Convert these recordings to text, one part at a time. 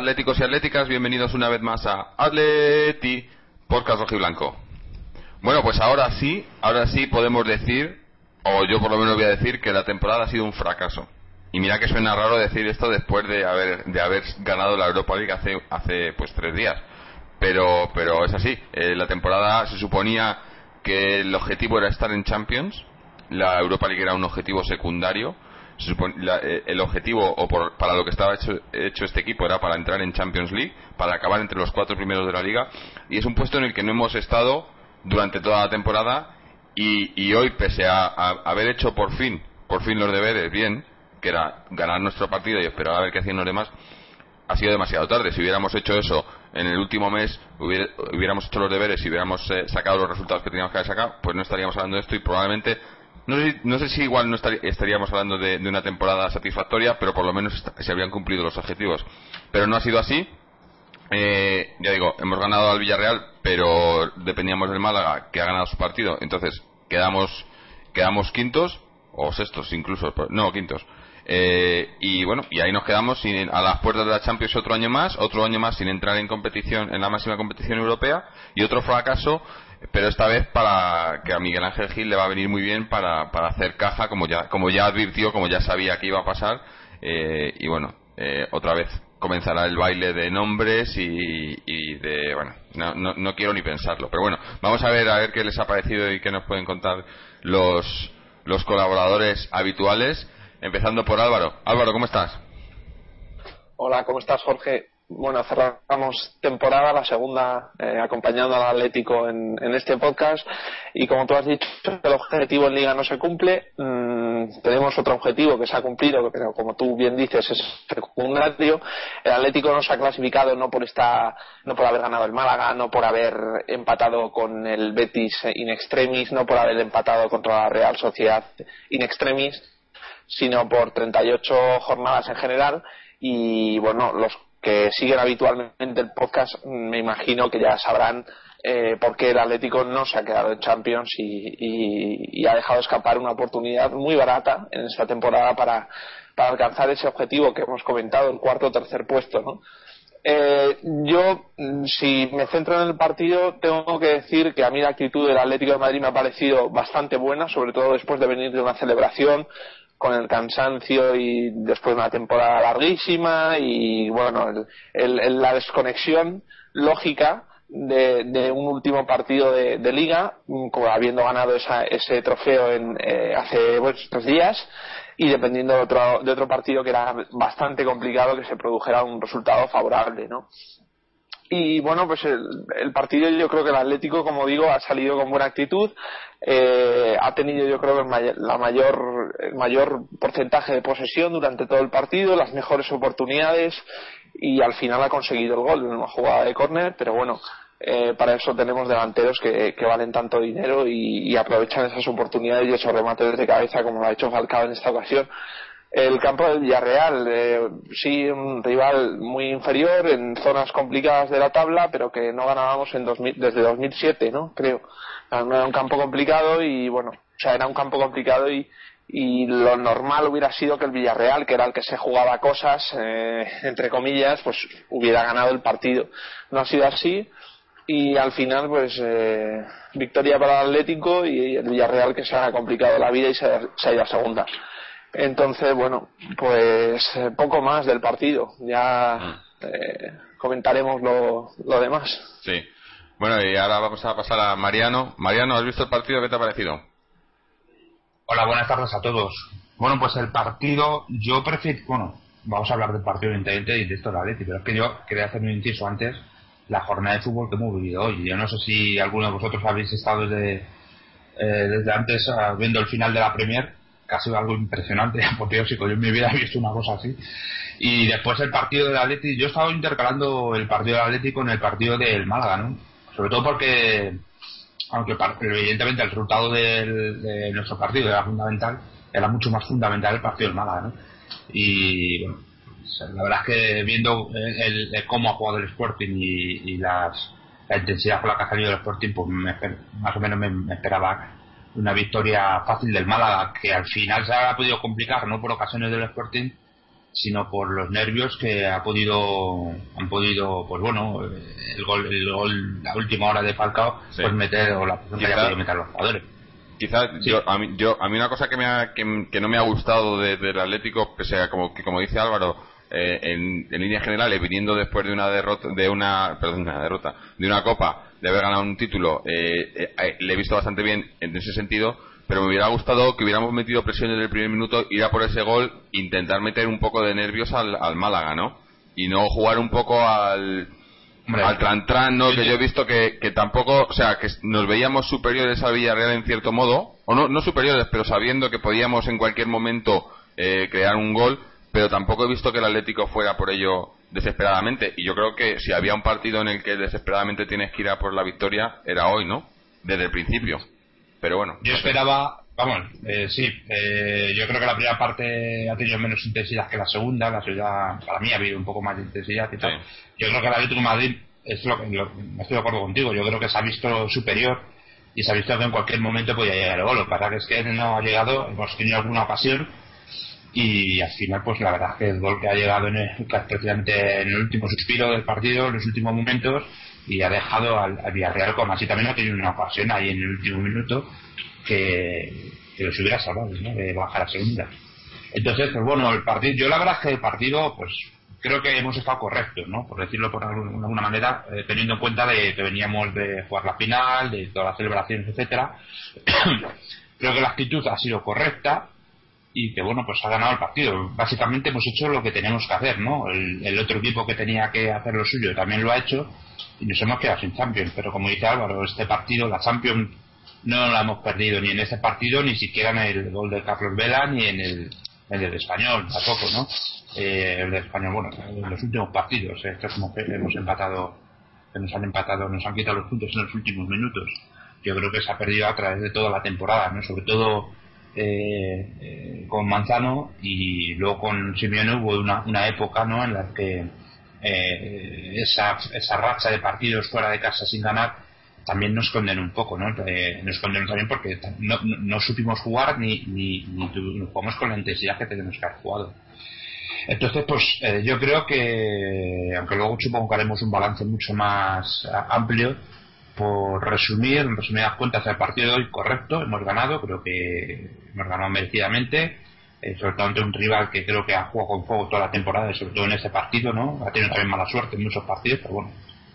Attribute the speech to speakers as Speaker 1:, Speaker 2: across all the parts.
Speaker 1: atléticos y atléticas, bienvenidos una vez más a Atleti Podcast Blanco. Bueno, pues ahora sí, ahora sí podemos decir, o yo por lo menos voy a decir, que la temporada ha sido un fracaso. Y mira que suena raro decir esto después de haber, de haber ganado la Europa League hace, hace pues tres días. Pero, pero es así, eh, la temporada se suponía que el objetivo era estar en Champions, la Europa League era un objetivo secundario, eh, el objetivo o para lo que estaba hecho, este equipo era para entrar en Champions League, para acabar entre los cuatro primeros de la liga y es un puesto en el que no hemos estado durante toda la temporada y, hoy pese a, haber hecho por fin por fin los deberes bien que era ganar nuestro partido y esperar a ver qué hacían los demás ha sido demasiado tarde. Si hubiéramos hecho eso en el último mes hubiéramos hecho los deberes y hubiéramos eh, sacado los resultados que teníamos que haber sacado pues no estaríamos hablando de esto y probablemente no sé, si igual no estaríamos hablando de, una temporada satisfactoria, pero por lo menos se habrían cumplido los objetivos. Pero no ha sido así. Eh, ya digo, hemos ganado al Villarreal, pero dependíamos del Málaga, que ha ganado su partido. Entonces, quedamos, quedamos quintos, o sextos incluso, no, quintos. Eh, y bueno, y ahí nos quedamos sin, a las puertas de la Champions otro año más, otro año más sin entrar en competición, en la máxima competición europea, y otro fracaso pero esta vez para que a Miguel Ángel Gil le va a venir muy bien para, para hacer caja como ya como ya advirtió como ya sabía que iba a pasar. Eh, y bueno eh, otra vez comenzará el baile de nombres y, y de bueno no, no, quiero ni pensarlo. Pero bueno vamos a ver a ver qué les ha parecido y qué nos pueden contar los los colaboradores habituales. Empezando por Álvaro. Álvaro cómo estás
Speaker 2: Hola cómo estás Jorge bueno, cerramos temporada, la segunda, eh, acompañando al Atlético en, este podcast. Y como tú has dicho, el objetivo en Liga no se cumple. Mm, tenemos otro objetivo que se ha cumplido, pero como tú bien dices, es secundario. El Atlético no se ha clasificado no por esta, no por haber ganado el Málaga, no por haber empatado con el Betis in extremis, no por haber empatado contra la Real Sociedad in extremis, sino por 38 jornadas en general. Y bueno, los que siguen habitualmente el podcast, me imagino que ya sabrán eh, por qué el Atlético no se ha quedado en Champions y, ha dejado escapar una oportunidad muy barata en esta temporada para, alcanzar ese objetivo que hemos comentado, el cuarto o tercer puesto. ¿no? Eh, yo, si me centro en el partido, tengo que decir que a mí la actitud del Atlético de Madrid me ha parecido bastante buena, sobre todo después de venir de una celebración con el cansancio y después de una temporada larguísima y bueno la desconexión lógica de, un último partido de, liga como habiendo ganado ese trofeo en, eh, hace tres días y dependiendo de otro, de otro partido que era bastante complicado que se produjera un resultado favorable no y bueno, pues el, partido yo creo que el Atlético, como digo, ha salido con buena actitud, eh, ha tenido yo creo que el la mayor, el mayor porcentaje de posesión durante todo el partido, las mejores oportunidades y al final ha conseguido el gol en una jugada de córner, pero bueno, eh, para eso tenemos delanteros que, valen tanto dinero y, y, aprovechan esas oportunidades y esos remates de cabeza como lo ha hecho Falcao en esta ocasión. El campo del Villarreal, eh, sí, un rival muy inferior en zonas complicadas de la tabla, pero que no ganábamos en desde 2007, ¿no? Creo. No era un campo complicado y, bueno, o sea, era un campo complicado y, y lo normal hubiera sido que el Villarreal, que era el que se jugaba cosas, eh, entre comillas, pues hubiera ganado el partido. No ha sido así y al final, pues, eh, victoria para el Atlético y el Villarreal que se ha complicado la vida y se, se ha ido a segunda. Entonces, bueno, pues eh, poco más del partido. Ya mm. eh, comentaremos lo, lo demás.
Speaker 1: Sí. Bueno, y ahora vamos a pasar a Mariano. Mariano, ¿has visto el partido? ¿Qué te ha parecido?
Speaker 3: Hola, buenas tardes a todos. Bueno, pues el partido, yo prefiero, bueno, vamos a hablar del partido independiente y de esto del Atleti, pero es que yo quería hacer un inciso antes la jornada de fútbol que hemos vivido hoy. Yo no sé si alguno de vosotros habéis estado desde, eh, desde antes ah, viendo el final de la Premier, sido algo impresionante, porque yo, en mi vida he visto una cosa así. Y después el partido del Atleti, yo he estado intercalando el partido del Atleti con el partido del Málaga, ¿no? Sobre todo porque, aunque evidentemente el resultado de nuestro partido era fundamental, era mucho más fundamental el partido del Málaga, ¿no? Y bueno, la verdad es que viendo cómo ha jugado el Sporting y, la intensidad con la que ha salido el Sporting, pues más o menos me, esperaba una victoria fácil del Málaga, que al final se ha podido complicar, no por ocasiones del Sporting, sino por los nervios que ha podido han podido pues bueno el gol el gol la última hora de Falcao pues meter o la que haya meter los jugadores.
Speaker 1: quizás yo, a mí, yo a mí una cosa que me que, no me ha gustado del Atlético que sea como que como dice Álvaro eh, en, en, líneas generales, viniendo después de una derrota, de una, perdón, una derrota, de una copa, de haber ganado un título, eh, eh, le he visto bastante bien en ese sentido, pero me hubiera gustado que hubiéramos metido presión desde el primer minuto, ir a por ese gol, intentar meter un poco de nervios al, al Málaga, ¿no? Y no jugar un poco al, al tran, ¿no? Que yo he visto que, que tampoco, o sea, que nos veíamos superiores a Villarreal en cierto modo, o no, no superiores, pero sabiendo que podíamos en cualquier momento crear un gol, pero tampoco he visto que el Atlético fuera por ello desesperadamente. Y yo creo que si había un partido en el que desesperadamente tienes que ir a por la victoria, era hoy, ¿no? Desde el principio. Pero bueno.
Speaker 3: Yo esperaba, vamos, eh, sí, eh, yo creo que la primera parte ha tenido menos intensidad que la segunda. La segunda, para mí, ha habido un poco más de intensidad y tal. Yo creo que el Atlético de Madrid, es lo, lo, estoy de acuerdo contigo, yo creo que se ha visto superior y se ha visto que en cualquier momento podía llegar el gol. Lo que pasa es que no ha llegado, hemos tenido alguna ocasión y al final pues la verdad es que el gol que ha llegado en el, prácticamente en el último suspiro del partido en los últimos momentos y ha dejado al, Villarreal como así también ha tenido una ocasión ahí en el último minuto que, que los hubiera salvado ¿no? de bajar a segunda entonces pues bueno el partido yo la verdad es que el partido pues creo que hemos estado correctos no por decirlo por alguna manera eh, teniendo en cuenta de que veníamos de jugar la final de todas las celebraciones etcétera creo que la actitud ha sido correcta y que bueno pues ha ganado el partido. Básicamente hemos hecho lo que tenemos que hacer no el, otro equipo que tenía que hacer lo suyo también lo ha hecho y nos hemos quedado sin Champions. Pero como dice Álvaro este partido la Champions no la hemos perdido ni en este partido ni siquiera en el gol de Carlos Vela ni en el, en el español tampoco no eh, el de español bueno en los últimos partidos eh, estos hemos, hemos empatado nos han empatado nos han quitado los puntos en los últimos minutos. Yo creo que se ha perdido a través de toda la temporada no sobre todo eh, eh, con Manzano y luego con Simeone hubo una, una época ¿no? en la que eh, esa, esa racha de partidos fuera de casa sin ganar también nos condenó un poco, ¿no? nos condenó también porque no, no, supimos jugar ni, ni, ni, jugamos con la intensidad que tenemos que haber jugado. Entonces, pues yo creo que, aunque luego supongo que haremos un balance mucho más amplio, por resumir, en resumidas cuentas, el partido de hoy correcto, hemos ganado, creo que hemos ganado merecidamente, eh, sobre todo ante un rival que creo que ha jugado con fuego toda la temporada y sobre todo en ese partido, ¿no? Ha tenido también mala suerte en muchos partidos, pero bueno,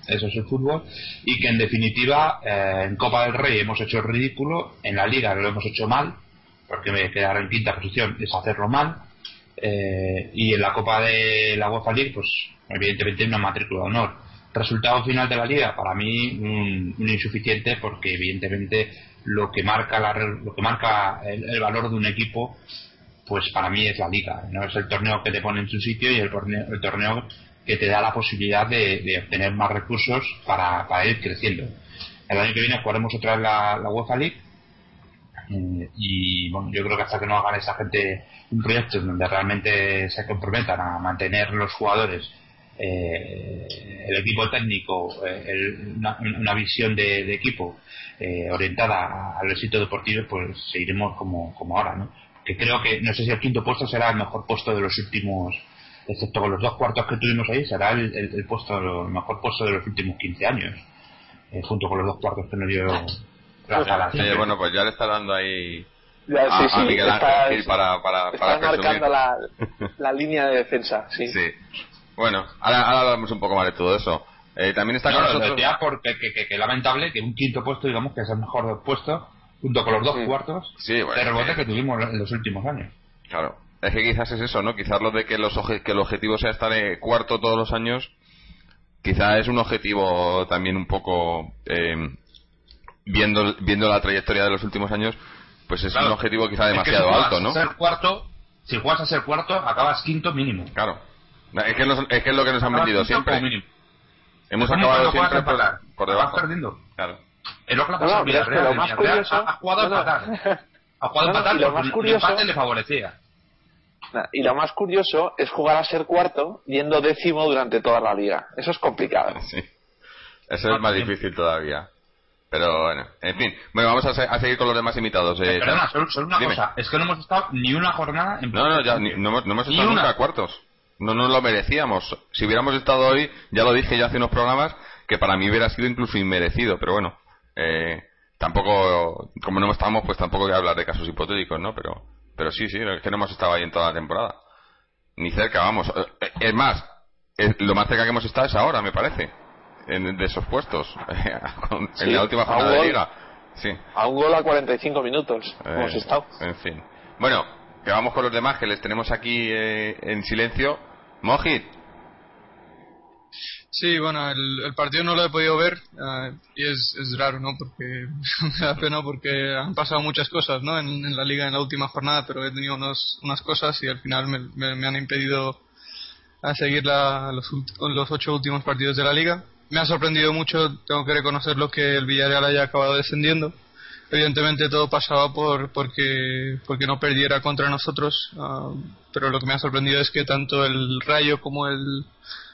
Speaker 3: eso es el fútbol, y que en definitiva eh, en Copa del Rey hemos hecho el ridículo, en la Liga lo hemos hecho mal, porque me quedar en quinta posición es hacerlo mal, eh, y en la Copa de la UEFA League, pues evidentemente una matrícula de honor Resultado final de la liga, para mí un, insuficiente porque evidentemente lo que marca la, lo que marca el, valor de un equipo pues para mí es la liga, no es el torneo que te pone en su sitio y el torneo, que te da la posibilidad de, obtener más recursos para, ir creciendo. El año que viene jugaremos otra vez la, la UEFA League eh, y bueno, yo creo que hasta que no hagan esa gente un proyecto donde realmente se comprometan a mantener los jugadores eh, el equipo técnico, eh, una, visión de, equipo eh, orientada al éxito deportivo, pues seguiremos como, como ahora, ¿no? Que creo que, no sé si el quinto puesto será el mejor puesto de los últimos, excepto con los dos cuartos que tuvimos ahí, será el, el, puesto, el mejor puesto de los últimos 15 años, eh, junto con los dos cuartos que nos dio
Speaker 1: la, bueno, pues ya le está dando ahí a, Miguel Ángel para, para, para
Speaker 2: marcando la, la, línea de defensa, sí.
Speaker 1: sí. Bueno, ahora, ahora hablamos un poco más de todo eso. Eh, también está con nosotros.
Speaker 3: porque que, que, lamentable que un quinto puesto, digamos, que es el mejor puesto, junto con los dos cuartos
Speaker 1: sí, bueno,
Speaker 3: de rebote que tuvimos en los últimos años.
Speaker 1: Claro. Es que quizás es eso, ¿no? Quizás lo de que, los que el objetivo sea estar en cuarto todos los años, quizás es un objetivo también un poco. Eh, viendo, viendo la trayectoria de los últimos años, pues es un objetivo quizá demasiado alto, ¿no?
Speaker 3: Ser cuarto, si juegas a ser cuarto, acabas quinto mínimo.
Speaker 1: Claro. Es que, es, que es lo que nos han vendido siempre. Hemos acabado siempre por, por, debajo.
Speaker 3: perdiendo.
Speaker 1: Claro.
Speaker 3: Es lo que ha Lo más curioso, ha, jugado a fatal. Ha jugado no, fatal, lo más curioso, le favorecía.
Speaker 2: Y lo más curioso es jugar a ser cuarto yendo décimo durante toda la liga. Eso es complicado.
Speaker 1: Sí. Eso es más difícil todavía. Pero bueno, en fin. Bueno, vamos a, seguir con los demás invitados.
Speaker 3: Eh, Perdona, solo, una cosa. Es que no hemos estado ni una jornada en
Speaker 1: No, no, ya, no, hemos, estado nunca a cuartos. No nos lo merecíamos. Si hubiéramos estado hoy, ya lo dije ya hace unos programas, que para mí hubiera sido incluso inmerecido. Pero bueno, eh, tampoco, como no estamos, pues tampoco voy a hablar de casos hipotéticos, ¿no? Pero, pero sí, sí, es que no hemos estado ahí en toda la temporada. Ni cerca, vamos. Eh, es más, lo más cerca que hemos estado es ahora, me parece en, de esos puestos en la última jornada de liga. Sí.
Speaker 2: A un gol a 45 minutos hemos eh, estado.
Speaker 1: En fin. Bueno, que vamos con los demás que les tenemos aquí eh, en silencio. Mojit.
Speaker 4: Sí, bueno, el, partido no lo he podido ver eh, y es, es raro, ¿no? Porque me da pena porque han pasado muchas cosas, ¿no? En, la liga en la última jornada, pero he tenido unos, unas cosas y al final me, me, han impedido a seguir la, los, los ocho últimos partidos de la liga me ha sorprendido mucho, tengo que reconocerlo, que el Villarreal haya acabado descendiendo. Evidentemente todo pasaba por porque porque no perdiera contra nosotros, ah, pero lo que me ha sorprendido es que tanto el Rayo como el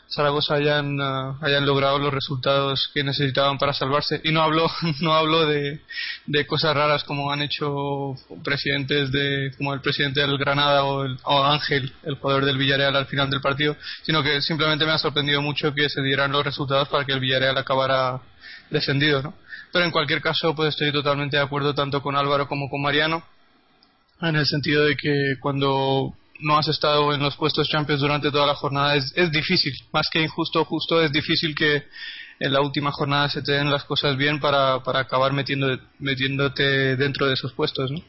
Speaker 4: Zaragoza hayan, uh, hayan logrado los resultados que necesitaban para salvarse. Y no hablo, no hablo de, de cosas raras como han hecho presidentes de, como el presidente del Granada o, el, o Ángel, el jugador del Villarreal al final del partido, sino que simplemente me ha sorprendido mucho que se dieran los resultados para que el Villarreal acabara descendido, ¿no? Pero en cualquier caso, pues estoy totalmente de acuerdo tanto con Álvaro como con Mariano, en el sentido de que cuando no has estado en los puestos Champions durante toda la jornada, es, es difícil, más que injusto, justo, es difícil que en la última jornada se te den las cosas bien para, para acabar metiendo, metiéndote dentro de esos puestos, ¿no?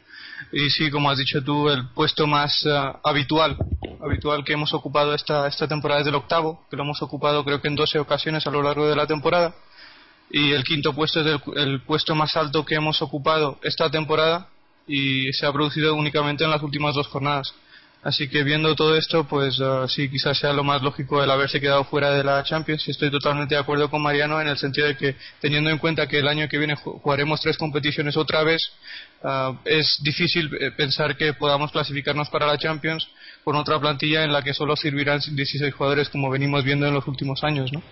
Speaker 4: Y sí, como has dicho tú, el puesto más uh, habitual, habitual que hemos ocupado esta, esta temporada es el octavo, que lo hemos ocupado creo que en 12 ocasiones a lo largo de la temporada. Y el quinto puesto es el, el puesto más alto que hemos ocupado esta temporada y se ha producido únicamente en las últimas dos jornadas. Así que viendo todo esto, pues uh, sí, quizás sea lo más lógico el haberse quedado fuera de la Champions. Y estoy totalmente de acuerdo con Mariano en el sentido de que, teniendo en cuenta que el año que viene jugaremos tres competiciones otra vez, uh, es difícil eh, pensar que podamos clasificarnos para la Champions con otra plantilla en la que solo servirán 16 jugadores como venimos viendo en los últimos años. ¿no?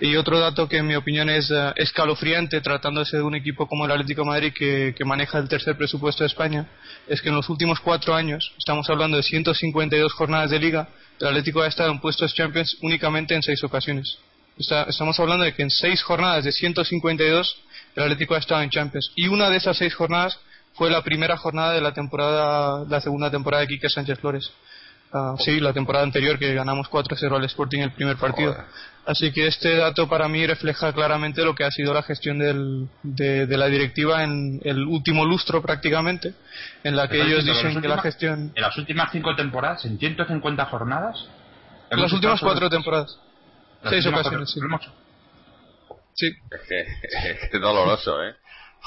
Speaker 4: Y otro dato que en mi opinión es uh, escalofriante tratándose de un equipo como el Atlético Madrid que, maneja el tercer presupuesto de España es que en los últimos cuatro años, estamos hablando de 152 jornadas de liga, el Atlético ha estado en puestos Champions únicamente en seis ocasiones. estamos hablando de que en seis jornadas de 152 el Atlético ha estado en Champions. Y una de esas seis jornadas fue la primera jornada de la temporada, la segunda temporada de Quique Sánchez Flores. Ah, sí, la temporada anterior que ganamos 4-0 al Sporting el primer partido. Así que este dato para mí refleja claramente lo que ha sido la gestión del, de, la directiva en el último lustro prácticamente, en la que ellos dicen que la gestión...
Speaker 3: En las últimas cinco temporadas, en 150 jornadas...
Speaker 4: En las últimas cuatro temporadas. Seis ocasiones, sí.
Speaker 1: Sí. Es que, doloroso, ¿eh?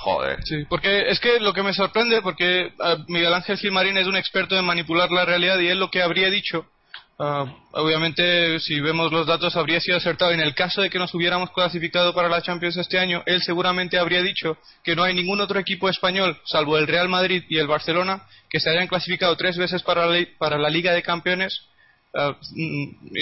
Speaker 1: Joder.
Speaker 4: Sí, porque es que lo que me sorprende, porque ah, Miguel Ángel Gilmarín es un experto en manipular la realidad y él lo que habría dicho, uh, obviamente si vemos los datos habría sido acertado. En el caso de que nos hubiéramos clasificado para la Champions este año, él seguramente habría dicho que no hay ningún otro equipo español, salvo el Real Madrid y el Barcelona, que se hayan clasificado tres veces para la, para la Liga de Campeones Uh,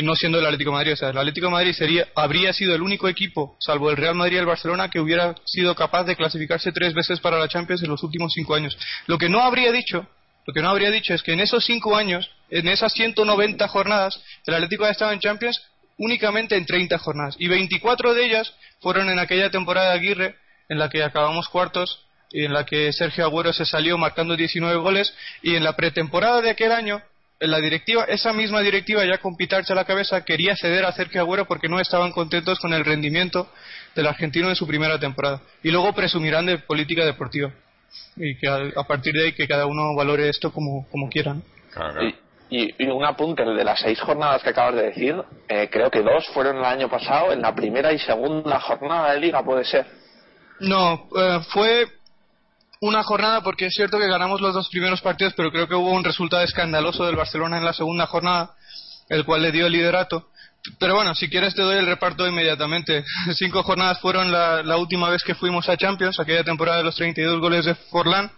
Speaker 4: no siendo el Atlético Madrid. O sea, el Atlético Madrid sería, habría sido el único equipo, salvo el Real Madrid y el Barcelona, que hubiera sido capaz de clasificarse tres veces para la Champions en los últimos cinco años. Lo que no habría dicho, lo que no habría dicho es que en esos cinco años, en esas 190 jornadas, el Atlético ha estado en Champions únicamente en 30 jornadas. Y 24 de ellas fueron en aquella temporada de Aguirre, en la que acabamos cuartos y en la que Sergio Agüero se salió marcando 19 goles y en la pretemporada de aquel año la directiva, esa misma directiva ya con pitarse a la cabeza quería ceder a Sergio Agüero porque no estaban contentos con el rendimiento del argentino en su primera temporada. Y luego presumirán de política deportiva. Y que a, partir de ahí que cada uno valore esto como, como quieran.
Speaker 2: Y, un apunte, el de las seis jornadas que acabas de decir, eh, creo que dos fueron el año pasado, en la primera y segunda jornada de liga, puede ser.
Speaker 4: No, eh, fue una jornada porque es cierto que ganamos los dos primeros partidos, pero creo que hubo un resultado escandaloso del Barcelona en la segunda jornada, el cual le dio el liderato. Pero bueno, si quieres te doy el reparto inmediatamente. Cinco jornadas fueron la, la última vez que fuimos a Champions, aquella temporada de los 32 goles de Forlán.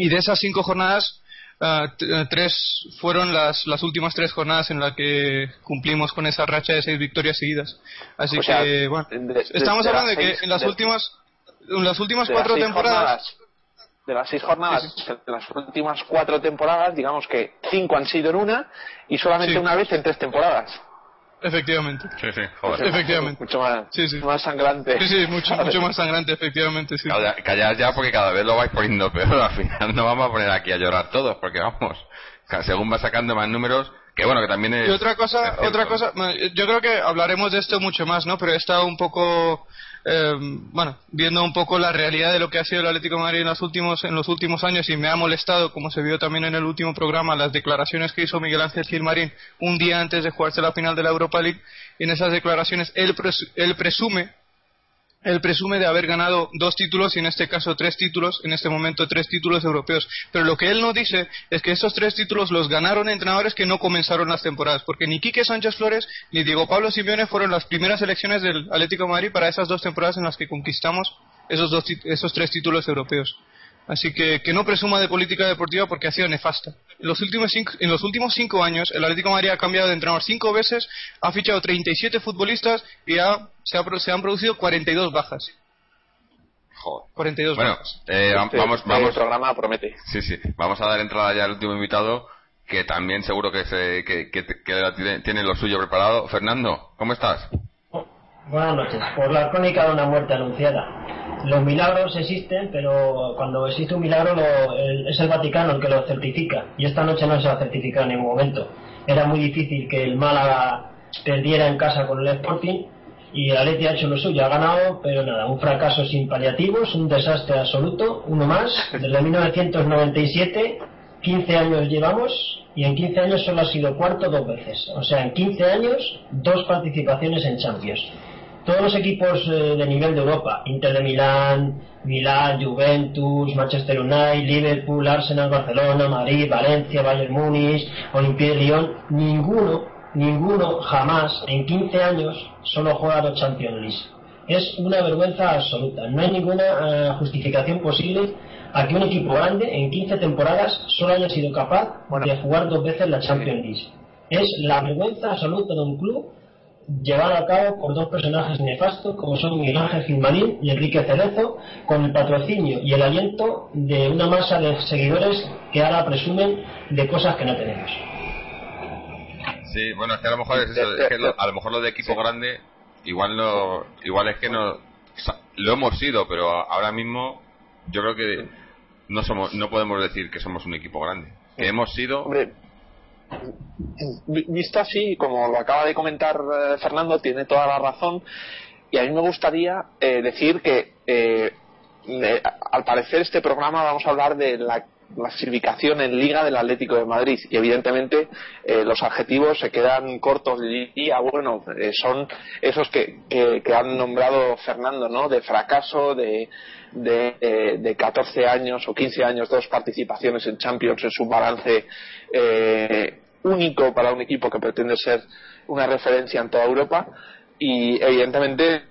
Speaker 4: Y de esas cinco jornadas, eh, tres fueron las, las últimas tres jornadas en las que cumplimos con esa racha de seis victorias seguidas. Así que, bueno, estamos hablando de, que en las últimas en las últimas cuatro temporadas
Speaker 2: de las seis jornadas, de las últimas cuatro temporadas, digamos que cinco han sido en una y solamente una vez en tres temporadas.
Speaker 4: Efectivamente.
Speaker 1: Sí, sí, joder.
Speaker 4: Efectivamente.
Speaker 2: Mucho más, más sangrante.
Speaker 4: Sí, sí, mucho, mucho más sangrante, efectivamente, sí.
Speaker 1: Callad ya porque cada vez lo vais poniendo peor. Al final no vamos a poner aquí a llorar todos, porque vamos, según va sacando más números, que bueno, que también es...
Speaker 4: Y otra cosa, otra cosa, yo creo que hablaremos de esto mucho más, ¿no? Pero he estado un poco eh, bueno, viendo un poco la realidad de lo que ha sido el Atlético de Madrid en los últimos en los últimos años y me ha molestado, como se vio también en el último programa, las declaraciones que hizo Miguel Ángel Gilmarín un día antes de jugarse la final de la Europa League. En esas declaraciones él, él presume él presume de haber ganado dos títulos y en este caso tres títulos, en este momento tres títulos europeos. Pero lo que él no dice es que esos tres títulos los ganaron entrenadores que no comenzaron las temporadas, porque ni Quique Sánchez Flores ni Diego Pablo Simeone fueron las primeras elecciones del Atlético Madrid para esas dos temporadas en las que conquistamos esos, dos, esos tres títulos europeos. Así que que no presuma de política deportiva porque ha sido nefasta. En los últimos cinco, en los últimos cinco años, el Atlético de Madrid ha cambiado de entrenador cinco veces, ha fichado 37 futbolistas y se, han producido 42 bajas.
Speaker 1: Joder.
Speaker 4: 42
Speaker 1: bueno,
Speaker 4: bajas.
Speaker 1: Eh, vamos, vamos,
Speaker 2: programa promete.
Speaker 1: Sí, sí. Vamos a dar entrada ya al último invitado, que también seguro que, se, que, que, tiene lo suyo preparado. Fernando, ¿cómo estás?
Speaker 5: Buenas noches. Por la crónica de una muerte anunciada los milagros existen, pero cuando existe un milagro es el Vaticano el que lo certifica. Y esta noche no se ha certificado en ningún momento. Era muy difícil que el Málaga perdiera en casa con el Sporting y el Atleti ha hecho lo suyo, ha ganado, pero nada, un fracaso sin paliativos, un desastre absoluto, uno más. Desde 1997, 15 años llevamos y en 15 años solo ha sido cuarto dos veces. O sea, en 15 años, dos participaciones en Champions todos los equipos eh, de nivel de Europa, Inter de Milán, Milán, Juventus, Manchester United, Liverpool, Arsenal, Barcelona, Madrid, Valencia, Bayern Múnich, Olympique de Lyon, ninguno, ninguno jamás en 15 años solo juega dos Champions League. Es una vergüenza absoluta. No hay ninguna eh, justificación posible a que un equipo grande en 15 temporadas solo haya sido capaz de jugar dos veces la Champions League. Es la vergüenza absoluta de un club llevado a cabo por dos personajes nefastos como son Miguel Ángel Gilmarín y Enrique Cerezo, con el patrocinio y el aliento de una masa de seguidores que ahora presumen de cosas que no tenemos.
Speaker 1: Sí, bueno, es que a lo mejor es eso, es que lo, a lo mejor lo de equipo grande, igual no, igual es que no, lo hemos sido, pero ahora mismo yo creo que no somos, no podemos decir que somos un equipo grande. Que hemos sido,
Speaker 2: visto así, como lo acaba de comentar eh, Fernando, tiene toda la razón. Y a mí me gustaría eh, decir que, eh, al parecer, este programa vamos a hablar de la clasificación en Liga del Atlético de Madrid. Y evidentemente los adjetivos se quedan cortos y, ah, bueno, son esos que, que, han nombrado Fernando, ¿no? De fracaso, de, de, de, 14 años o 15 años, dos participaciones en Champions en su balance eh, único para un equipo que pretende ser una referencia en toda Europa. Y evidentemente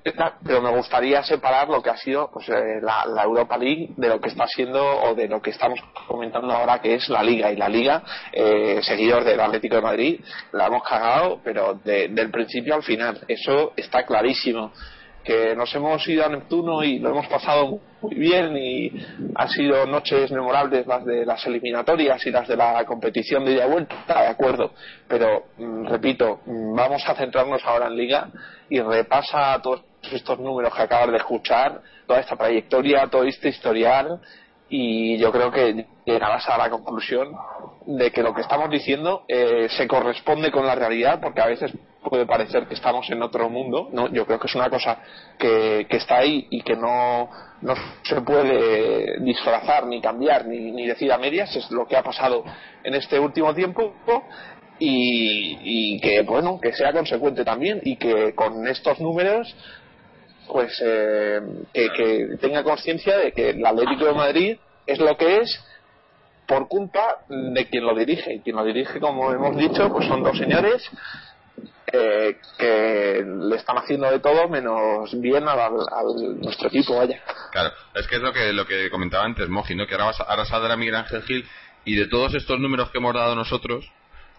Speaker 2: pero me gustaría separar lo que ha sido pues, eh, la, Europa League de lo que está siendo o de lo que estamos comentando ahora que es la Liga. Y la Liga eh, seguidor del Atlético de Madrid la hemos cagado pero del principio al final. Eso está clarísimo que nos hemos ido a Neptuno y lo hemos pasado muy bien y han sido noches memorables las de las eliminatorias y las de la competición de ida y vuelta, de acuerdo, pero mm, repito, mm, vamos a centrarnos ahora en Liga y repasa todos estos números que acabas de escuchar, toda esta trayectoria, todo este historial y yo creo que llegarás a la conclusión de que lo que estamos diciendo eh, se corresponde con la realidad porque a veces puede parecer que estamos en otro mundo no yo creo que es una cosa que, que está ahí y que no, no se puede disfrazar ni cambiar ni, ni decir a medias. Es lo que ha pasado en este último tiempo y, y que bueno que sea consecuente también y que con estos números pues eh, que, que tenga conciencia de que el Atlético de Madrid es lo que es por culpa de quien lo dirige. Y quien lo dirige, como hemos dicho, pues son dos señores eh, que le están haciendo de todo menos bien al, al nuestro equipo, vaya.
Speaker 1: Claro, es que es lo que, lo que comentaba antes Moji, ¿no? que ahora, vas a, ahora saldrá Miguel Ángel Gil y de todos estos números que hemos dado nosotros,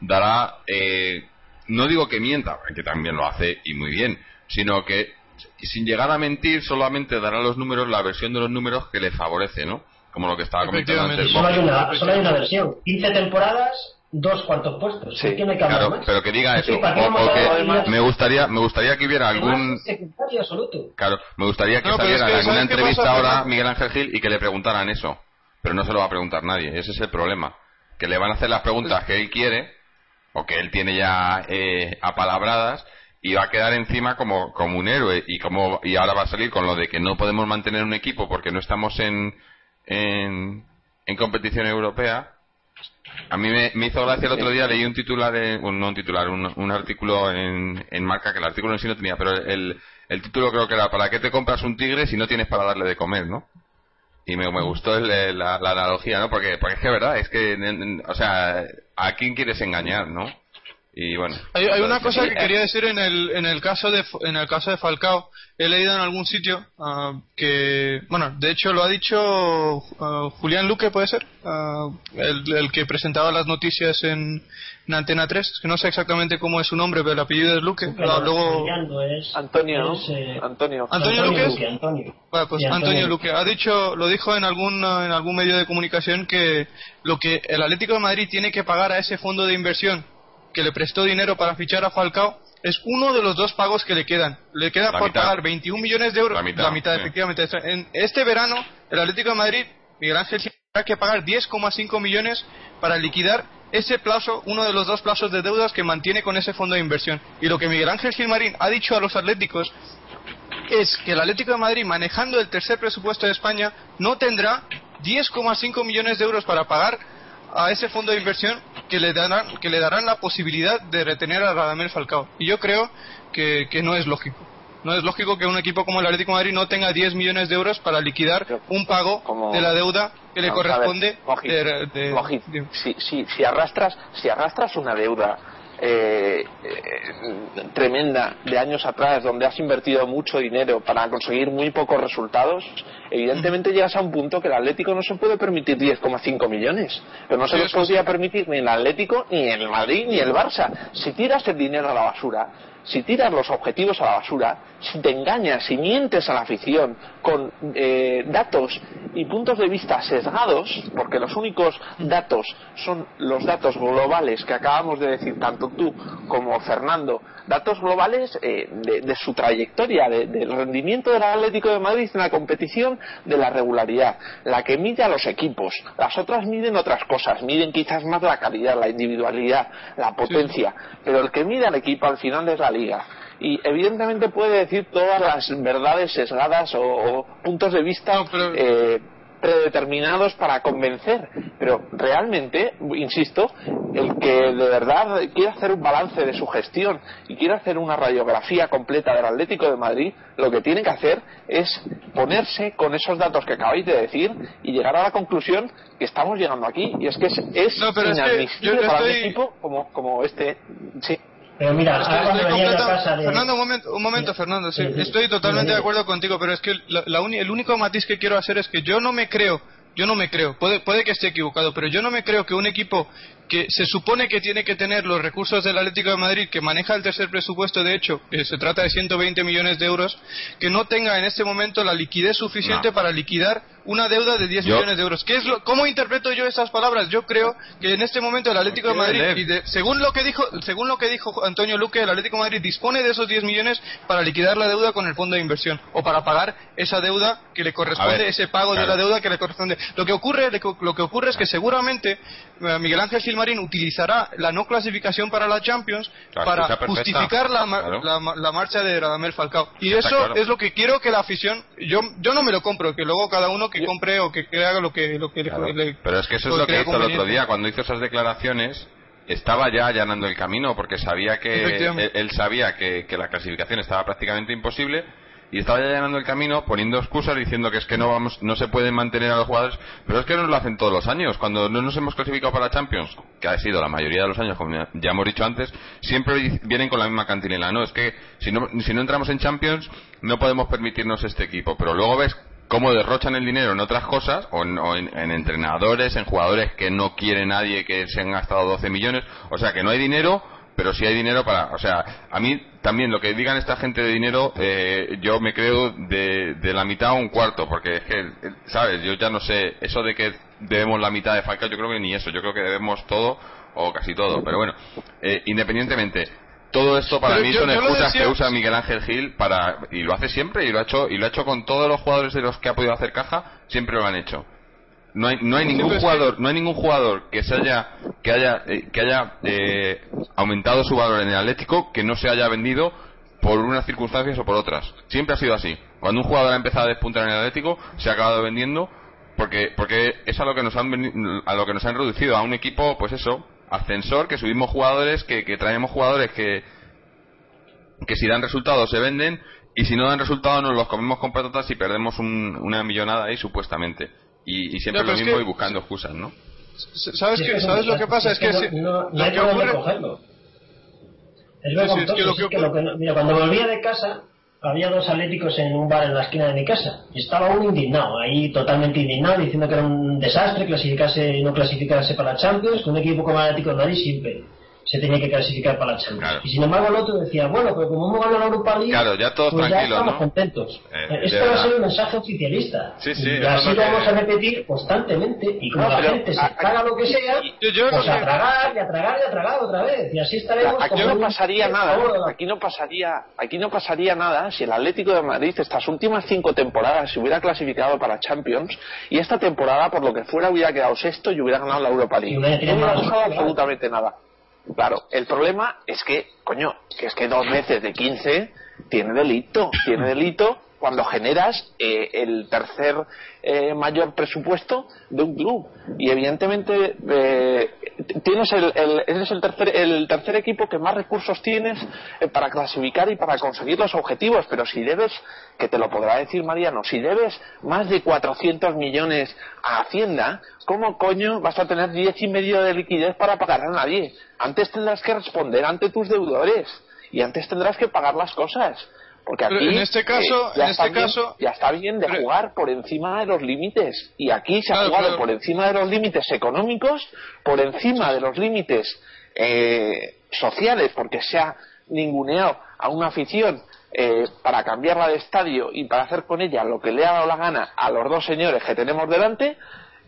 Speaker 1: dará, eh, no digo que mienta, que también lo hace y muy bien, sino que sin llegar a mentir solamente dará los números, la versión de los números que le favorece, ¿no? Como lo que estaba comentando antes.
Speaker 5: Solo hay, una, solo hay una versión. 15 temporadas, dos cuartos puestos.
Speaker 2: Sí,
Speaker 5: ¿Qué tiene que hablar
Speaker 1: Claro,
Speaker 5: más?
Speaker 1: pero que diga eso. Me gustaría, me gustaría que hubiera algún,
Speaker 5: es secundario absoluto.
Speaker 1: Claro, me gustaría que
Speaker 4: No, es
Speaker 1: saliera
Speaker 4: que,
Speaker 1: en alguna
Speaker 4: ¿sabes qué
Speaker 1: entrevista ahora? Miguel Ángel Gil y que le preguntaran eso. Pero no se lo va a preguntar nadie, ese es el problema. Que le van a hacer las preguntas que él quiere, o que él tiene ya eh, apalabradas, y va a quedar encima como, como un héroe. Y, como, y ahora va a salir con lo de que no podemos mantener un equipo porque no estamos en, en, en competición europea. A mí me, me hizo gracia el otro día, leí un titular, en- bueno, no un titular, un, un artículo en, en marca, que el artículo en sí no tenía, pero el, el título creo que era ¿Para qué te compras un tigre si no tienes para darle de comer, no? Y me, me gustó el- la, la analogía, ¿no? Porque, porque es que, verdad, es que, o sea, ¿a quién quieres engañar, no? Y bueno.
Speaker 4: Hay, hay una cosa que quería decir en el, en el caso de en el caso de Falcao. He leído en algún sitio ah, que, bueno, de hecho lo ha dicho ah, Julián Luque, puede ser, Ah, el, el que presentaba las noticias en, en Antena 3. Es que no sé exactamente cómo es su nombre, pero el apellido es Luque.
Speaker 5: Pero
Speaker 4: luego,
Speaker 5: es,
Speaker 2: Antonio,
Speaker 5: eh,
Speaker 2: Antonio.
Speaker 4: Antonio Luque.
Speaker 5: Luque, Antonio.
Speaker 4: Pues Antonio,
Speaker 5: Antonio
Speaker 4: Luque ha dicho, lo dijo en algún en algún medio de comunicación que lo que el Atlético de Madrid tiene que pagar a ese fondo de inversión que le prestó dinero para fichar a Falcao es uno de los dos pagos que le quedan. Le queda
Speaker 1: La
Speaker 4: por
Speaker 1: mitad.
Speaker 4: pagar 21 millones de euros.
Speaker 1: La mitad, sí.
Speaker 4: efectivamente. En este verano, el Atlético de Madrid, Miguel Ángel, tendrá que pagar 10,5 millones para liquidar ese plazo, uno de los dos plazos de deudas que mantiene con ese fondo de inversión. Y lo que Miguel Ángel Gilmarín ha dicho a los atléticos es que el Atlético de Madrid, manejando el tercer presupuesto de España, no tendrá 10,5 millones de euros para pagar a ese fondo de inversión que le darán, que le darán la posibilidad de retener a Radamel Falcao. Y yo creo que, que no es lógico. No es lógico que un equipo como el Atlético de Madrid no tenga 10 millones de euros para liquidar un pago
Speaker 2: como-
Speaker 4: de la deuda que le
Speaker 2: ver,
Speaker 4: corresponde. De- de-
Speaker 2: si, si, si arrastras si arrastras una deuda eh, eh, tremenda de años atrás donde has invertido mucho dinero para conseguir muy pocos resultados evidentemente llegas a un punto que el Atlético no se puede permitir 10,5 millones. Pero no se los
Speaker 4: eso
Speaker 2: podría permitir ni el Atlético ni el Madrid ni el Barça. Si tiras el dinero a la basura si tiras los objetivos a la basura, si te engañas, si mientes a la afición con eh, datos y puntos de vista sesgados, porque los únicos datos son los datos globales que acabamos de decir tanto tú como Fernando, datos globales eh, de, de su trayectoria, de- del rendimiento del Atlético de Madrid en la competición, de la regularidad, la que mide a los equipos. Las otras miden otras cosas, miden quizás más la calidad, la individualidad, la potencia, pero el que mide al equipo al final es la liga. Y evidentemente puede decir todas las verdades sesgadas o, o puntos de vista
Speaker 4: No, pero-
Speaker 2: eh, predeterminados para convencer, pero realmente, insisto, el que de verdad quiere hacer un balance de su gestión y quiere hacer una radiografía completa del Atlético de Madrid, lo que tiene que hacer es ponerse con esos datos que acabáis de decir y llegar a la conclusión que estamos llegando aquí. Y es que es, es
Speaker 4: No, pero es que
Speaker 2: inadmisible
Speaker 4: yo-
Speaker 2: para un equipo como, como este. Sí.
Speaker 5: Pero mira,
Speaker 4: Estoy-
Speaker 5: ahora cuando
Speaker 4: estoy
Speaker 5: venía yo a
Speaker 4: completa-
Speaker 5: casa de...
Speaker 4: Fernando, un momento, un momento. Fernando. sí,
Speaker 5: Sí, sí.
Speaker 4: estoy totalmente de acuerdo contigo, pero es que la- la uni- el único matiz que quiero hacer es que yo no me creo, yo no me creo, puede, puede que esté equivocado, pero yo no me creo que un equipo que se supone que tiene que tener los recursos del Atlético de Madrid, que maneja el tercer presupuesto, de hecho, que se trata de 120 millones de euros, que no tenga en este momento la liquidez suficiente
Speaker 1: No.
Speaker 4: para liquidar una deuda de 10 millones de euros. ¿Qué es lo, ¿Cómo interpreto yo esas palabras? Yo creo que en este momento el Atlético de Madrid, y según lo que dijo según lo que dijo Antonio Luque, el Atlético de Madrid dispone de esos 10 millones para liquidar la deuda con el fondo de inversión o para pagar esa deuda que le corresponde, ese pago de la deuda que le corresponde. Lo que ocurre, lo que ocurre es que seguramente eh, Miguel Ángel Gilmarín utilizará la no clasificación para la Champions para justificar la, la, marcha de Radamel Falcao. Y eso es lo que quiero que la afición, yo, yo no me lo compro, que luego cada uno que compre o que, haga lo que, lo que le,
Speaker 1: Pero es que eso es lo que hizo el otro día, cuando hizo esas declaraciones, estaba ya allanando el camino porque sabía que él, sabía que, la clasificación estaba prácticamente imposible y estaba ya allanando el camino poniendo excusas diciendo que es que no vamos no se pueden mantener a los jugadores. Pero es que no lo hacen todos los años. Cuando no nos hemos clasificado para la Champions que ha sido la mayoría de los años como ya hemos dicho antes siempre vienen con la misma cantinela no es que si no si no entramos en Champions no podemos permitirnos este equipo. Pero luego ves cómo derrochan el dinero en otras cosas, o, en, entrenadores, en jugadores que no quiere nadie que se han gastado 12 millones. O sea, que no hay dinero, pero sí hay dinero para. O sea, a mí también lo que digan esta gente de dinero, eh, yo me creo de, la mitad a un cuarto, porque es que, ¿sabes? Yo ya no sé, eso de que debemos la mitad de Falca, yo creo que ni eso, yo creo que debemos todo o casi todo. Pero bueno, eh, independientemente, todo esto para mí son excusas que usa Miguel Ángel Gil para y lo hace siempre y lo ha hecho y lo ha hecho con todos los jugadores de los que ha podido hacer caja siempre lo han hecho. No hay no hay ningún jugador no hay ningún jugador que se haya que haya eh, que haya eh, aumentado su valor en el Atlético que no se haya vendido por unas circunstancias o por otras. Siempre ha sido así. Cuando un jugador ha empezado a despuntar en el Atlético se ha acabado vendiendo porque porque es a lo que nos han a lo que nos han reducido a un equipo pues eso ascensor, que subimos jugadores, que, traemos jugadores que, que si dan resultados se venden y si no dan resultados nos los comemos con patatas y perdemos una millonada ahí supuestamente. Y, siempre lo mismo y buscando excusas, ¿no?
Speaker 4: ¿Sabes, que, ¿sabes lo que pasa? Es que,
Speaker 5: no, hay que cogerlo. mira, cuando volvía de casa había dos atléticos en un bar en la esquina de mi casa. Y estaba uno indignado, ahí totalmente indignado, diciendo que era un desastre clasificarse no clasificarse para Champions, con un equipo como Atlético de Madrid siempre se tenía que clasificar para la Champions. Y sin embargo el otro decía, bueno, pero como hemos ganado la Europa League,
Speaker 1: claro, ya todos
Speaker 5: pues
Speaker 1: ya
Speaker 5: estamos contentos. Eh, Esto va a ser un mensaje oficialista.
Speaker 1: Sí, sí,
Speaker 5: y así lo vamos a repetir constantemente. Y como la gente se traga lo que sea, pues a tragar y a tragar y a tragar otra vez. Y así estaremos.
Speaker 2: Aquí no pasaría nada. Aquí no pasaría, aquí no pasaría nada si el Atlético de Madrid estas últimas cinco temporadas se hubiera clasificado para Champions y esta temporada, por lo que fuera, hubiera quedado sexto y hubiera ganado la Europa League. No hubiera pasado absolutamente nada. Claro, el problema es que, coño, que es que dos veces de 15 tiene delito, tiene delito cuando generas eh, el tercer eh, mayor presupuesto de un club. Y evidentemente eh, tienes el, eres el tercer, el tercer equipo que más recursos tienes para clasificar y para conseguir los objetivos. Pero si debes que te lo podrá decir Mariano si debes más de 400 millones a Hacienda ¿cómo coño vas a tener 10 y medio de liquidez para pagar a nadie? antes tendrás que responder ante tus deudores y antes tendrás que pagar las cosas porque aquí,
Speaker 4: en este caso, ya, en este
Speaker 2: está
Speaker 4: caso,
Speaker 2: bien, ya está bien de jugar por encima de los límites. Y aquí se ha jugado por encima de los límites económicos, por encima de los límites eh, sociales, porque se ha ninguneado a una afición eh, para cambiarla de estadio y para hacer con ella lo que le ha dado la gana a los dos señores que tenemos delante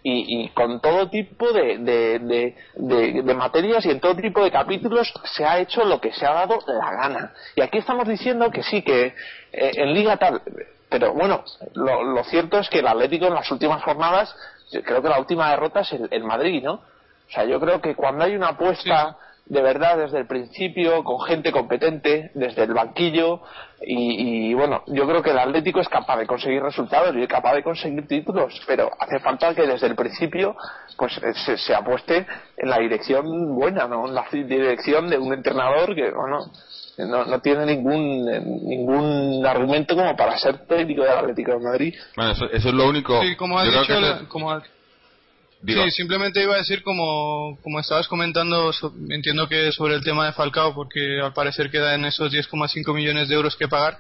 Speaker 2: y, con todo tipo de, de, materias y en todo tipo de capítulos se ha hecho lo que se ha dado la gana. Y aquí estamos diciendo que sí, que eh, en Liga tal. Pero bueno, lo, cierto es que el Atlético en las últimas jornadas, creo que la última derrota es el, Madrid, ¿no? O sea, yo creo que cuando hay una apuesta de verdad desde el principio, con gente competente, desde el banquillo. Y, bueno, yo creo que el Atlético es capaz de conseguir resultados y es capaz de conseguir títulos, pero hace falta que desde el principio pues eh, se, apueste en la dirección buena, ¿no? En la dirección de un entrenador que, bueno, no, no tiene ningún ningún argumento como para ser técnico del Atlético de Madrid.
Speaker 1: Bueno, eso, es lo único.
Speaker 4: Sí, como ha dicho, como Sí, simplemente iba a decir como, como estabas comentando, entiendo que sobre el tema de Falcao, porque al parecer queda en esos 10,5 millones de euros que pagar.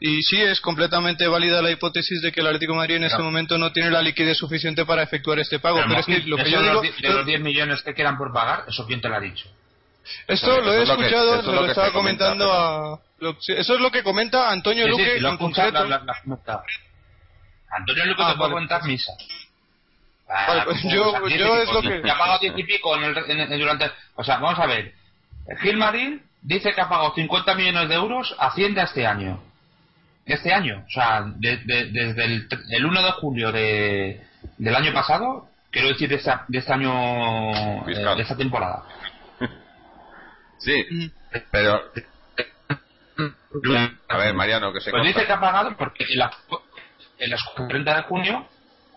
Speaker 4: Y sí, es completamente válida la hipótesis de que el Atlético de Madrid en este momento no tiene la liquidez suficiente para efectuar este pago. Pero, es que lo que yo digo...
Speaker 3: De los 10 millones que quedan por pagar, ¿eso quién te lo ha dicho?
Speaker 4: Esto lo he escuchado, lo, estaba comentando a... eso es lo que comenta Antonio Luque en concreto.
Speaker 3: Antonio Luque
Speaker 4: Ah,
Speaker 3: te puede contar misa.
Speaker 4: Vale, pues yo- yo es lo que-
Speaker 3: que ha pagado 10 y pico en el, en el- durante. O sea, vamos a ver. Gilmarín dice que ha pagado 50 millones de euros a Hacienda este año. Este año. O sea, de- de- desde el, el 1 de julio de, del año pasado, quiero decir de, esta- de este año. eh, de esta temporada.
Speaker 1: Sí, pero. A ver, Mariano, que se
Speaker 3: Pues
Speaker 1: corta.
Speaker 3: dice que ha pagado porque en la, en las 30 de junio,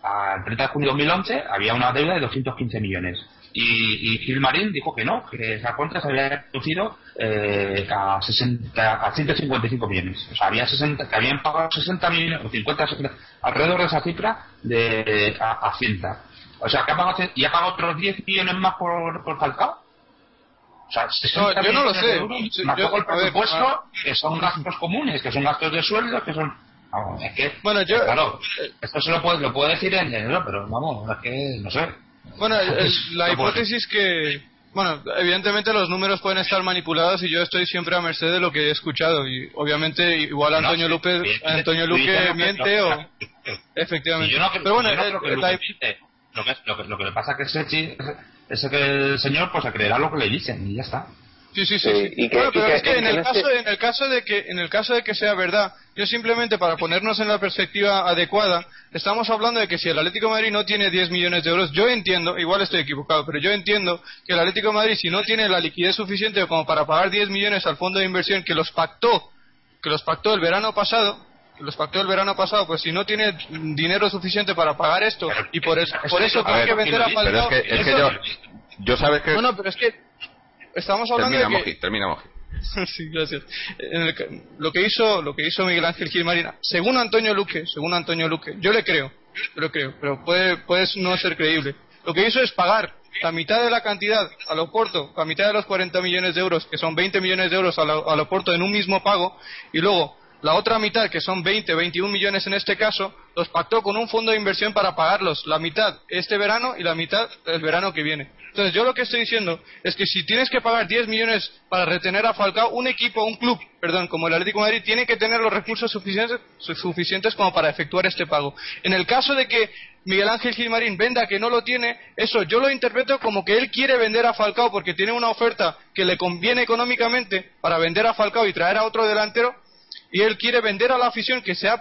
Speaker 3: al 30 de junio de 2011, había una deuda de 215 millones. Y, y Gilmarín dijo que no, que esa cuenta se había reducido eh, a, 60, a 155 millones. O sea, había 60, que habían pagado 60 millones, o 50, 60, alrededor de esa cifra de, a, Hacienda. O sea, que ha pagado, y ha pagado otros 10 millones más por, por Falcao. O sea, 60
Speaker 4: No, yo no lo sé.
Speaker 3: euros,
Speaker 4: Sí, yo- a ver,
Speaker 3: presupuesto, que son gastos comunes, que son gastos de sueldo, que son... Vamos, es que...
Speaker 4: Bueno, yo-
Speaker 3: Claro, esto se lo puede decir en enero, pero vamos, es que, no sé.
Speaker 4: Bueno, el- la
Speaker 3: puedo.
Speaker 4: hipótesis que, bueno, evidentemente los números pueden estar manipulados y yo estoy siempre a merced de lo que he escuchado y obviamente igual Antonio
Speaker 3: No,
Speaker 4: Antonio Luque miente
Speaker 3: no,
Speaker 4: o efectivamente.
Speaker 3: No,
Speaker 4: Pero bueno, el-
Speaker 3: que
Speaker 4: la-
Speaker 3: miente. lo que, lo, que, lo que le pasa que ese, chi- ese que el señor pues se creerá lo que le dicen y ya está.
Speaker 4: Sí, sí, sí.
Speaker 2: Sí,
Speaker 4: sí.
Speaker 2: y que-
Speaker 4: Bueno,
Speaker 2: y
Speaker 4: pero
Speaker 2: que
Speaker 4: es que en
Speaker 2: en
Speaker 4: el,
Speaker 2: este-
Speaker 4: caso, en el caso de que en el caso de que sea verdad, yo simplemente para ponernos en la perspectiva adecuada, estamos hablando de que si el Atlético de Madrid no tiene 10 millones de euros, yo entiendo, igual estoy equivocado, pero yo entiendo que el Atlético de Madrid si no tiene la liquidez suficiente como para pagar 10 millones al fondo de inversión que los pactó, que los pactó el verano pasado, que los pactó el verano pasado, pues si no tiene dinero suficiente para pagar esto y por eso,
Speaker 3: eso
Speaker 4: por
Speaker 3: es
Speaker 4: eso
Speaker 1: a
Speaker 4: que vender a
Speaker 1: es
Speaker 4: Falcao,
Speaker 1: que, es que yo. Yo sabes que.
Speaker 4: No, no, pero es que estamos hablando
Speaker 1: termina,
Speaker 4: de que
Speaker 1: Moji, termina, Moji.
Speaker 4: sí, gracias. En el lo que hizo, lo que hizo Miguel Ángel Gilmarín, según Antonio Luque, según Antonio Luque, yo le creo, yo le creo, pero puede, puede no ser creíble. Lo que hizo es pagar la mitad de la cantidad a Loporto, la mitad de los 40 millones de euros, que son 20 millones de euros a, la- a en un mismo pago, y luego la otra mitad, que son 20, 21 millones en este caso, los pactó con un fondo de inversión para pagarlos, la mitad este verano y la mitad el verano que viene. Entonces yo lo que estoy diciendo es que si tienes que pagar 10 millones para retener a Falcao, un equipo, un club, perdón, como el Atlético de Madrid, tiene que tener los recursos suficientes, su- suficientes como para efectuar este pago. En el caso de que Miguel Ángel Gilmarín venda que no lo tiene, eso yo lo interpreto como que él quiere vender a Falcao porque tiene una oferta que le conviene económicamente para vender a Falcao y traer a otro delantero, y él quiere vender a la afición que se ha,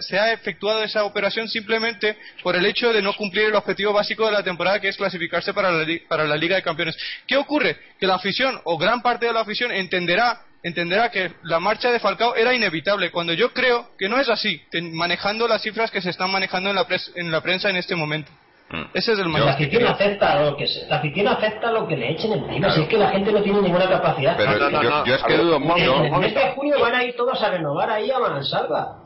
Speaker 4: se ha, efectuado esa operación simplemente por el hecho de no cumplir el objetivo básico de la temporada que es clasificarse para la, para la Liga de Campeones. ¿Qué ocurre? Que la afición o gran parte de la afición entenderá entenderá que la marcha de Falcao era inevitable, cuando yo creo que no es así, manejando las cifras que se están manejando en la, en la prensa en este momento.
Speaker 1: Mm.
Speaker 4: Ese es el
Speaker 5: La
Speaker 4: mayor.
Speaker 5: afición acepta lo que la afición acepta lo que le echen encima,
Speaker 1: Claro.
Speaker 5: si es que la gente no tiene ninguna capacidad.
Speaker 1: Pero
Speaker 2: No, no,
Speaker 1: yo,
Speaker 2: no,
Speaker 1: yo es
Speaker 2: a
Speaker 1: que dudo mucho.
Speaker 5: en el mes de junio van a ir todos a renovar ahí a Mansalva.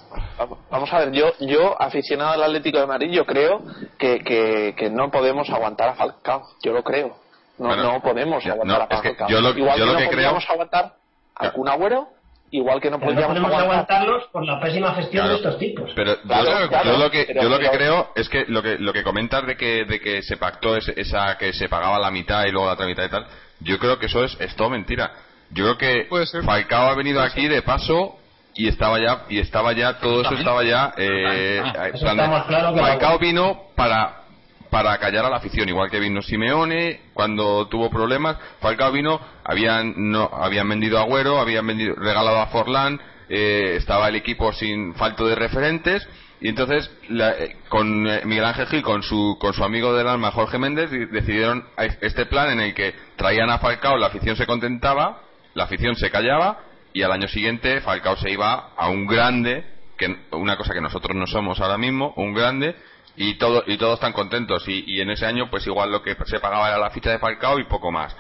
Speaker 2: Vamos- a ver, yo, yo aficionado al Atlético de Madrid, yo creo que, que, que no podemos aguantar a Falcao. Yo lo creo. No,
Speaker 1: Bueno,
Speaker 2: no podemos aguantar
Speaker 1: no,
Speaker 2: a
Speaker 1: es que
Speaker 2: Falcao.
Speaker 1: yo lo-
Speaker 2: igual
Speaker 1: yo
Speaker 2: que
Speaker 1: lo
Speaker 2: no
Speaker 1: que creo-
Speaker 2: aguantar a Kun Agüero, igual que no
Speaker 5: Pero no
Speaker 2: podríamos
Speaker 5: podemos
Speaker 2: aguantar.
Speaker 5: aguantarlos por la pésima gestión
Speaker 1: Claro.
Speaker 5: de estos tipos.
Speaker 1: Pero yo-
Speaker 2: Claro,
Speaker 1: yo, lo que
Speaker 2: pero-
Speaker 1: yo lo que
Speaker 2: pero-
Speaker 1: creo es que lo que lo que comentas de que de que se pactó ese- esa que se pagaba la mitad y luego la otra mitad y tal, yo creo que eso es, es todo mentira. Yo creo que. Falcao ha venido aquí de paso y estaba ya y estaba ya todo eso estaba ya eh,
Speaker 3: Ah,
Speaker 1: en
Speaker 5: eso
Speaker 1: plan
Speaker 5: está
Speaker 1: de-
Speaker 5: más claro que el
Speaker 1: Falcao vino para para callar a la afición igual que vino Simeone cuando tuvo problemas Falcao vino habían no habían vendido a Agüero habían regalado a Forlán eh, estaba el equipo sin falto de referentes y entonces la- eh, con eh, Miguel Ángel Gil con su con su amigo del alma Jorge Méndez di- decidieron este plan en el que traían a Falcao la afición se contentaba la afición se callaba y al año siguiente Falcao se iba a un grande que una cosa que nosotros no somos ahora mismo un grande y todo y todos están contentos y, y en ese año pues igual lo que se pagaba era la ficha de Falcao y poco más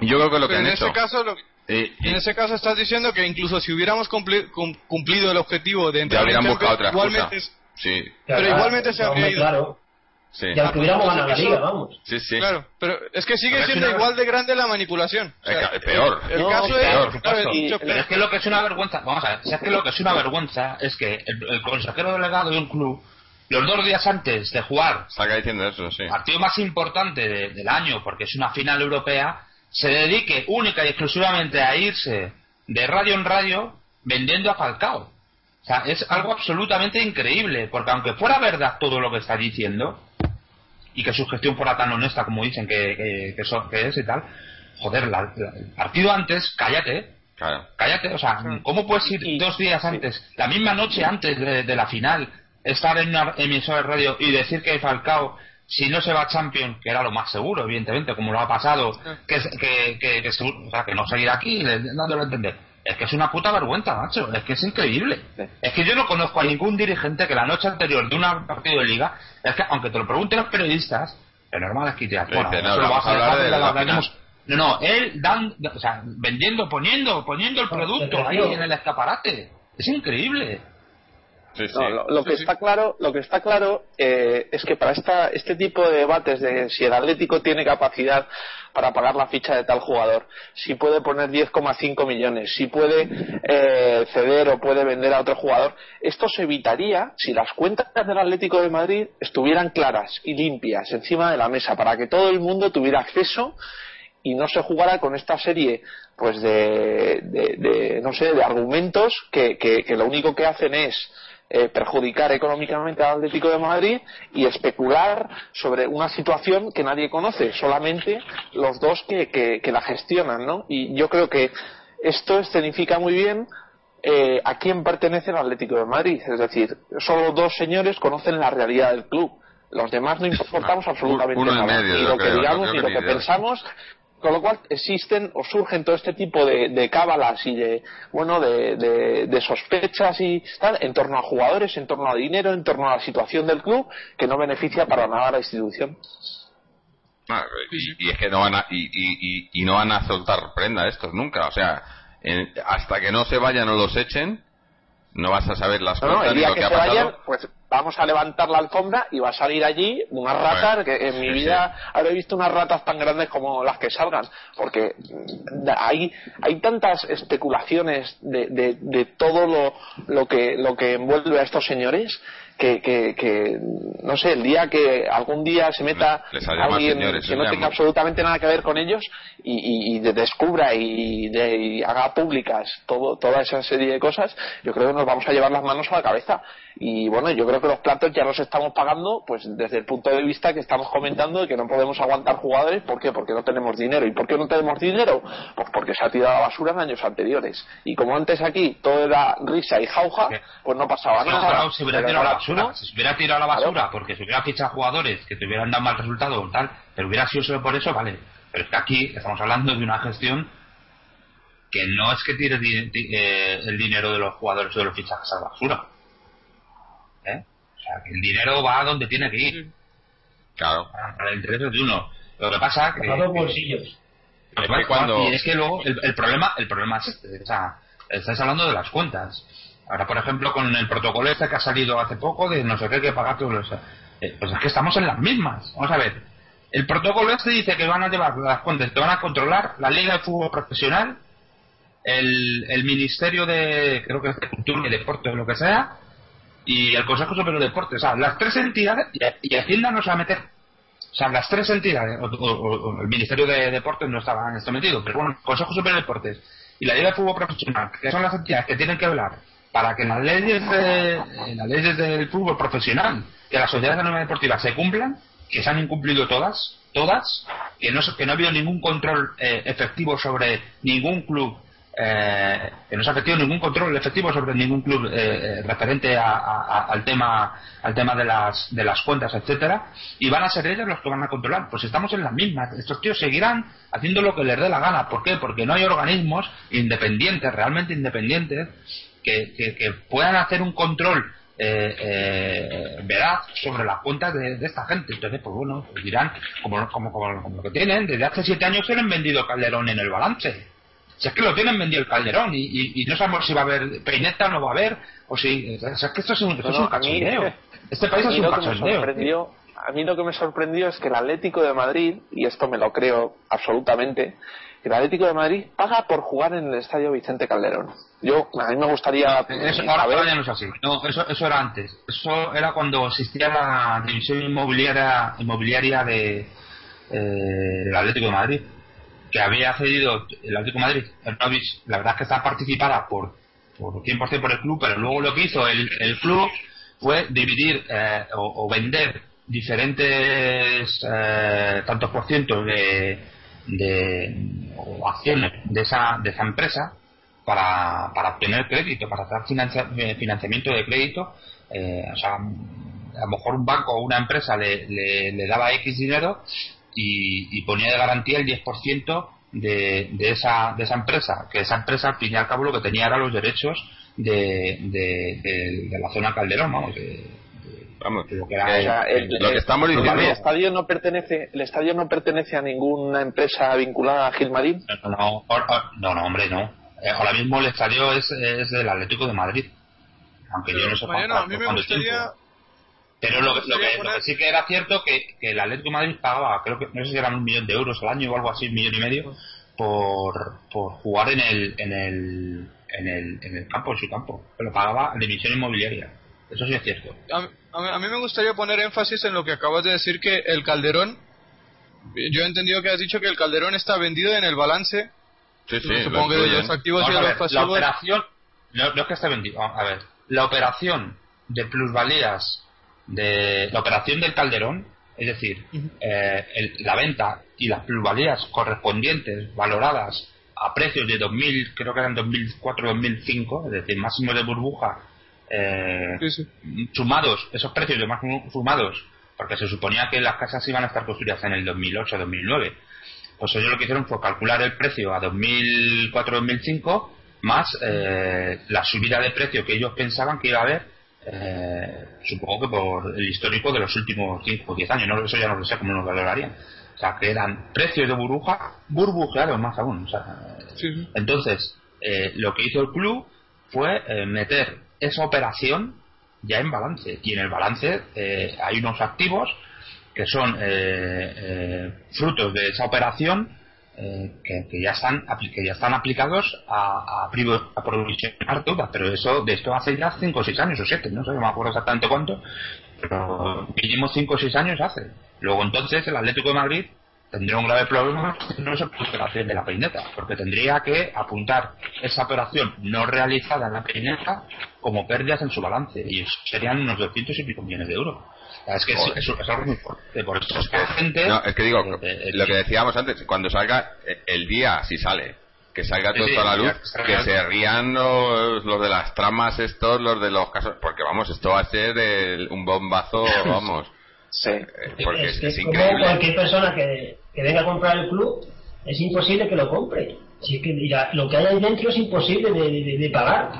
Speaker 1: yo creo que lo que han
Speaker 4: en
Speaker 1: hecho
Speaker 4: ese caso, lo-
Speaker 1: eh,
Speaker 4: en
Speaker 1: eh,
Speaker 4: ese caso estás diciendo que incluso si hubiéramos cumpli- cum- cumplido el objetivo de entrar en
Speaker 1: habrían buscado
Speaker 4: Champions,
Speaker 1: otra
Speaker 4: igualmente es-
Speaker 1: sí
Speaker 4: Pero
Speaker 5: Claro,
Speaker 4: igualmente se
Speaker 5: hombre,
Speaker 4: ido.
Speaker 5: Claro,
Speaker 1: sí
Speaker 5: y aunque hubiéramos ganado la
Speaker 4: Eso-
Speaker 5: liga, vamos.
Speaker 1: sí sí
Speaker 4: Claro, pero es que sigue siendo
Speaker 3: una-
Speaker 4: igual de grande la manipulación. O sea,
Speaker 1: Es peor.
Speaker 4: El, el
Speaker 2: No,
Speaker 4: caso
Speaker 1: peor,
Speaker 4: es, claro, he
Speaker 2: y-
Speaker 4: dicho
Speaker 3: Pero
Speaker 4: peor.
Speaker 3: es que lo que es una vergüenza, vamos a ver, si es que lo que es una vergüenza es que el, el consejero delegado de un club, los dos días antes de jugar
Speaker 1: saca diciendo eso sí.
Speaker 3: el partido más importante de- del año, porque es una final europea, se dedique única y exclusivamente a irse de radio en radio vendiendo a Falcao. O sea, es algo absolutamente increíble, porque aunque fuera verdad todo lo que está diciendo, y que su gestión fuera tan honesta como dicen que, que, es y tal, joder, el partido antes, cállate, cállate, o sea, ¿cómo puedes ir dos días antes, la misma noche antes de, la final, estar en una emisora de radio y decir que Falcao si no se va a Champions, que era lo más seguro, evidentemente, como lo ha pasado, que, que, que, o sea, que no seguir aquí dándole a entender es que es una puta vergüenza, macho. Es que es increíble. Es que yo no conozco a ningún dirigente que la noche anterior de un partido de liga, es que aunque te lo pregunten los periodistas, lo normal es que te bueno, no, lo vas a hablar de la, No, no, él dan, o sea, vendiendo, poniendo, poniendo el producto ahí en el escaparate. Es increíble
Speaker 2: lo, que está claro, lo que está claro eh, es que para esta, este tipo de debates de si el Atlético tiene capacidad para pagar la ficha de tal jugador, si puede poner 10,5 millones, si puede eh, ceder o puede vender a otro jugador, esto se evitaría si las cuentas del Atlético de Madrid estuvieran claras y limpias encima de la mesa para que todo el mundo tuviera acceso y no se jugara con esta serie pues de, de, no sé de argumentos que, que, lo único que hacen es eh, perjudicar económicamente al Atlético de Madrid y especular sobre una situación que nadie conoce, solamente los dos que, que, la gestionan, ¿no? Y yo creo que esto escenifica muy bien eh, a quién pertenece el Atlético de Madrid. Es decir, solo dos señores conocen la realidad del club. Los demás no importamos absolutamente nada. ni lo que digamos, ni lo que pensamos, con lo cual existen o surgen todo este tipo de, cábalas y de bueno de, sospechas y tal en torno a jugadores, en torno a dinero, en torno a la situación del club que no beneficia para nada a la institución.
Speaker 1: Ah, y, es que no van a y, y, no van a soltar prenda estos nunca, o sea, hasta que no se vayan o los echen, no vas a saber las cosas
Speaker 2: lo que, ha pasado. pues vamos a levantar la alfombra y va a salir allí unas ratas que en mi vida habré visto unas ratas tan grandes como las que salgan porque hay hay tantas especulaciones de, de, de todo lo, lo que lo que envuelve a estos señores que, que, no sé, el día que algún día se meta alguien que no tenga absolutamente nada que ver con ellos y, y, descubra y, haga públicas todo, toda esa serie de cosas, yo creo que nos vamos a llevar las manos a la cabeza. Y bueno, yo creo que los platos ya los estamos pagando, pues desde el punto de vista que estamos comentando de que no podemos aguantar jugadores. ¿Por qué? Porque no tenemos dinero. ¿Y por qué no tenemos dinero? Pues porque se ha tirado a la basura en años anteriores. Y como antes aquí todo era risa y jauja, pues no pasaba nada.
Speaker 3: se hubiera tirado a la basura, se hubiera tirado a la basura porque se hubiera fichado jugadores que te hubieran dado mal resultado o tal, pero hubiera sido solo por eso, vale. Pero es que aquí estamos hablando de una gestión que no es que tire eh, el dinero de los jugadores o de los fichajes a la basura ¿eh? O sea, que el dinero va a donde tiene que ir.
Speaker 1: Claro.
Speaker 3: Para, el interés de uno. Lo que pasa que...
Speaker 5: A los bolsillos.
Speaker 3: cuando... Y es que luego el, problema el problema es este. O sea, estáis hablando de las cuentas. Ahora, por ejemplo, con el protocolo este que ha salido hace poco de no sé qué que pagar todos los... Eh, pues es que estamos en las mismas. Vamos a ver. El protocolo este dice que van a llevar las cuentas, que van a controlar la Liga de Fútbol Profesional, el, el Ministerio de, creo que es de Cultura y Deporte o lo que sea, y el Consejo Superior de Deportes. O sea, las tres entidades, y Hacienda no se va a meter. O sea, las tres entidades, o, el Ministerio de Deportes no estaba en esto metido, pero bueno, el Consejo Superior de Deportes y la Liga de Fútbol Profesional, que son las entidades que tienen que hablar para que las leyes, de, las leyes del fútbol profesional, que las sociedades de deportivas se cumplan, que se han incumplido todas, todas, que no, que no ha habido ningún control eh, efectivo sobre ningún club eh, que no se ha efectivo ningún control efectivo sobre ningún club eh, eh, referente al tema al tema de las de las cuentas etcétera y van a ser ellos los que van a controlar pues estamos en las mismas estos tíos seguirán haciendo lo que les dé la gana ¿por qué? porque no hay organismos independientes realmente independientes que, que, puedan hacer un control eh, veraz sobre las cuentas de, esta gente. Entonces, pues bueno, pues dirán, como, como, como, lo que tienen, desde hace siete años se han vendido Calderón en el balance. Si es que lo tienen vendido el Calderón y, no sabemos si va a haber peineta o no va a haber, o si. O sea, es que esto es un, esto es un cachondeo. Este país es un cachondeo.
Speaker 2: A mí lo que me sorprendió es que el Atlético de Madrid, y esto me lo creo absolutamente, el Atlético de Madrid paga por jugar en el estadio Vicente Calderón. Yo, a mí me gustaría.
Speaker 3: Eso, ahora, ya no es así. No, eso, eso era antes. Eso era cuando existía la división inmobiliaria, inmobiliaria de, eh, del Atlético de Madrid que había cedido el Atlético de Madrid, Novich, la verdad es que está participada por, por 100% por el club, pero luego lo que hizo el, el club fue dividir eh, o, vender diferentes eh, tantos por ciento de, de o acciones de esa, de esa empresa para, para obtener crédito, para hacer eh, financiamiento de crédito. o sea, a lo mejor un banco o una empresa le, le, daba X dinero y, y, ponía de garantía el 10% de, de, esa, de esa empresa, que esa empresa al fin y al cabo lo que tenía era los derechos de, de, la zona Calderón, vamos,
Speaker 1: lo que, estamos diciendo.
Speaker 2: El estadio no pertenece, el estadio no pertenece a ninguna empresa vinculada a Gilmadín.
Speaker 3: No, no, no, hombre, no. Eh, ahora mismo el estadio es, es del Atlético de Madrid. Aunque yo no sé
Speaker 4: a mí me gustaría,
Speaker 3: pero lo, lo, que, sí que era cierto que, que el Atlético de Madrid pagaba, creo que no sé si eran un millón de euros al año o algo así, un millón y medio, por, por jugar en el, en el, en el, en el campo, en su campo. Pero pagaba de emisión inmobiliaria. Eso sí es cierto.
Speaker 4: A, mí me gustaría poner énfasis en lo que acabas de decir, que el Calderón, yo he entendido que has dicho que el Calderón está vendido en el balance.
Speaker 1: Sí, sí,
Speaker 4: supongo que de los activos y de los pasivos.
Speaker 3: La operación, no, no es que esté vendido, a ver, la operación de plusvalías de la operación del Calderón, es decir, eh, la venta y las plusvalías correspondientes valoradas a precios de 2000, creo que eran 2004-2005, es decir, máximo de burbuja, eh, sumados, esos precios de máximo sumados, porque se suponía que las casas iban a estar construidas en el 2008-2009. Pues ellos lo que hicieron fue calcular el precio a 2004-2005 más eh, la subida de precio que ellos pensaban que iba a haber eh, supongo que por el histórico de los últimos 5 o 10 años, no, eso ya no lo sé cómo lo valorarían. O sea, que eran precios de burbuja, burbujeados más aún. Entonces, eh, lo que hizo el club fue eh, meter esa operación ya en balance. Y en el balance eh, hay unos activos que son frutos de esa operación eh, que, ya están que ya están aplicados a, a, a provisionar todas pero eso de esto hace ya 5 o 6 años o 7 no sé no me acuerdo exactamente cuánto pero mínimo 5 o 6 años hace. Luego entonces el Atlético de Madrid tendría un grave problema no operación de la peineta porque tendría que apuntar esa operación no realizada en la peineta como pérdidas en su balance y serían unos 200 y pico millones de euros es que es, algo muy fuerte. Por eso es que gente.
Speaker 1: No, es que digo, lo que decíamos antes, cuando salga eh, el día, si sale, que salga todo a la luz, que se rían los, los, de las tramas estos, los de los casos, porque vamos, esto va a ser un bombazo, vamos.
Speaker 2: sí. Eh,
Speaker 5: porque es, es, increíble. cualquier persona que, que, venga a comprar el club, es imposible que lo compre. Si es que lo que hay ahí dentro es imposible de, de, de pagar.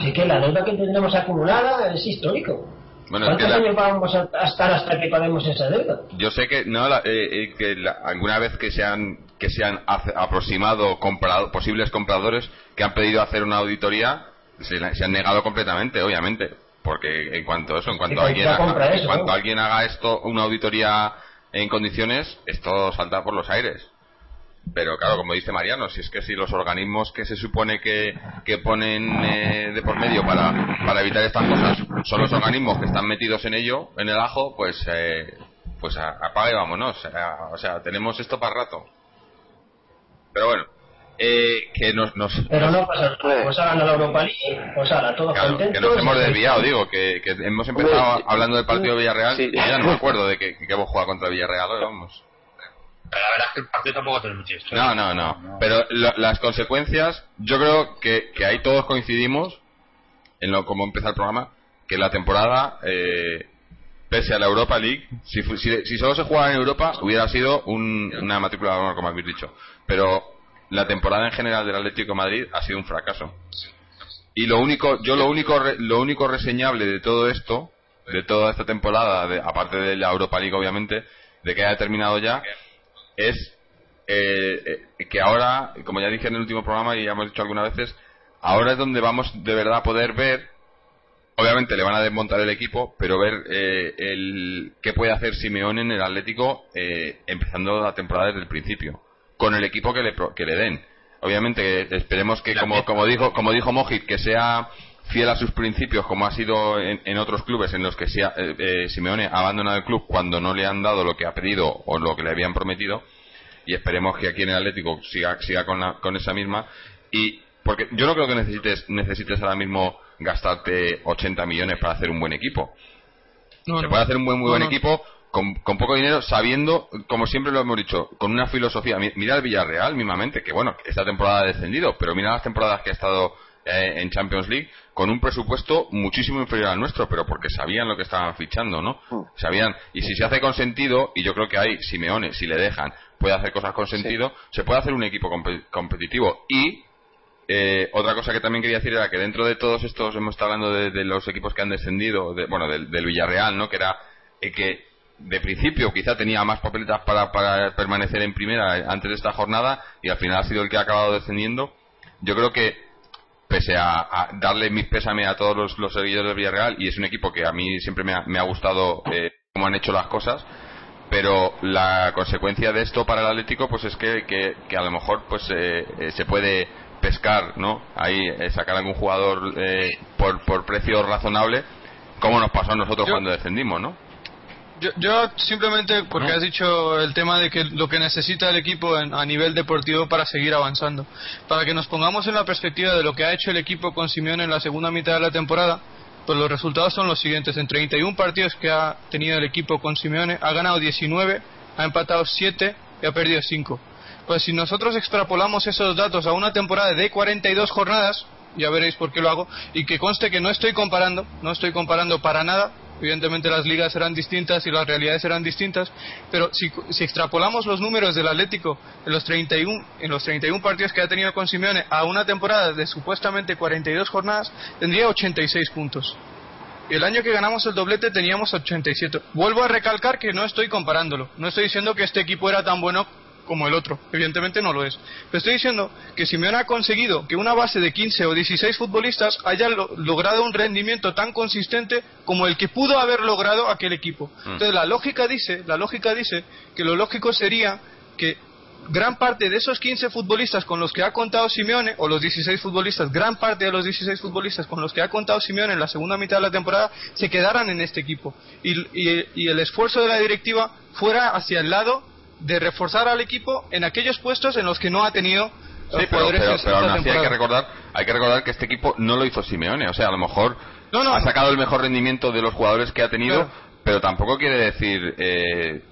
Speaker 5: Si es que la deuda que tendremos acumulada es histórico. Bueno, ¿Cuántos años vamos a estar hasta que paguemos esa deuda?
Speaker 1: Yo sé que no eh, eh, que alguna vez que se han que se han aproximado comprado, posibles compradores que han pedido hacer una auditoría se, han negado completamente, obviamente, porque en cuanto eso, en cuanto alguien haga, en cuanto alguien haga esto una auditoría en condiciones, esto salta por los aires. Pero claro, como dice Mariano, si es que si los organismos que se supone que, que ponen eh, de por medio para, para evitar estas cosas son los organismos que están metidos en ello, en el ajo, pues eh, pues apague y vámonos. O sea, tenemos esto para rato. Pero bueno, eh, que nos, nos,
Speaker 5: Pero no pasa pues hagan la Europa League, pues ahora todos claro,
Speaker 1: Que nos hemos desviado, digo, que, que hemos empezado hablando del partido de Villarreal y ya no me acuerdo de que, que hemos jugado contra Villarreal, vamos.
Speaker 3: La verdad es que el partido tampoco tiene mucho
Speaker 1: No, no, no. Pero las consecuencias, yo creo que, que ahí todos coincidimos en lo cómo empieza el programa, que la temporada, eh, pese a la Europa League, si, si, solo se jugaba en Europa, hubiera sido una matrícula de honor, como habéis dicho. Pero la temporada en general del Atlético de Madrid ha sido un fracaso. Y lo único, yo lo único, lo único reseñable de todo esto, de toda esta temporada, aparte de la Europa League obviamente, de que haya terminado ya, es eh, eh, que ahora, como ya dije en el último programa y ya hemos dicho algunas veces, ahora es donde vamos de verdad a poder ver, obviamente le van a desmontar el equipo, pero ver eh, el qué puede hacer Simeone en el Atlético empezando la temporada desde el principio, con el equipo que le, que le den. Obviamente esperemos que, como, como dijo como dijo Mojit, que sea fiel a sus principios, como ha sido en, otros clubes en los que eh, eh, Simeone ha abandonado el club cuando no le han dado lo que ha pedido o lo que le habían prometido. Y esperemos que aquí en el Atlético siga, siga con, con esa misma. Y Porque yo no creo que necesites, necesites ahora mismo gastarte 80 millones para hacer un buen equipo. Se puede hacer un buen, muy buen equipo con, con, poco dinero, sabiendo, como siempre lo hemos dicho, con una filosofía. Mira el Villarreal, mismamente, que bueno, esta temporada ha descendido, pero mira las temporadas que ha estado eh, en Champions League con un presupuesto muchísimo inferior al nuestro, pero porque sabían lo que estaban fichando, ¿no? Mm. Sabían, y si se hace con sentido, y yo creo que hay Simeone, si le dejan, puede hacer cosas con sentido, se puede hacer un equipo competitivo. Y eh, otra cosa que también quería decir era que dentro de todos estos, hemos estado hablando de, los equipos que han descendido, de, bueno, del, Villarreal, ¿no? Que era eh, que de principio quizá tenía más papeletas para, para permanecer en primera antes de esta jornada y al final ha sido el que ha acabado descendiendo. Yo creo que pese a, darle mi pésame a todos los, seguidores del Villarreal, y es un equipo que a mí siempre me ha, gustado eh, cómo han hecho las cosas, pero la consecuencia de esto para el Atlético pues es que, que, a lo mejor pues eh, eh, se puede pescar, ¿no? Ahí sacar algún jugador por, por precio razonable, como nos pasó a nosotros cuando descendimos, ¿no?
Speaker 4: Yo, simplemente, porque has dicho el tema de que lo que necesita el equipo a nivel deportivo para seguir avanzando. Para que nos pongamos en la perspectiva de lo que ha hecho el equipo con Simeone en la segunda mitad de la temporada, pues los resultados son los siguientes. En 31 partidos que ha tenido el equipo con Simeone, ha ganado 19, ha empatado 7 y ha perdido 5. Pues si nosotros extrapolamos esos datos a una temporada de 42 jornadas, ya veréis por qué lo hago, y que conste que no estoy comparando, no estoy comparando para nada Evidentemente las ligas serán distintas y las realidades serán distintas, pero si, extrapolamos los números del Atlético en los 31 en los 31 partidos que ha tenido con Simeone a una temporada de supuestamente 42 jornadas, tendría 86 puntos. Y el año que ganamos el doblete teníamos 87. Vuelvo a recalcar que no estoy comparándolo. No estoy diciendo que este equipo era tan bueno como el otro. Evidentemente no lo es. Pero estoy diciendo que Simeone ha conseguido que una base de 15 o 16 futbolistas haya logrado un rendimiento tan consistente como el que pudo haber logrado aquel equipo. Mm. Entonces la lógica dice, la lógica dice que lo lógico sería que gran parte de esos 15 futbolistas con los que ha contado Simeone, o los 16 futbolistas, gran parte de los 16 futbolistas con los que ha contado Simeone en la segunda mitad de la temporada, se quedaran en este equipo. y el esfuerzo de la directiva fuera hacia el lado de reforzar al equipo en aquellos puestos en los que no ha tenido
Speaker 1: sí, pero, pero, aún así hay que recordar hay que recordar que este equipo no lo hizo Simeone o sea a lo mejor ha sacado el mejor rendimiento de los jugadores que ha tenido pero tampoco quiere decir eh,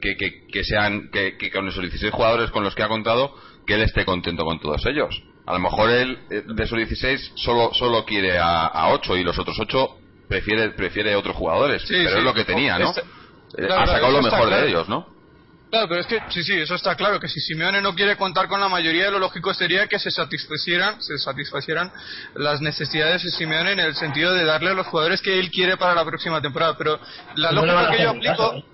Speaker 1: que, que, sean que, con esos 16 jugadores con los que ha contado que él esté contento con todos ellos. A lo mejor él eh, de esos 16 solo solo quiere a, a 8 y los otros 8 prefiere prefiere otros jugadores pero es lo que tenía no eh, ha sacado lo mejor de ellos no
Speaker 4: Claro, pero es que sí, sí, eso está claro, que si Simeone no quiere contar con la mayoría, lo lógico sería que se satisfacieran, se satisfacieran las necesidades de Simeone en el sentido de darle a los jugadores que él quiere para la próxima temporada. Pero la lógica que yo aplico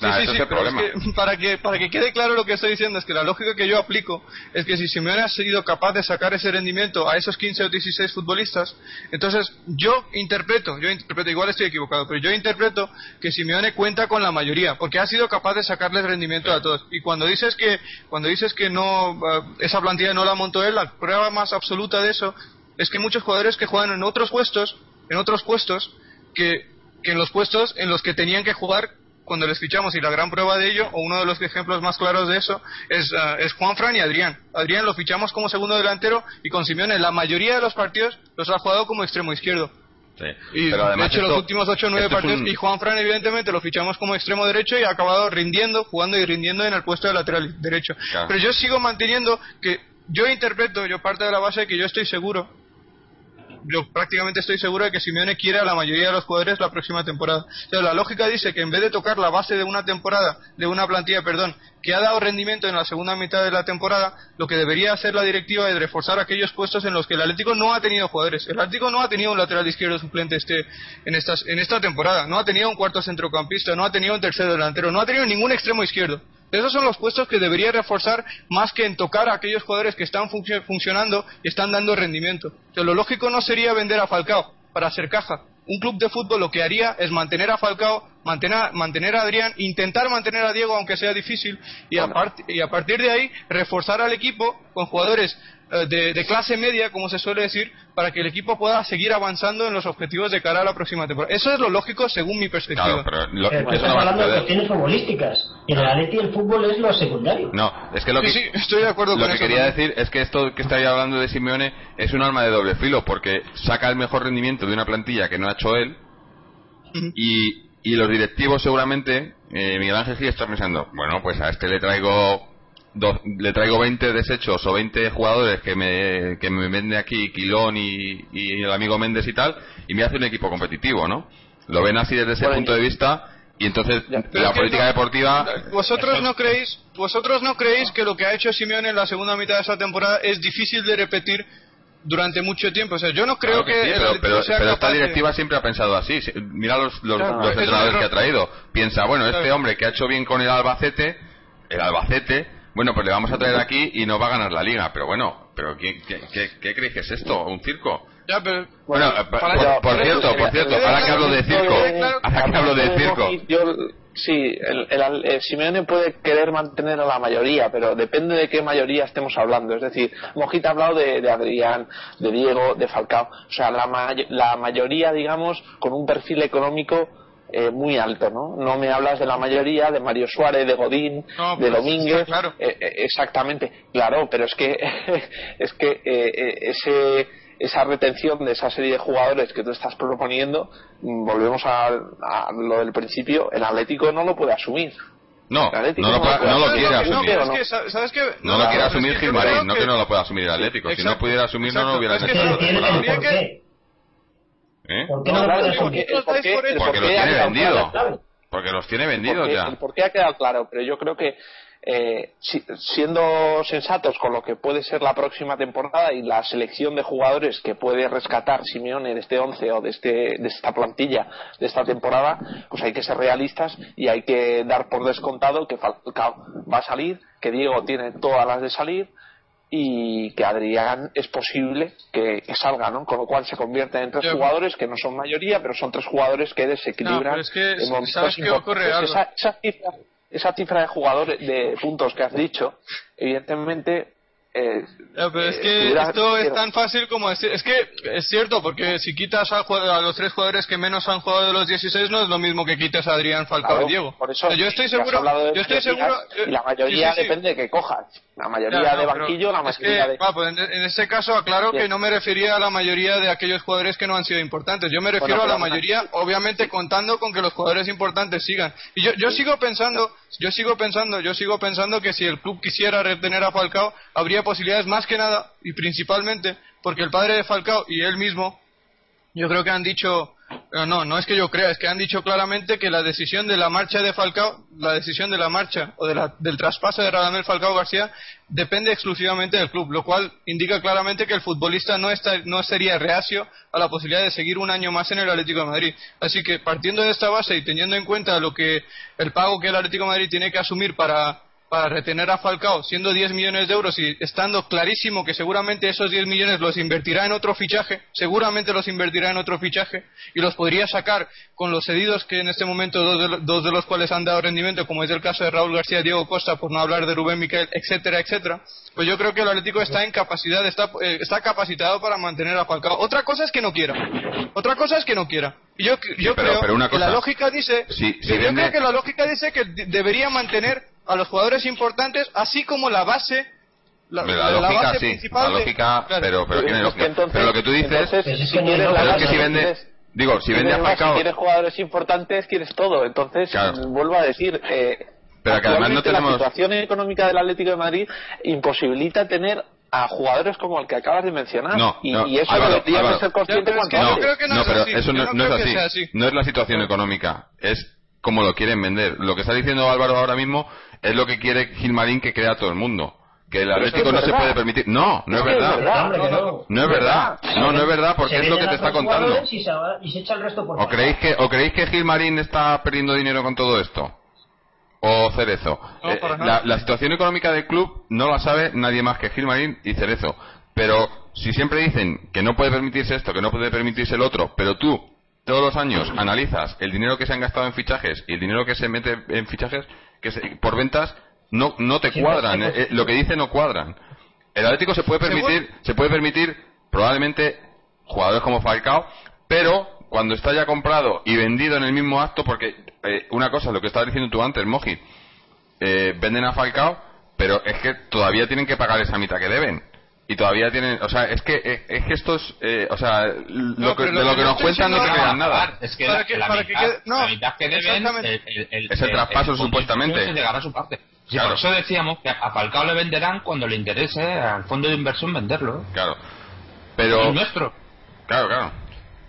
Speaker 4: Sí, sí, sí, para, que, para que quede claro lo que estoy diciendo, es que la lógica que yo aplico es que si Simeone ha sido capaz de sacar ese rendimiento a esos 15 o 16 futbolistas, entonces yo interpreto, yo interpreto, igual estoy equivocado, pero yo interpreto que Simeone cuenta con la mayoría, porque ha sido capaz de sacarles rendimiento a todos. Y cuando dices que, cuando dices que no, eh, esa plantilla no la montó él, la prueba más absoluta de eso es que muchos jugadores que juegan en otros puestos, en otros puestos, que, que en los puestos en los que tenían que jugar cuando les fichamos y la gran prueba de ello, o uno de los ejemplos más claros de eso, es, uh, es Juan Fran y Adrián. Adrián lo fichamos como segundo delantero y con Simeone la mayoría de los partidos los ha jugado como extremo izquierdo.
Speaker 1: Sí. Y Pero además
Speaker 4: de hecho, los últimos 8 o 9 partidos, y Juan Fran, evidentemente, lo fichamos como extremo derecho y ha acabado rindiendo, jugando y rindiendo en el puesto de lateral derecho. Pero yo sigo manteniendo que yo interpreto, yo parte de la base de que yo estoy seguro yo prácticamente estoy seguro de que Simeone quiere la mayoría de los jugadores la próxima temporada. la lógica dice que en vez de tocar la base de una temporada, de una plantilla, perdón, que ha dado rendimiento en la segunda mitad de la temporada, lo que debería hacer la directiva es reforzar aquellos puestos en los que el Atlético no ha tenido jugadores. El Atlético no ha tenido un lateral izquierdo suplente este en estas en esta temporada, no ha tenido un cuarto centrocampista, no ha tenido un tercero delantero, no ha tenido ningún extremo izquierdo. Esos son los puestos que debería reforzar más que en tocar a aquellos jugadores que están funcionando y están dando rendimiento. lo lógico no sería vender a Falcao para hacer caja. Un club de fútbol lo que haría es mantener a Falcao mantener, mantener a Adrián, intentar mantener a Diego aunque sea difícil y a, y a partir de ahí reforzar al equipo con jugadores eh, de, clase media, como se suele decir, para que el equipo pueda seguir avanzando en los objetivos de cara a la próxima temporada. Eso es lo lógico según mi perspectiva.
Speaker 5: pero estás hablando de cuestiones futbolísticas. Y en el Atleti el fútbol es lo secundario.
Speaker 1: No, es que lo que,
Speaker 4: sí, estoy de acuerdo
Speaker 1: lo
Speaker 4: que
Speaker 1: quería decir es que esto que estáis hablando de Simeone es un arma de doble filo, porque saca el mejor rendimiento de una plantilla que no ha hecho él y, y los directivos seguramente, eh, Miguel Ángel Gil está pensando, bueno, pues a este le traigo le traigo 20 desechos o 20 jugadores que me, que me vende aquí Quilón y, y, el amigo Méndez y tal, y me hace un equipo competitivo, ¿no? Lo ven así desde ese punto de vista y entonces la política deportiva
Speaker 4: vosotros no creéis vosotros no creéis que lo que ha hecho Simeone en la segunda mitad de esa temporada es difícil de repetir durante mucho tiempo o sea yo no creo que,
Speaker 1: pero, esta directiva siempre ha pensado así mira los, los, entrenadores que ha traído piensa bueno este hombre que ha hecho bien con el Albacete el Albacete bueno, pues le vamos a traer aquí y no va a ganar la liga. Pero bueno, pero ¿qué, qué, qué, crees que es esto? ¿Un circo?
Speaker 4: Ya, pero,
Speaker 1: bueno, eh, por, cierto, por cierto, ahora que hablo de circo, ahora que hablo de circo.
Speaker 2: Sí, el, el, Simeone puede querer mantener a la mayoría, pero depende de qué mayoría estemos hablando. Es decir, Mojita ha hablado de, de Adrián, de Diego, de Falcao. O sea, la, la mayoría, digamos, con un perfil económico eh, muy alto, ¿no? No me hablas de la mayoría, de Mario Suárez, de Godín, de Domínguez.
Speaker 4: Claro.
Speaker 2: Eh, eh, exactamente, claro, pero es que, es que ese, esa retención de esa serie de jugadores que tú estás proponiendo, mm, volvemos a, lo del principio, el Atlético no lo puede asumir.
Speaker 1: No, no lo, quiere asumir. No, lo quiere asumir Gilmarín, no que no lo pueda asumir el Atlético. Si no pudiera asumir, no lo hubiera hecho.
Speaker 2: ¿Eh? ¿Por qué no, porque,
Speaker 1: los tiene vendidos. Porque los tiene vendidos ya.
Speaker 2: El por qué ha quedado claro, pero yo creo que eh, siendo sensatos con lo que puede ser la próxima temporada y la selección de jugadores que puede rescatar Simeone de este 11 o de, este, de esta plantilla de esta temporada, pues hay que ser realistas y hay que dar por descontado que va a salir, que Diego tiene todas las de salir, y que Adrián es posible que, salga, ¿no? Con lo cual se convierte en tres jugadores que no son mayoría, pero son tres jugadores que desequilibran.
Speaker 4: No, es que, ¿sabes qué ocurre?
Speaker 2: Pues esa, esa, cifra, esa cifra de jugadores, de puntos que has dicho, evidentemente eh,
Speaker 4: pero es que esto es tan fácil como decir. Es que es cierto, porque si quitas a, los tres jugadores que menos han jugado de los 16, no es lo mismo que quites a Adrián Falcao y Diego.
Speaker 2: Por eso,
Speaker 4: yo estoy seguro. Yo estoy seguro
Speaker 2: y la mayoría depende de que cojas. La mayoría de banquillo, la mayoría de.
Speaker 4: Pues en, ese caso, aclaro que no me refería a la mayoría de aquellos jugadores que no han sido importantes. Yo me refiero a la mayoría, obviamente contando con que los jugadores importantes sigan. Y yo, yo sigo pensando, yo sigo pensando, yo sigo pensando que si el club quisiera retener a Falcao, habría posibilidades más que nada y principalmente porque el padre de Falcao y él mismo, yo creo que han dicho, no, no es que yo crea, es que han dicho claramente que la decisión de la marcha de Falcao, la decisión de la marcha o de la, del traspaso de Radamel Falcao García depende exclusivamente del club, lo cual indica claramente que el futbolista no, está, no sería reacio a la posibilidad de seguir un año más en el Atlético de Madrid. Así que partiendo de esta base y teniendo en cuenta lo que el pago que el Atlético de Madrid tiene que asumir para para retener a Falcao siendo 10 millones de euros y estando clarísimo que seguramente esos 10 millones los invertirá en otro fichaje, seguramente los invertirá en otro fichaje y los podría sacar con los cedidos que en este momento dos de, los cuales han dado rendimiento, como es el caso de Raúl García, Diego Costa, por no hablar de Rubén Miquel, etcétera, etcétera. Pues yo creo que el Atlético está en capacidad, está, eh, está capacitado para mantener a Falcao. Otra cosa es que no quiera. Otra cosa es que no quiera. Y yo, yo creo que la lógica dice, yo creo que la lógica dice que debería mantener a los jugadores importantes, así como la base
Speaker 1: la, la, lógica sí, la lógica, pero, pero, tiene lógica. pero lo que tú dices es, si que si vende, digo, si vende a Falcao...
Speaker 2: Si quieres jugadores importantes, quieres todo. Entonces, vuelvo a decir, eh,
Speaker 1: pero que además no tenemos...
Speaker 2: la situación económica del Atlético de Madrid imposibilita tener a jugadores como el que acabas de mencionar.
Speaker 1: No,
Speaker 2: y,
Speaker 1: no,
Speaker 2: y eso ser consciente
Speaker 4: cuanto no,
Speaker 2: antes.
Speaker 4: Que no, no,
Speaker 1: pero eso no, no es así. No es la situación económica, es como lo quieren vender. Lo que está diciendo Álvaro ahora mismo es lo que quiere Gilmarín que crea todo el mundo. Que el Atlético no se puede permitir. No, no es verdad. No es verdad. No, no es verdad porque es lo que te está contando. ¿O creéis que, o creéis que Gilmarín está perdiendo dinero con todo esto? o Cerezo. Eh, la, la, situación económica del club no la sabe nadie más que Gilmarín y Cerezo. Pero si siempre dicen que no puede permitirse esto, que no puede permitirse el otro, pero tú todos los años analizas el dinero que se han gastado en fichajes y el dinero que se mete en fichajes que por ventas, no, no te cuadran. Eh, eh, lo que dice no cuadran. El Atlético se puede permitir, se puede permitir probablemente jugadores como Falcao, pero cuando está ya comprado y vendido en el mismo acto, porque eh, una cosa, lo que estabas diciendo tú antes, Moji, venden a Falcao, pero es que todavía tienen que pagar esa mitad que deben y todavía tienen o sea es que eh, es que estos eh, o sea lo que, de lo que, nos cuentan no se crean nada.
Speaker 3: es que la, mitad, que, deben
Speaker 1: es el traspaso supuestamente
Speaker 3: llegar a su parte. Por eso decíamos que a Falcao le venderán cuando le interese al fondo de inversión venderlo.
Speaker 1: Claro. Pero
Speaker 3: nuestro.
Speaker 1: Claro claro.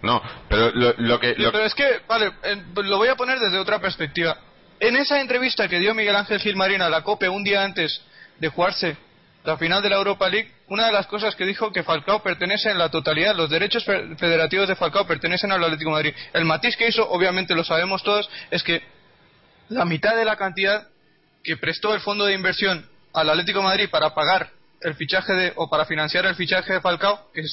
Speaker 1: No pero lo, que
Speaker 4: pero es que vale lo voy a poner desde otra perspectiva. En esa entrevista que dio Miguel Ángel Gilmarín a la COPE un día antes de jugarse la final de la Europa League, una de las cosas que dijo que Falcao pertenece en la totalidad, los derechos federativos de Falcao pertenecen al Atlético Madrid. El matiz que hizo, obviamente lo sabemos todos, es que la mitad de la cantidad que prestó el fondo de inversión al Atlético Madrid para pagar el fichaje de, o para financiar el fichaje de Falcao, que,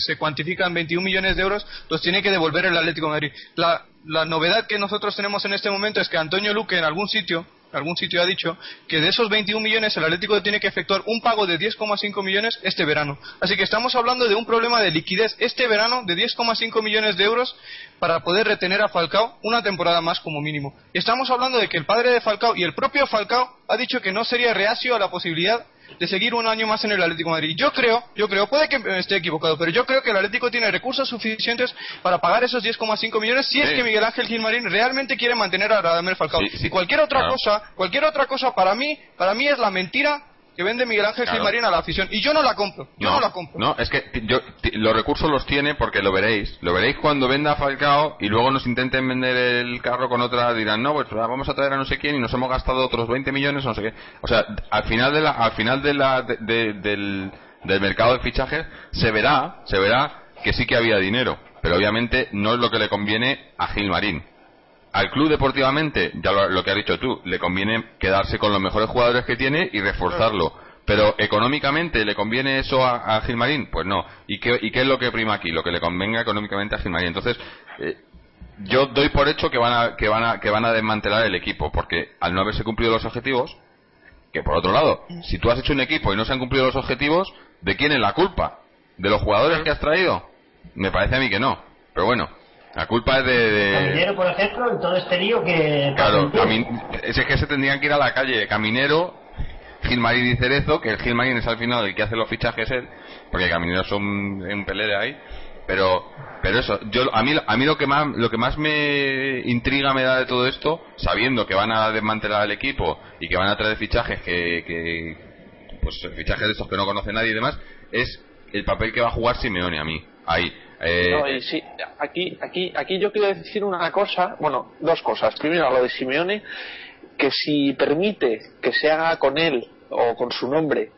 Speaker 4: se cuantifica en 21 millones de euros, los tiene que devolver el Atlético Madrid. La, la novedad que nosotros tenemos en este momento es que Antonio Luque en algún sitio algún sitio ha dicho que de esos 21 millones el Atlético tiene que efectuar un pago de 10,5 millones este verano. Así que estamos hablando de un problema de liquidez este verano de 10,5 millones de euros para poder retener a Falcao una temporada más como mínimo. Estamos hablando de que el padre de Falcao y el propio Falcao ha dicho que no sería reacio a la posibilidad de seguir un año más en el Atlético de Madrid. Yo creo, yo creo, puede que esté equivocado, pero yo creo que el Atlético tiene recursos suficientes para pagar esos 10,5 millones si es que Miguel Ángel Gilmarín realmente quiere mantener a Radamel Falcao. y cualquier otra cosa, cualquier otra cosa para mí, para mí es la mentira que vende Miguel Ángel Gilmarín a la afición. Y yo no la compro. Yo no, la compro.
Speaker 1: No, es que yo, los recursos los tiene porque lo veréis. Lo veréis cuando venda Falcao y luego nos intenten vender el carro con otra. Dirán, no, pues vamos a traer a no sé quién y nos hemos gastado otros 20 millones o no sé qué. O sea, al final, de la, al final de la, del, del mercado de fichajes se verá, se verá que sí que había dinero. Pero obviamente no es lo que le conviene a Gilmarín al club deportivamente, ya lo, que has dicho tú, le conviene quedarse con los mejores jugadores que tiene y reforzarlo. Pero económicamente, ¿le conviene eso a, Gilmarín? Pues no. ¿Y qué, ¿Y qué es lo que prima aquí? Lo que le convenga económicamente a Gilmarín. Entonces, eh, yo doy por hecho que van, a, que, van a, que van a desmantelar el equipo, porque al no haberse cumplido los objetivos, que por otro lado, si tú has hecho un equipo y no se han cumplido los objetivos, ¿de quién es la culpa? ¿De los jugadores que has traído? Me parece a mí que no. Pero bueno, la culpa es de,
Speaker 5: Caminero, por ejemplo, en todo este lío que...
Speaker 1: Claro, es que se tendrían que ir a la calle. Caminero, Gilmarín y Cerezo, que el Gilmarín es al final el que hace los fichajes él, porque Caminero son un pelele ahí. Pero, pero eso, yo, a mí, a mí lo que más, lo que más me intriga me da de todo esto, sabiendo que van a desmantelar el equipo y que van a traer fichajes que, que pues fichajes de estos que no conoce nadie y demás, es el papel que va a jugar Simeone a mí, ahí
Speaker 2: eh, sí, aquí, aquí, aquí yo quiero decir una cosa, bueno, dos cosas. Primero, lo de Simeone, que si permite que se haga con él o con su nombre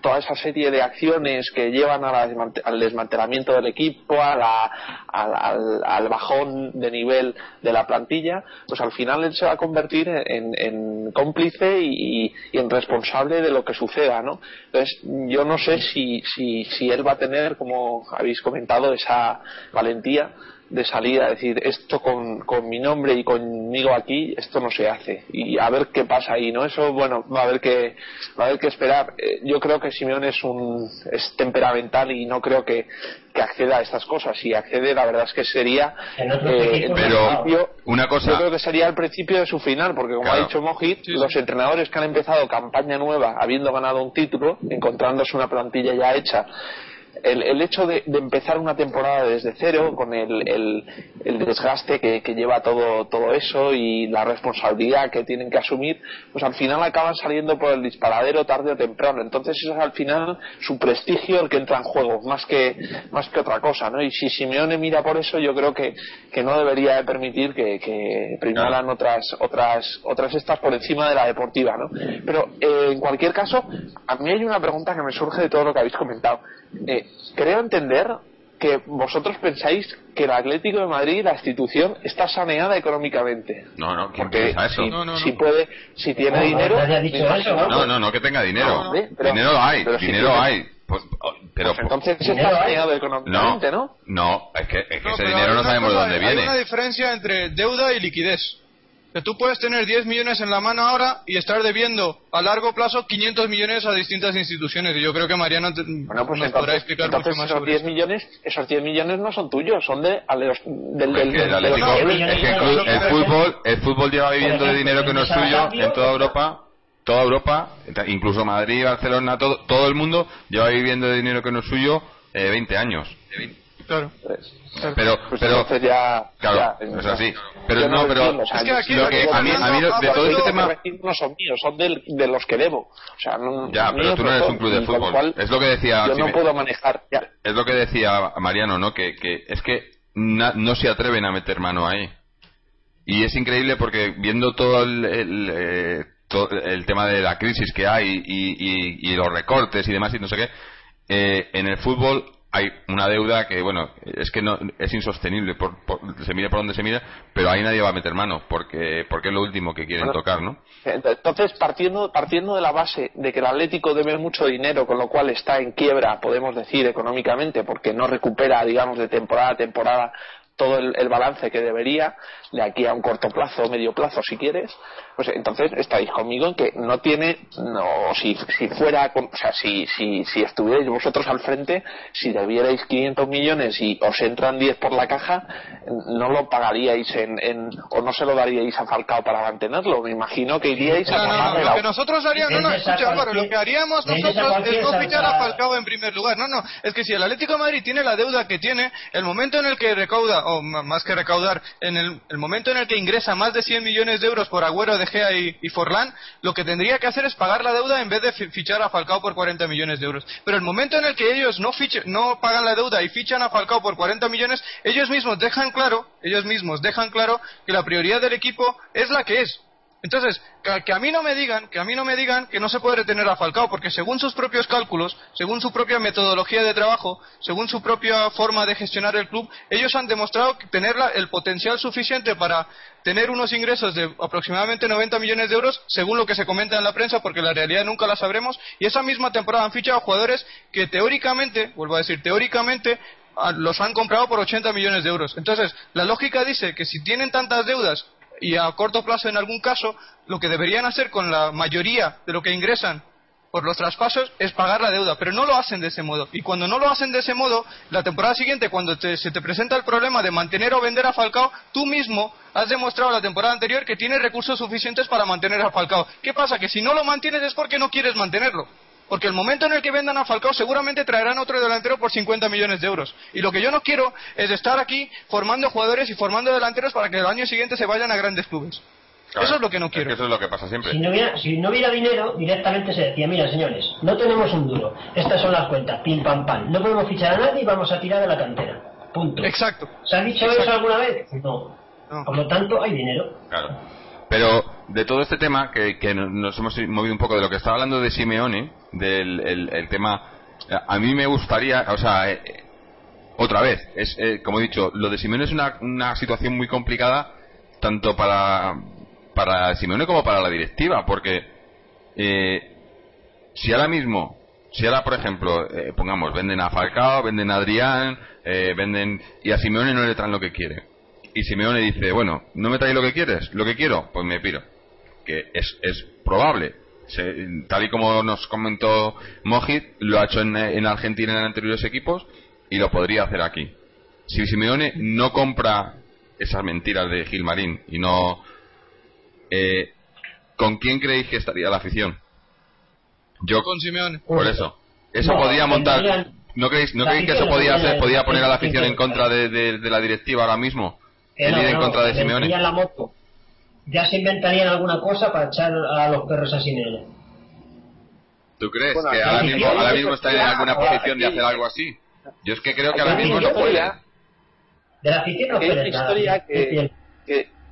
Speaker 2: toda esa serie de acciones que llevan al desmantelamiento del equipo, al, bajón de nivel de la plantilla, pues al final él se va a convertir en, cómplice y, en responsable de lo que suceda, ¿no? Entonces, yo no sé si, si, si él va a tener, como habéis comentado, esa valentía de salida, decir esto con, con, mi nombre y conmigo aquí, esto no se hace y a ver qué pasa ahí, ¿no? Eso, bueno, va a haber que, va a haber que esperar. Eh, yo creo que Simeón es un, es temperamental y no creo que, que acceda a estas cosas. Si accede, la verdad es que sería,
Speaker 1: eh, pero una cosa,
Speaker 2: yo creo que sería el principio de su final, porque como ha dicho Mojit, los entrenadores que han empezado campaña nueva, habiendo ganado un título, encontrándose una plantilla ya hecha el, el hecho de, empezar una temporada desde cero, con el, el, desgaste que, lleva todo, todo eso y la responsabilidad que tienen que asumir, pues al final acaban saliendo por el disparadero tarde o temprano. Entonces es al final su prestigio el que entra en juego, más que, más que otra cosa, ¿no? Y si Simeone mira por eso, yo creo que, que no debería de permitir que, que primaran otras, otras, otras estas por encima de la deportiva, ¿no? Pero eh, en cualquier caso, a mí hay una pregunta que me surge de todo lo que habéis comentado. Eh, creo entender que vosotros pensáis que el Atlético de Madrid, la institución, está saneada económicamente.
Speaker 1: No, no, ¿quién piensa eso?
Speaker 2: Si, no, si puede, si tiene dinero.
Speaker 1: No, no, no, que tenga dinero. dinero hay, dinero hay. Pues, oh, pero,
Speaker 2: Pues entonces
Speaker 5: Dinero
Speaker 2: está
Speaker 5: hay.
Speaker 2: saneado económicamente, ¿no?
Speaker 1: no, es que, es que
Speaker 4: No,
Speaker 1: ese
Speaker 4: pero
Speaker 1: dinero
Speaker 4: hay
Speaker 1: no sabemos de dónde
Speaker 4: Hay
Speaker 1: viene.
Speaker 4: una diferencia entre deuda y liquidez. Que tú puedes tener 10 millones en la mano ahora y estar debiendo a largo plazo 500 millones a distintas instituciones. Y yo creo que Mariano te-
Speaker 2: Bueno, pues
Speaker 4: nos podrá explicar
Speaker 2: entonces
Speaker 4: mucho más
Speaker 2: esos
Speaker 4: sobre
Speaker 2: 10
Speaker 4: esto.
Speaker 2: millones, esos 10 millones no son tuyos, son de, a los, del,
Speaker 1: el fútbol, el fútbol lleva viviendo de dinero que no es suyo en toda Europa, toda Europa, incluso Madrid, Barcelona, todo, todo el mundo lleva viviendo de dinero que no es suyo eh, 20 años.
Speaker 4: Claro.
Speaker 2: pues,
Speaker 1: Pero,
Speaker 2: pues
Speaker 1: pero,
Speaker 2: entonces ya,
Speaker 1: claro,
Speaker 2: ya,
Speaker 1: es así. Pero no,
Speaker 2: lo
Speaker 1: pero
Speaker 4: Es que aquí
Speaker 1: lo que a mí, a mí de, de todo este tema,
Speaker 2: no son míos, son del- de los que debo. O sea, no,
Speaker 1: ya, pero tú no eres un club de fútbol.
Speaker 2: cual
Speaker 1: Es lo que decía,
Speaker 2: Yo
Speaker 1: si
Speaker 2: no
Speaker 1: me-
Speaker 2: puedo manejar. Ya.
Speaker 1: es lo que decía Mariano, ¿no? Que, que es que na- no se atreven a meter mano ahí. Y es increíble porque viendo todo el, el, eh, el tema de la crisis que hay y, y- y los recortes y demás y no sé qué, eh, en el fútbol hay una deuda que, bueno, es que no es insostenible, por, por- se mire por donde se mire, pero ahí nadie va a meter mano porque, porque es lo último que quieren
Speaker 2: Bueno,
Speaker 1: tocar, ¿no?
Speaker 2: Entonces, partiendo, partiendo de la base de que el Atlético debe mucho dinero, con lo cual está en quiebra, podemos decir, económicamente, porque no recupera, digamos, de temporada a temporada todo el, el balance que debería, de aquí a un corto plazo, medio plazo, si quieres, pues entonces estáis conmigo en que no tiene, no, si, si fuera, o sea, si, si, si estuvierais vosotros al frente, si debierais 500 millones y os entran 10 por la caja, no lo pagaríais en, en o no se lo daríais a Falcao para mantenerlo. Me imagino que iríais a
Speaker 4: No, no, no,
Speaker 2: pagarle
Speaker 4: lo que nosotros haríamos, no, no,
Speaker 5: a
Speaker 4: escucha Álvaro, lo que haríamos
Speaker 5: a
Speaker 4: nosotros es no fichar a Falcao en primer lugar. No, no, es que si el Atlético de Madrid tiene la deuda que tiene, el momento en el que recauda, o más que recaudar, en el, el momento en el que ingresa más de 100 millones de euros por Agüero, De Gea y, Forlán, lo que tendría que hacer es pagar la deuda en vez de fi- fichar a Falcao por 40 millones de euros. Pero el momento en el que ellos no, no pagan la deuda y fichan a Falcao por 40 millones, ellos mismos dejan claro, ellos mismos dejan claro que la prioridad del equipo es la que es. Entonces, que, a mí no me digan, que a mí no me digan que no se puede retener a Falcao, porque según sus propios cálculos, según su propia metodología de trabajo, según su propia forma de gestionar el club, ellos han demostrado tener el potencial suficiente para tener unos ingresos de aproximadamente 90 millones de euros, según lo que se comenta en la prensa, porque la realidad nunca la sabremos, y esa misma temporada han fichado jugadores que teóricamente, vuelvo a decir, teóricamente los han comprado por 80 millones de euros. Entonces, la lógica dice que si tienen tantas deudas y a corto plazo en algún caso, lo que deberían hacer con la mayoría de lo que ingresan por los traspasos es pagar la deuda, pero no lo hacen de ese modo. Y cuando no lo hacen de ese modo, la temporada siguiente, cuando te- se te presenta el problema de mantener o vender a Falcao, tú mismo has demostrado la temporada anterior que tienes recursos suficientes para mantener a Falcao. ¿Qué pasa? Que si no lo mantienes es porque no quieres mantenerlo. Porque el momento en el que vendan a Falcao seguramente traerán otro delantero por 50 millones de euros. Y lo que yo no quiero es estar aquí formando jugadores y formando delanteros para que el año siguiente se vayan a grandes clubes.
Speaker 1: Claro,
Speaker 4: Eso es lo que no quiero.
Speaker 1: que eso es lo que pasa siempre.
Speaker 5: Si no, hubiera, si no hubiera dinero, directamente se decía, mira señores, no tenemos un duro, estas son las cuentas, pim pam pam, no podemos fichar a nadie y vamos a tirar de la cantera. Punto.
Speaker 4: Exacto.
Speaker 5: ¿Se ha dicho
Speaker 4: Exacto.
Speaker 5: eso alguna vez? No.
Speaker 4: No.
Speaker 5: Por lo tanto, hay dinero.
Speaker 1: Claro. Pero de todo este tema, que, que nos hemos movido un poco de lo que estaba hablando de Simeone, del el, tema, a mí me gustaría, o sea, eh, eh, otra vez, es eh, como he dicho, lo de Simeone es una, una situación muy complicada, tanto para, para Simeone como para la directiva, porque eh, si ahora mismo, si ahora, por ejemplo, eh, pongamos, venden a Falcao, venden a Adrián, venden, y a Simeone no le traen lo que quiere y Simeone dice, bueno, ¿no me traes lo que quieres? ¿Lo que quiero? Pues me piro. Que es, es probable. Se- tal y como nos comentó Mojit, lo ha hecho en, en Argentina en anteriores equipos y lo podría hacer aquí. Si Simeone no compra esas mentiras de Gilmarín y no... Eh, ¿Con quién creéis que estaría la afición? Yo
Speaker 4: Con Simeone.
Speaker 1: por eso. Eso
Speaker 5: No,
Speaker 1: podía montar. ¿No creéis, no creéis que eso podía,
Speaker 5: puede-
Speaker 1: podía poner a la afición en contra de, de- de la directiva ahora mismo? El
Speaker 5: no,
Speaker 1: ir en contra de Simeone.
Speaker 5: vendrían la moto. Ya se inventarían alguna cosa para echar a los perros a Simeone.
Speaker 1: ¿Tú crees
Speaker 2: Bueno,
Speaker 1: que ahora mismo, ahora mismo está en alguna
Speaker 2: ahora
Speaker 1: posición de hacer algo así? Yo es que creo que ahora mismo no puede.
Speaker 5: De la afición no nada.
Speaker 2: historia
Speaker 5: Es
Speaker 2: que,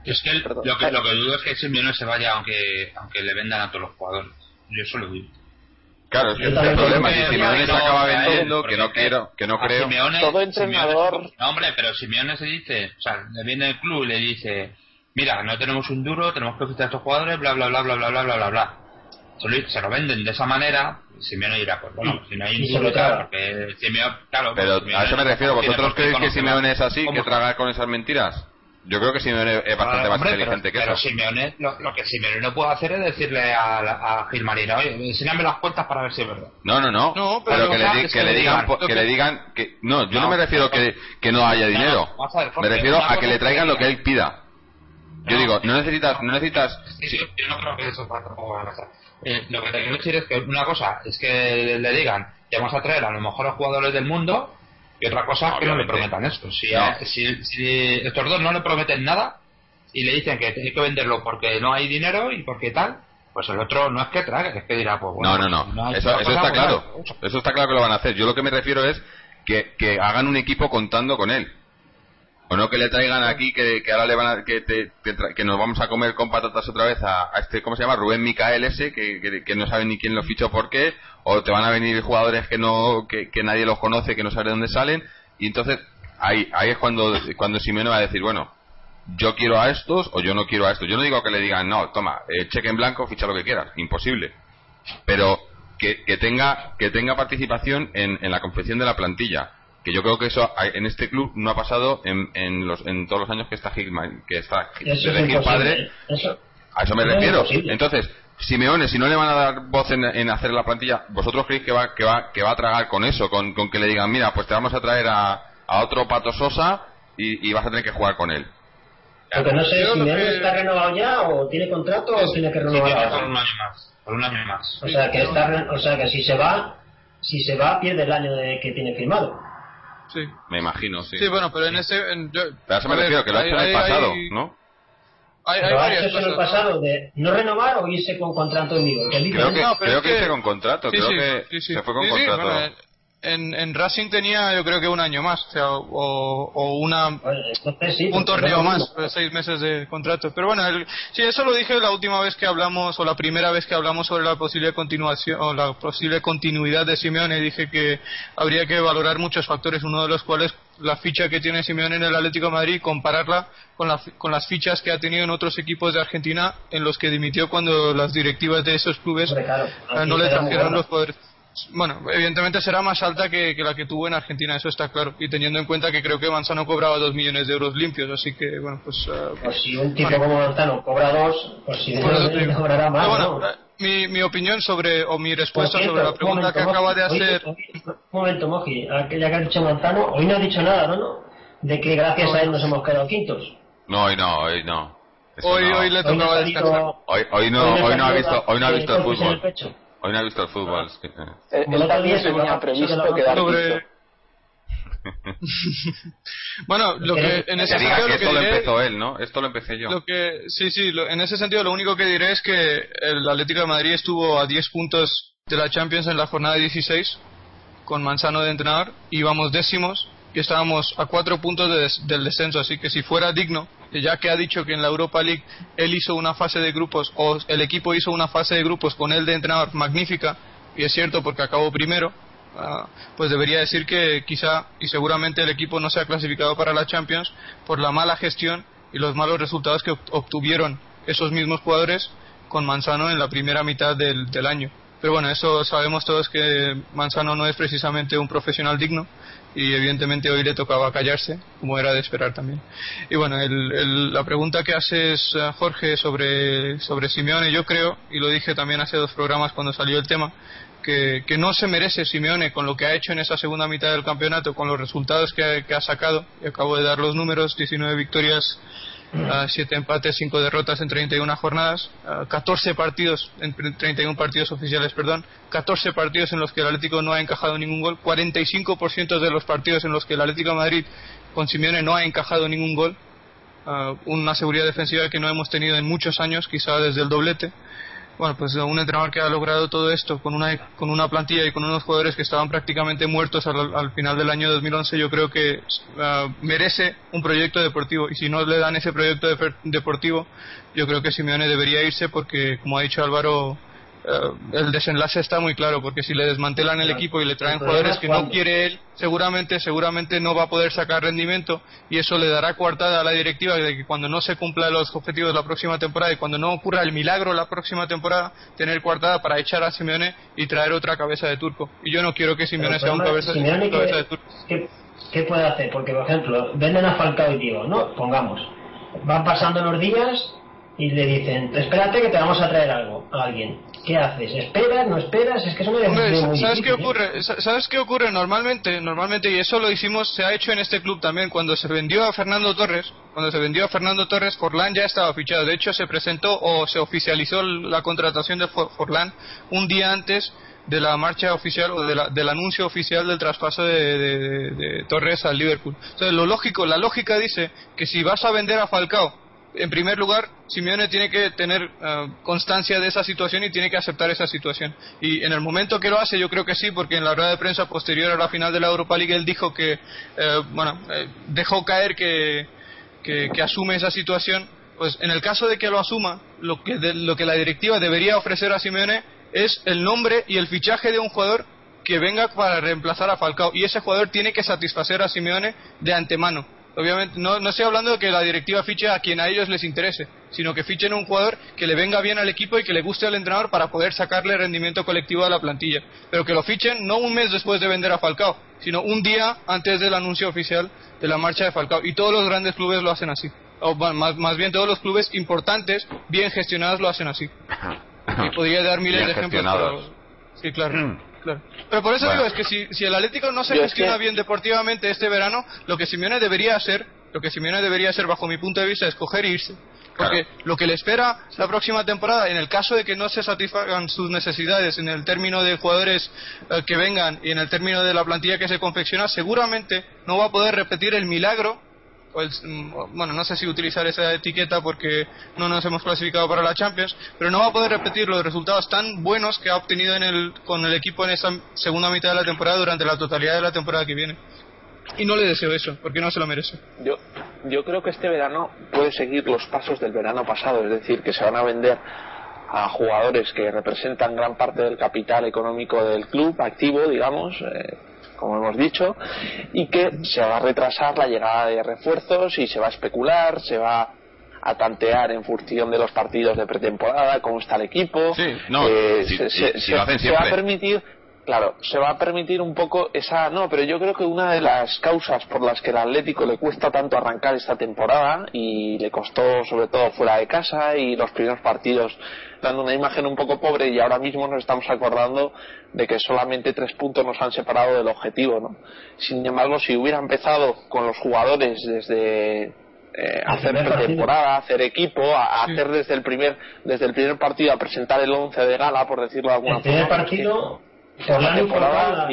Speaker 3: Es que el- lo que lo que dudo es que Simeone se vaya aunque aunque le vendan a todos los jugadores. Yo eso lo digo.
Speaker 1: Claro, es que ese es el problema. Si Simeone se acaba vendiendo, que no quiero, que no creo.
Speaker 3: Simeone-
Speaker 2: Todo
Speaker 3: Simeone-
Speaker 2: entrenador-
Speaker 3: no, hombre, pero Simeone se dice, o sea, le viene el club y le dice, mira, no tenemos un duro, tenemos que fichar a estos jugadores, bla, bla, bla, bla, bla, bla, bla, bla, bla. Se lo, se lo venden de esa manera, Simeone dirá, pues bueno, si no hay
Speaker 5: lo
Speaker 3: ningún
Speaker 5: traga.
Speaker 3: porque Simeone, claro,
Speaker 1: Pero
Speaker 3: Simeone
Speaker 1: a eso me refiero. ¿Vosotros creéis que Simeone es así, que traga con esas mentiras? Yo creo que Simeone es bastante
Speaker 3: Ah,
Speaker 1: más
Speaker 3: hombre,
Speaker 1: inteligente
Speaker 3: pero,
Speaker 1: que
Speaker 3: pero
Speaker 1: eso.
Speaker 3: Simeone, lo, lo que Simeone no puede hacer es decirle a, a Gil Marina, oye, enséñame las cuentas para ver si es verdad.
Speaker 1: No, no, no.
Speaker 4: No,
Speaker 1: pero,
Speaker 4: pero
Speaker 1: que, le, di- que
Speaker 3: que
Speaker 1: le digan, que
Speaker 4: que-
Speaker 1: le digan que no, yo no,
Speaker 3: No,
Speaker 1: me refiero
Speaker 3: no.
Speaker 1: que, que no haya
Speaker 3: No, no,
Speaker 1: dinero.
Speaker 3: ver,
Speaker 1: me refiero a que le traigan
Speaker 3: que
Speaker 1: lo que él pida. Yo
Speaker 3: No.
Speaker 1: digo, no necesitas, no necesitas.
Speaker 3: Sí, sí, yo no creo que eso va a pasar. Eh, lo que te quiero decir es que una cosa es que le digan que vamos a traer a los mejores jugadores del mundo y otra cosa es que no le prometan esto. Si,
Speaker 1: No.
Speaker 3: eh, si, si estos dos no le prometen nada y le dicen que hay que venderlo porque no hay dinero y porque tal, pues el otro no es que trague, es que dirá, pues bueno,
Speaker 1: No, no, no.
Speaker 3: hay
Speaker 1: Eso, eso
Speaker 3: cosa,
Speaker 1: está
Speaker 3: pues
Speaker 1: claro.
Speaker 3: nada.
Speaker 1: Eso está claro que lo van a hacer. Yo lo que me refiero es que, que hagan un equipo contando con él. O no que le traigan aquí que, ahora le van a, que, te- tra- que nos vamos a comer con patatas otra vez a, este, ¿cómo se llama? Rubén Micael ese, que, que, no saben ni quién lo fichó por qué. O te van a venir jugadores que no, que, que nadie los conoce, que no sabe de dónde salen. Y entonces, ahí, ahí es cuando, cuando Simeone va a decir, bueno, yo quiero a estos o yo no quiero a estos. Yo no digo que le digan, no, toma, eh, cheque en blanco, ficha lo que quieras. Imposible. Pero que, que tenga que tenga participación en, en la confección de la plantilla. Que yo creo que eso hay- en este club no ha pasado en, en, los, en todos los años que está Gilman, que está
Speaker 5: Eso es
Speaker 1: desde padre.
Speaker 5: Eso,
Speaker 1: A eso me
Speaker 5: No es
Speaker 1: refiero.
Speaker 5: imposible.
Speaker 1: Entonces, Simeone, si no le van a dar voz en, en hacer la plantilla, ¿vosotros creéis que va, que va, que va a tragar con eso? Con, con que le digan, mira, pues te vamos a traer a, a otro Pato Sosa y, y vas a tener que jugar con él.
Speaker 5: lo que no sé Simeone
Speaker 4: que-
Speaker 5: está renovado ya o tiene contrato o tiene que
Speaker 3: Sí,
Speaker 5: renovar
Speaker 3: tiene
Speaker 5: ahora.
Speaker 3: por un año más, por un año más.
Speaker 5: O sea que está, o sea que si se va, si se va pierde el año de que tiene firmado.
Speaker 4: Sí.
Speaker 1: Me imagino, sí.
Speaker 4: Sí, bueno, pero en ese. en- yo-
Speaker 1: Pero a eso me refiero, que lo ha
Speaker 4: hay-
Speaker 1: hecho en el pasado,
Speaker 4: hay-
Speaker 1: ¿no?
Speaker 4: Hay, hay varias
Speaker 5: eso en el
Speaker 4: cosas, ¿no?
Speaker 5: pasado de no renovar o irse con contrato en es
Speaker 1: Creo que.
Speaker 4: No, pero
Speaker 1: creo
Speaker 4: es
Speaker 1: que
Speaker 4: que-
Speaker 1: hice con contrato,
Speaker 4: Sí,
Speaker 1: creo
Speaker 4: sí,
Speaker 1: que
Speaker 4: sí, sí.
Speaker 1: se fue con
Speaker 4: Sí, sí,
Speaker 1: contrato.
Speaker 4: bueno, en, en Racing tenía yo creo que un año más, o, sea, o, o una,
Speaker 5: sí,
Speaker 4: un torneo más, seis meses de contrato. Pero bueno, el- sí, eso lo dije la última vez que hablamos, o la primera vez que hablamos sobre la posible continuación, o la posible continuidad de Simeone. Dije que habría que valorar muchos factores, uno de los cuales la ficha que tiene Simeone en el Atlético de Madrid y compararla con, la- con las fichas que ha tenido en otros equipos de Argentina en los que dimitió cuando las directivas de esos clubes
Speaker 5: Hombre, claro,
Speaker 4: eh, no le trajeron los poderes. Bueno, evidentemente será más alta que, que la que tuvo en Argentina, eso está claro. Y teniendo en cuenta que creo que Manzano cobraba dos millones de euros limpios, así que, bueno, pues. eh,
Speaker 5: Pues si un tipo
Speaker 4: Bueno.
Speaker 5: como Manzano cobra dos, pues si no
Speaker 4: digo.
Speaker 5: cobrará más,
Speaker 4: bueno,
Speaker 5: ¿no?
Speaker 4: eh, mi, mi opinión sobre, o mi respuesta
Speaker 5: cierto,
Speaker 4: sobre la
Speaker 5: un
Speaker 4: pregunta
Speaker 5: momento,
Speaker 4: que acaba de hacer.
Speaker 5: hoy- Un momento, Moji, aquella que ha dicho Manzano, hoy no ha dicho nada, ¿no? no? De que gracias a él nos hemos quedado quintos.
Speaker 1: No, hoy no, hoy no. Eso
Speaker 4: Hoy,
Speaker 1: no.
Speaker 4: hoy le
Speaker 5: Hoy no
Speaker 4: tocaba
Speaker 5: ha
Speaker 4: descansar.
Speaker 1: Hoy, hoy no,
Speaker 5: hoy
Speaker 1: hoy no ha visto, hoy no ha
Speaker 5: de
Speaker 1: visto el fútbol. Hoy no ha visto el fútbol. es que, eh.
Speaker 2: Eh,
Speaker 5: Como
Speaker 2: Él
Speaker 5: el otro
Speaker 2: también
Speaker 5: día se
Speaker 2: tenía
Speaker 5: lo-
Speaker 2: previsto
Speaker 5: lo-
Speaker 2: quedar
Speaker 4: sobre-. Bueno, lo que en ese
Speaker 1: Que
Speaker 4: sentido
Speaker 1: que
Speaker 4: lo que
Speaker 1: esto lo
Speaker 4: diré-
Speaker 1: empezó él, ¿no? Esto lo empecé yo.
Speaker 4: Lo que, sí, sí, lo- en ese sentido lo único que diré es que el Atlético de Madrid estuvo a 10 puntos de la Champions en la jornada 16 con Manzano de entrenador, íbamos décimos y estábamos a 4 puntos de des- del descenso, así que si fuera digno, que ya que ha dicho que en la Europa League él hizo una fase de grupos o el equipo hizo una fase de grupos con él de entrenador magnífica, y es cierto porque acabó primero, ah, pues debería decir que quizá y seguramente el equipo no se ha clasificado para la Champions por la mala gestión y los malos resultados que obt- obtuvieron esos mismos jugadores con Manzano en la primera mitad del año. Pero bueno, eso sabemos todos que Manzano no es precisamente un profesional digno y evidentemente hoy le tocaba callarse, como era de esperar también. Y bueno, el- la pregunta que haces, eh, Jorge, sobre, sobre Simeone, yo creo, y lo dije también hace dos programas cuando salió el tema, que, que no se merece Simeone con lo que ha hecho en esa segunda mitad del campeonato, con los resultados que ha, que ha sacado, y acabo de dar los números, 19 victorias, 7 empates, 5 derrotas en 31 jornadas, ah, 14 partidos, en 31 partidos oficiales, perdón, 14 partidos en los que el Atlético no ha encajado ningún gol, 45% de los partidos en los que el Atlético Madrid con Simeone no ha encajado ningún gol, una seguridad defensiva que no hemos tenido en muchos años, quizá desde el doblete. Bueno, pues un entrenador que ha logrado todo esto con una, con una plantilla y con unos jugadores que estaban prácticamente muertos al, al final del año 2011, yo creo que ah, merece un proyecto deportivo. Y si no le dan ese proyecto de- deportivo, yo creo que Simeone debería irse porque, como ha dicho Álvaro, eh, el desenlace está muy claro, porque si le desmantelan el equipo y le traen jugadores que no quiere él, seguramente, seguramente no va a poder sacar rendimiento y eso le dará coartada a la directiva de que cuando no se cumplan los objetivos de la próxima temporada y cuando no ocurra el milagro la próxima temporada, tener coartada para echar a Simeone y traer otra cabeza de turco. Y yo no quiero que Simeone sea un cabeza, de turco.
Speaker 5: ¿qué, puede hacer? Porque, por ejemplo, venden a Falcao y Diego, ¿no? Pongamos. Van pasando los días y le dicen, espérate que te vamos a traer algo, a alguien. ¿Qué haces? ¿Esperas? ¿No esperas? Es que eso no
Speaker 4: es ¿Sabes qué ¿eh? ocurre? ¿Sabes qué ocurre normalmente? Normalmente, y eso lo hicimos, se ha hecho en este club también, cuando se vendió a Fernando Torres, cuando se vendió a Fernando Torres, Forlán ya estaba fichado. De hecho, se presentó o se oficializó la contratación de Forlán un día antes de la marcha oficial o del anuncio oficial del traspaso de, de Torres al Liverpool. Entonces, lo lógico, la lógica dice que si vas a vender a Falcao en primer lugar, Simeone tiene que tener eh, constancia de esa situación y tiene que aceptar esa situación. Y en el momento que lo hace, yo creo que sí, porque en la rueda de prensa posterior a la final de la Europa League él dijo que, eh, bueno, eh, dejó caer que, que, asume esa situación. Pues en el caso de que lo asuma, lo que, lo que la directiva debería ofrecer a Simeone es el nombre y el fichaje de un jugador que venga para reemplazar a Falcao. Y ese jugador tiene que satisfacer a Simeone de antemano Obviamente, no, no estoy hablando de que la directiva fiche a quien a ellos les interese, sino que fichen un jugador que le venga bien al equipo y que le guste al entrenador para poder sacarle rendimiento colectivo a la plantilla. Pero que lo fichen no un mes después de vender a Falcao, sino un día antes del anuncio oficial de la marcha de Falcao. Y todos los grandes clubes lo hacen así. O más, más bien todos los clubes importantes, bien gestionados, lo hacen así. Y podría dar miles de ejemplos. Sí, claro. Pero por eso digo, es que si, si el Atlético no se gestiona bien deportivamente este verano, lo que Simeone debería hacer, lo que Simeone debería hacer bajo mi punto de vista es coger e irse. Porque lo que le espera la próxima temporada, en el caso de que no se satisfagan sus necesidades en el término de jugadores eh, que vengan y en el término de la plantilla que se confecciona, seguramente no va a poder repetir el milagro Mm, bueno, no sé si utilizar esa etiqueta porque no nos hemos clasificado para la Champions, pero no va a poder repetir los resultados tan buenos que ha obtenido en el, con el equipo en esa segunda mitad de la temporada durante la totalidad de la temporada que viene. Y no le deseo eso, porque no se lo merece.
Speaker 2: Yo, yo creo que este verano puede seguir los pasos del verano pasado, es decir, que se van a vender a jugadores que representan gran parte del capital económico del club activo, digamos, eh, como hemos dicho, y que se va a retrasar la llegada de refuerzos y se va a especular, se va a tantear en función de los partidos de pretemporada, cómo está el equipo.
Speaker 1: Sí, no, eh, se, va a
Speaker 2: permitir Claro, se va a permitir un poco esa. No, pero yo creo que una de las causas por las que el Atlético le cuesta tanto arrancar esta temporada y le costó, sobre todo fuera de casa y los primeros partidos dando una imagen un poco pobre y ahora mismo nos estamos acordando de que solamente tres puntos nos han separado del objetivo, ¿no? Sin embargo, si hubiera empezado con los jugadores desde eh, hacer temporada, hacer equipo, a, hacer desde el primer desde el primer partido a presentar el once de gala, por decirlo de alguna
Speaker 5: el primer partido por la
Speaker 2: temporada,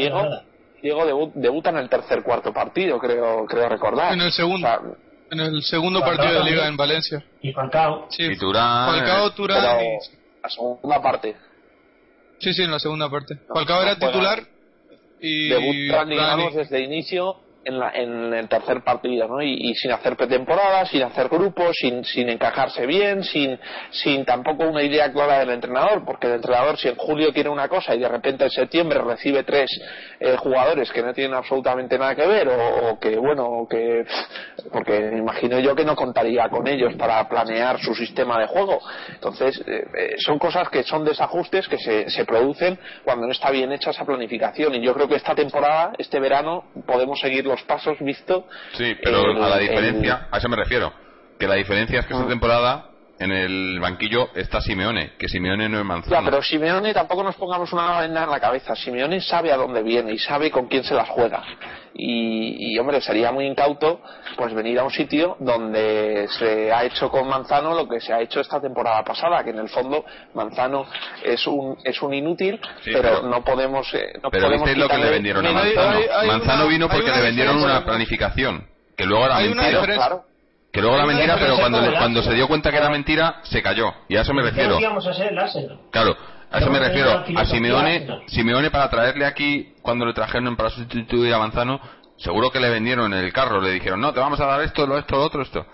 Speaker 2: Diego, debuta en el tercer cuarto partido, creo, creo recordar.
Speaker 4: En el segundo. en el segundo partido de liga en Valencia.
Speaker 5: Y Falcao.
Speaker 4: Sí, y Turán. Falcao, Turán.
Speaker 2: La segunda parte.
Speaker 4: Sí, sí, en la segunda parte. Falcao era titular y.
Speaker 2: Debutan, digamos, desde inicio en, la, en el tercer partido, ¿no? Y, sin hacer pretemporada, sin hacer grupos, sin, sin encajarse bien, sin, sin tampoco una idea clara del entrenador, porque el entrenador si en julio quiere una cosa y de repente en septiembre recibe tres eh, jugadores que no tienen absolutamente nada que ver o, que, bueno, que, porque imagino yo que no contaría con ellos para planear su sistema de juego. Entonces, eh, eh, son cosas que son desajustes que se, se producen cuando no está bien hecha esa planificación y yo creo que esta temporada, este verano, podemos seguirlo pasos visto.
Speaker 1: Sí, pero a la diferencia, a eso me refiero. Que la diferencia es que esta temporada en el banquillo está Simeone, que Simeone no es Manzano.
Speaker 2: Ya, pero Simeone tampoco nos pongamos una venda en la cabeza. Simeone sabe a dónde viene y sabe con quién se las juega. Y, hombre, sería muy incauto pues venir a un sitio donde se ha hecho con Manzano lo que se ha hecho esta temporada pasada, que en el fondo Manzano es un es un inútil, pero, no podemos eh, no
Speaker 1: Pero
Speaker 2: podemos
Speaker 1: lo que le vendieron a Manzano. Manzano vino porque le vendieron una planificación, que luego era mentira. Claro. Que luego era mentira, pero cuando, cuando se dio cuenta que era mentira, se cayó. Y a eso me refiero. Claro, a eso me refiero. A Simeone, Simeone para traerle aquí, cuando le trajeron para sustituir a Manzano, seguro que le vendieron el carro, le dijeron, no, te vamos a dar esto, lo esto, lo otro, esto.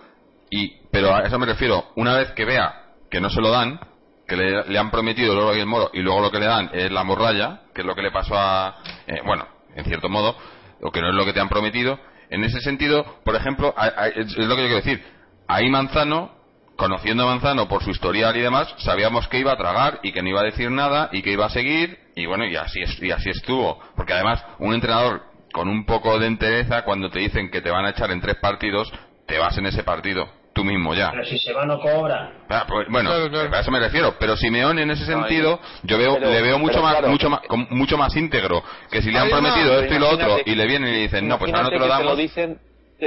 Speaker 1: Y, pero a eso me refiero, una vez que vea que no se lo dan, que le, han prometido el oro y el moro y luego lo que le dan es la morralla, que es lo que le pasó a, eh, bueno, en cierto modo, o que no es lo que te han prometido. En ese sentido, por ejemplo, es lo que yo quiero decir. Ahí Manzano, conociendo a Manzano por su historial y demás, sabíamos que iba a tragar y que no iba a decir nada y que iba a seguir y bueno, y así, y así estuvo. Porque además, un entrenador con un poco de entereza, cuando te dicen que te van a echar en tres partidos, te vas en ese partido tú mismo ya.
Speaker 5: Pero si se va no cobra.
Speaker 1: Ah, pues, bueno, a eso me refiero. Pero Simeón en ese sentido, yo veo, le veo mucho más, mucho más, mucho más íntegro que si le han prometido esto y lo otro y le vienen y dicen no, pues ahora no te lo damos.
Speaker 2: dicen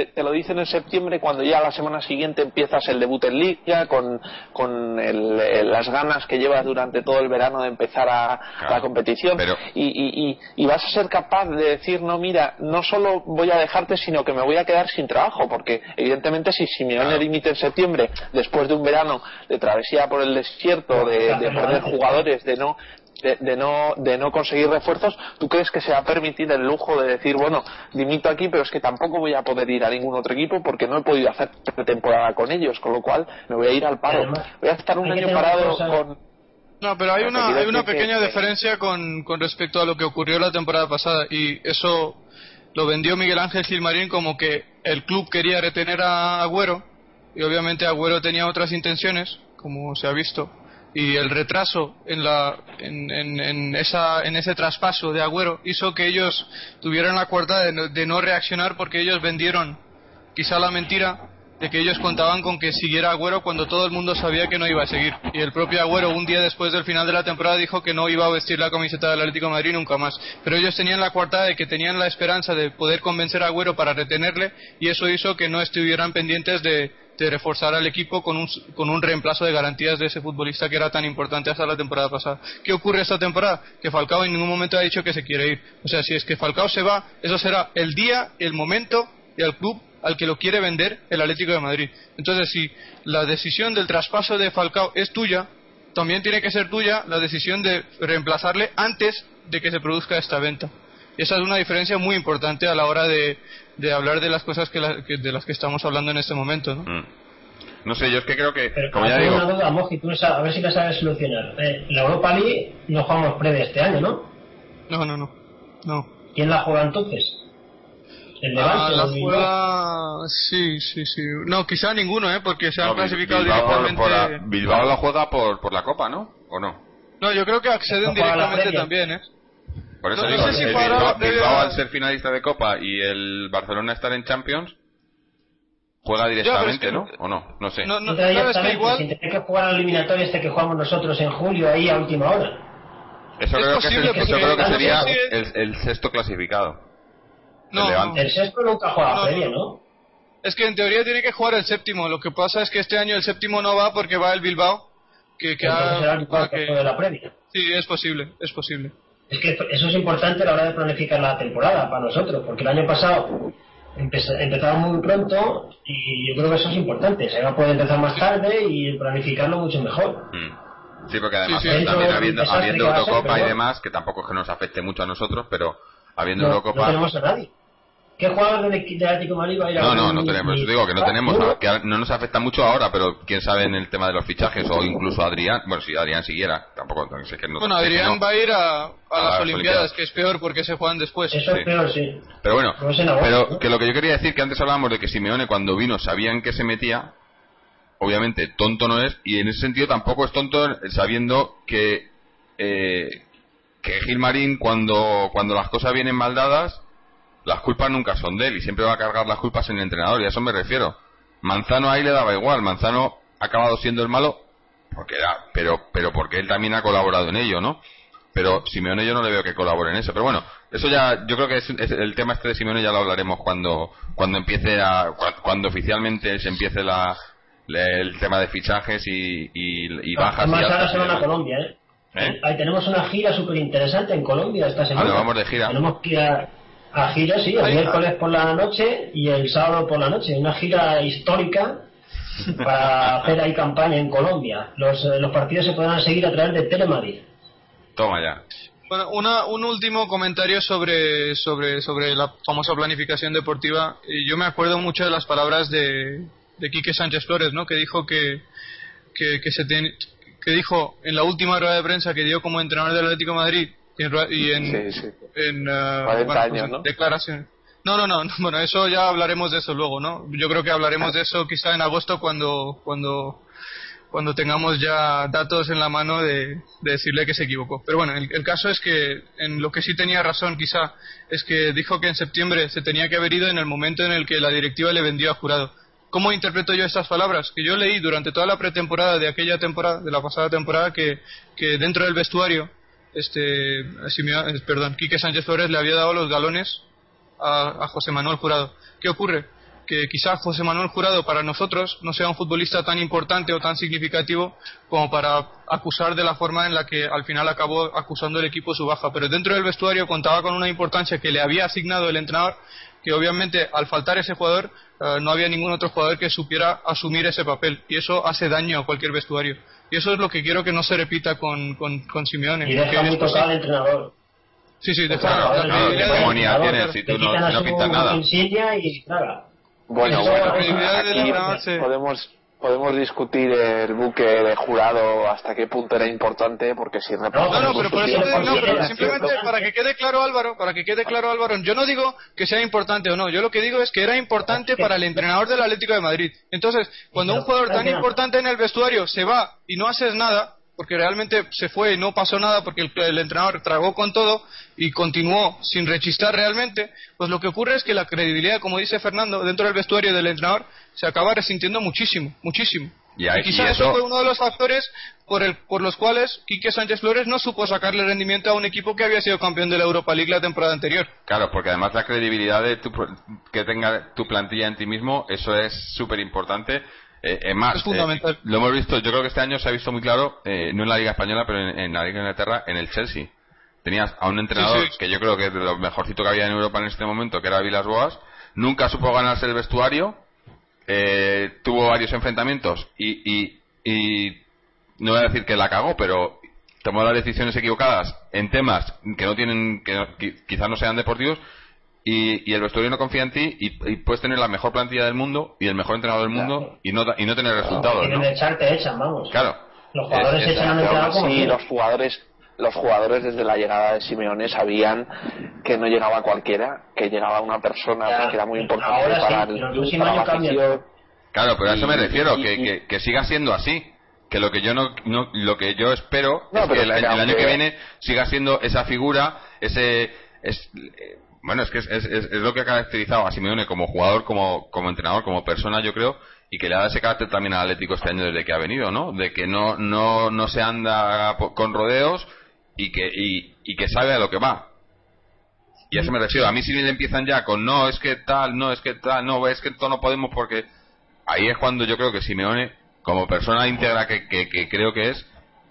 Speaker 2: te, lo dicen en septiembre cuando ya la semana siguiente empiezas el debut en Liga con, con las ganas que llevas durante todo el verano de empezar a, la competición y, y, vas a ser capaz de decir no mira no solo voy a dejarte sino que me voy a quedar sin trabajo porque evidentemente si Simeone claro. dimite en septiembre después de un verano de travesía por el desierto de, de perder jugadores de no de, no, de no conseguir refuerzos, ¿tú crees que se va a permitir el lujo de decir, bueno, limito aquí, pero es que tampoco voy a poder ir a ningún otro equipo porque no he podido hacer pretemporada con ellos, con lo cual me voy a ir al paro. Voy a estar un año parado con...
Speaker 4: No, pero hay una, hay una pequeña diferencia con, con respecto a lo que ocurrió la temporada pasada y eso lo vendió Miguel Ángel Gilmarín como que el club quería retener a Agüero y obviamente Agüero tenía otras intenciones, como se ha visto y el retraso en, la, en, en, esa, en ese traspaso de Agüero hizo que ellos tuvieran la cuarta de no, reaccionar porque ellos vendieron quizá la mentira de que ellos contaban con que siguiera Agüero cuando todo el mundo sabía que no iba a seguir. Y el propio Agüero, un día después del final de la temporada, dijo que no iba a vestir la camiseta del Atlético de Madrid nunca más. Pero ellos tenían la cuarta de que tenían la esperanza de poder convencer a Agüero para retenerle, y eso hizo que no estuvieran pendientes de, de reforzar al equipo con un, con un reemplazo de garantías de ese futbolista que era tan importante hasta la temporada pasada. ¿Qué ocurre esta temporada? Que Falcao en ningún momento ha dicho que se quiere ir. O sea, si es que Falcao se va, eso será el día, el momento y el club al que lo quiere vender el Atlético de Madrid. Entonces, si la decisión del traspaso de Falcao es tuya, también tiene que ser tuya la decisión de reemplazarle antes de que se produzca esta venta. Esa es una diferencia muy importante a la hora de, de hablar de las cosas que, de las que estamos hablando en este momento, ¿no?
Speaker 1: Mm. No sé, yo es que creo que,
Speaker 5: Pero, como ya digo... una duda, Moji, tú a ver si la sabes solucionar. Eh, la Europa League no jugamos pre de este año, ¿no?
Speaker 4: No, no, no. no.
Speaker 5: ¿Quién la juega entonces?
Speaker 4: ¿El ah, la juega... Sí, sí, sí. No, quizá ninguno, ¿eh? Porque se han clasificado directamente...
Speaker 1: Bilbao la juega por, por la Copa, ¿no? ¿O no?
Speaker 4: No, yo creo que acceden directamente también, ¿eh?
Speaker 1: Por eso digo, el Bilbao, al ser finalista de Copa y el Barcelona estar en Champions, juega directamente, ¿no? ¿O no? No sé.
Speaker 5: No, no, que igual... Si que jugar al eliminatorio este que jugamos nosotros en julio ahí a última hora.
Speaker 1: Eso, creo, que, eso creo que sería el, el, sexto clasificado.
Speaker 5: No, el, sexto nunca juega no, previa, ¿no?
Speaker 4: Es que en teoría tiene que jugar el séptimo. Lo que pasa es que este año el séptimo no va porque va el Bilbao. Que, que, ha,
Speaker 5: que... de la previa.
Speaker 4: Sí, es posible, es posible.
Speaker 5: Es que eso es importante a la hora de planificar la temporada para nosotros, porque el año pasado empezamos muy pronto y yo creo que eso es importante. Se va a poder empezar más tarde y planificarlo mucho mejor.
Speaker 1: Mm. Sí, porque además también habiendo, habiendo Eurocopa y demás, que tampoco es que nos afecte mucho a nosotros, pero habiendo Eurocopa.
Speaker 5: No tenemos a nadie. ¿Qué jugador de, Atlético Madrid va a ir a
Speaker 1: No, no, no tenemos. digo que no tenemos. Que no nos afecta mucho ahora, pero quién sabe en el tema de los fichajes o incluso Adrián. Bueno, si Adrián siguiera, tampoco sé que no.
Speaker 4: Bueno, Adrián va a ir a, las, Olimpiadas, que es peor porque se juegan después.
Speaker 5: Eso es peor, sí.
Speaker 1: Pero bueno, pero que lo que yo quería decir, que antes hablábamos de que Simeone cuando vino sabían que se metía. Obviamente, tonto no es, y en ese sentido tampoco es tonto sabiendo que. Eh, que Gilmarín, cuando, cuando las cosas vienen mal dadas las culpas nunca son de él y siempre va a cargar las culpas en el entrenador y a eso me refiero. Manzano ahí le daba igual, Manzano ha acabado siendo el malo porque era, pero, pero porque él también ha colaborado en ello, ¿no? Pero Simeone yo no le veo que colabore en eso. Pero bueno, eso ya, yo creo que es, el tema este de Simeone ya lo hablaremos cuando, cuando empiece a, cuando oficialmente se empiece la, el tema de fichajes y, y, bajas.
Speaker 5: Además, ahora se van a Colombia, ¿eh? ¿Eh? Ahí tenemos una gira súper interesante en Colombia esta semana.
Speaker 1: vamos de gira.
Speaker 5: Tenemos que ir a, a gira, sí, el miércoles por la noche y el sábado por la noche. Una gira histórica para hacer ahí campaña en Colombia. Los, eh, los partidos se podrán seguir a través de Telemadrid.
Speaker 1: Toma ya.
Speaker 4: Bueno, una, un último comentario sobre, sobre, sobre la famosa planificación deportiva. Yo me acuerdo mucho de las palabras de, de Quique Sánchez Flores, ¿no? que dijo que, que, se que dijo en la última rueda de prensa que dio como entrenador del Atlético de Madrid y en,
Speaker 2: Sí, sí.
Speaker 4: en,
Speaker 2: 40
Speaker 4: bueno,
Speaker 2: años,
Speaker 4: pues,
Speaker 2: ¿no?
Speaker 4: declaraciones. No, no, no, no, bueno, eso ya hablaremos de eso luego, ¿no? Yo creo que hablaremos de eso quizá en agosto cuando cuando cuando tengamos ya datos en la mano de, de decirle que se equivocó. Pero bueno, el, el caso es que en lo que sí tenía razón quizá es que dijo que en septiembre se tenía que haber ido en el momento en el que la directiva le vendió a jurado. ¿Cómo interpreto yo estas palabras? Que yo leí durante toda la pretemporada de aquella temporada, de la pasada temporada, que, que dentro del vestuario, este, perdón, Quique Sánchez Flores le había dado los galones a, a José Manuel Jurado. ¿Qué ocurre? Que quizás José Manuel Jurado para nosotros no sea un futbolista tan importante o tan significativo como para acusar de la forma en la que al final acabó acusando el equipo su baja. Pero dentro del vestuario contaba con una importancia que le había asignado el entrenador, que obviamente al faltar ese jugador eh, no había ningún otro jugador que supiera asumir ese papel. Y eso hace daño a cualquier vestuario. Y eso es lo que quiero que no se repita con, con, con Simeone.
Speaker 5: Y deja
Speaker 4: que
Speaker 5: muy tocado al entrenador.
Speaker 4: Sí, sí, deja
Speaker 2: Claro,
Speaker 4: la
Speaker 2: claro,
Speaker 4: credibilidad
Speaker 2: qué
Speaker 4: de-
Speaker 1: comunidad
Speaker 5: Entrenador,
Speaker 1: tienes si tú no- no pintas nada.
Speaker 5: y traga.
Speaker 2: Bueno, bueno,
Speaker 4: del
Speaker 2: aquí podemos podemos discutir el buque de jurado hasta qué punto era importante, porque si
Speaker 4: No, no, pero por eso te- no, pero simplemente para que quede claro Álvaro, para que quede claro Álvaro, yo no digo que sea importante o no, yo lo que digo es que era importante para el entrenador del Atlético de Madrid. Entonces, cuando un jugador tan importante en el vestuario se va y no haces nada, porque realmente se fue y no pasó nada porque el, el entrenador tragó con todo y continuó sin rechistar realmente, pues lo que ocurre es que la credibilidad, como dice Fernando, dentro del vestuario del entrenador se acaba resintiendo muchísimo, muchísimo.
Speaker 1: Y ahí-
Speaker 4: quizás
Speaker 1: y
Speaker 4: eso
Speaker 1: eso-
Speaker 4: fue uno de los factores por, el, por los cuales Quique Sánchez Flores no supo sacarle rendimiento a un equipo que había sido campeón de la Europa League la temporada anterior.
Speaker 1: Claro, porque además la credibilidad de tu, que tenga tu plantilla en ti mismo, eso es súper importante. Eh, es más,
Speaker 4: Es fundamental.
Speaker 1: eh, lo hemos visto, yo creo que este año se ha visto muy claro, eh, no en la Liga Española, pero en, en la Liga de Inglaterra, en el Chelsea. Tenías a un entrenador
Speaker 4: Sí, sí.
Speaker 1: que yo creo que es de lo mejorcito que había en Europa en este momento, que era Vilas Boas, nunca supo ganarse el vestuario, eh, tuvo varios enfrentamientos y, y, y no voy a decir que la cagó, pero tomó las decisiones equivocadas en temas que no tienen, que qui- quizás no sean deportivos y, y el vestuario no confía en ti y, y puedes tener la mejor plantilla del mundo y el mejor entrenador del mundo
Speaker 5: Claro.
Speaker 1: y no da- y no tener resultados,
Speaker 5: Tienen
Speaker 1: ¿no?
Speaker 5: de echar, te echan, vamos.
Speaker 1: Claro.
Speaker 5: Los jugadores
Speaker 1: Es- es-
Speaker 5: echan al como quieran.
Speaker 2: los jugadores los jugadores desde la llegada de Simeone sabían que no llegaba cualquiera, que llegaba una persona que era muy importante
Speaker 5: ahora sí,
Speaker 2: para el
Speaker 5: el
Speaker 2: para la afición.
Speaker 1: Claro, pero a eso me refiero,
Speaker 2: y-
Speaker 1: que,
Speaker 2: y-
Speaker 1: que, que siga siendo así. Que lo que yo no, no- lo que yo espero
Speaker 2: No,
Speaker 1: es que el, año que viene siga siendo esa figura, ese es, bueno, es que es, es- es- lo que ha caracterizado a Simeone como jugador, como, como entrenador, como persona, yo creo, y que le ha dado ese carácter también al Atlético este año desde que ha venido, ¿no? De que no, no, no se anda con rodeos y que, y, y que sabe a lo que va. Y eso me refiero. A mí si le empiezan ya con no, es que tal, no, es que tal, no, es que esto no podemos porque... Ahí es cuando yo creo que Simeone, como persona íntegra que, que, que creo que es,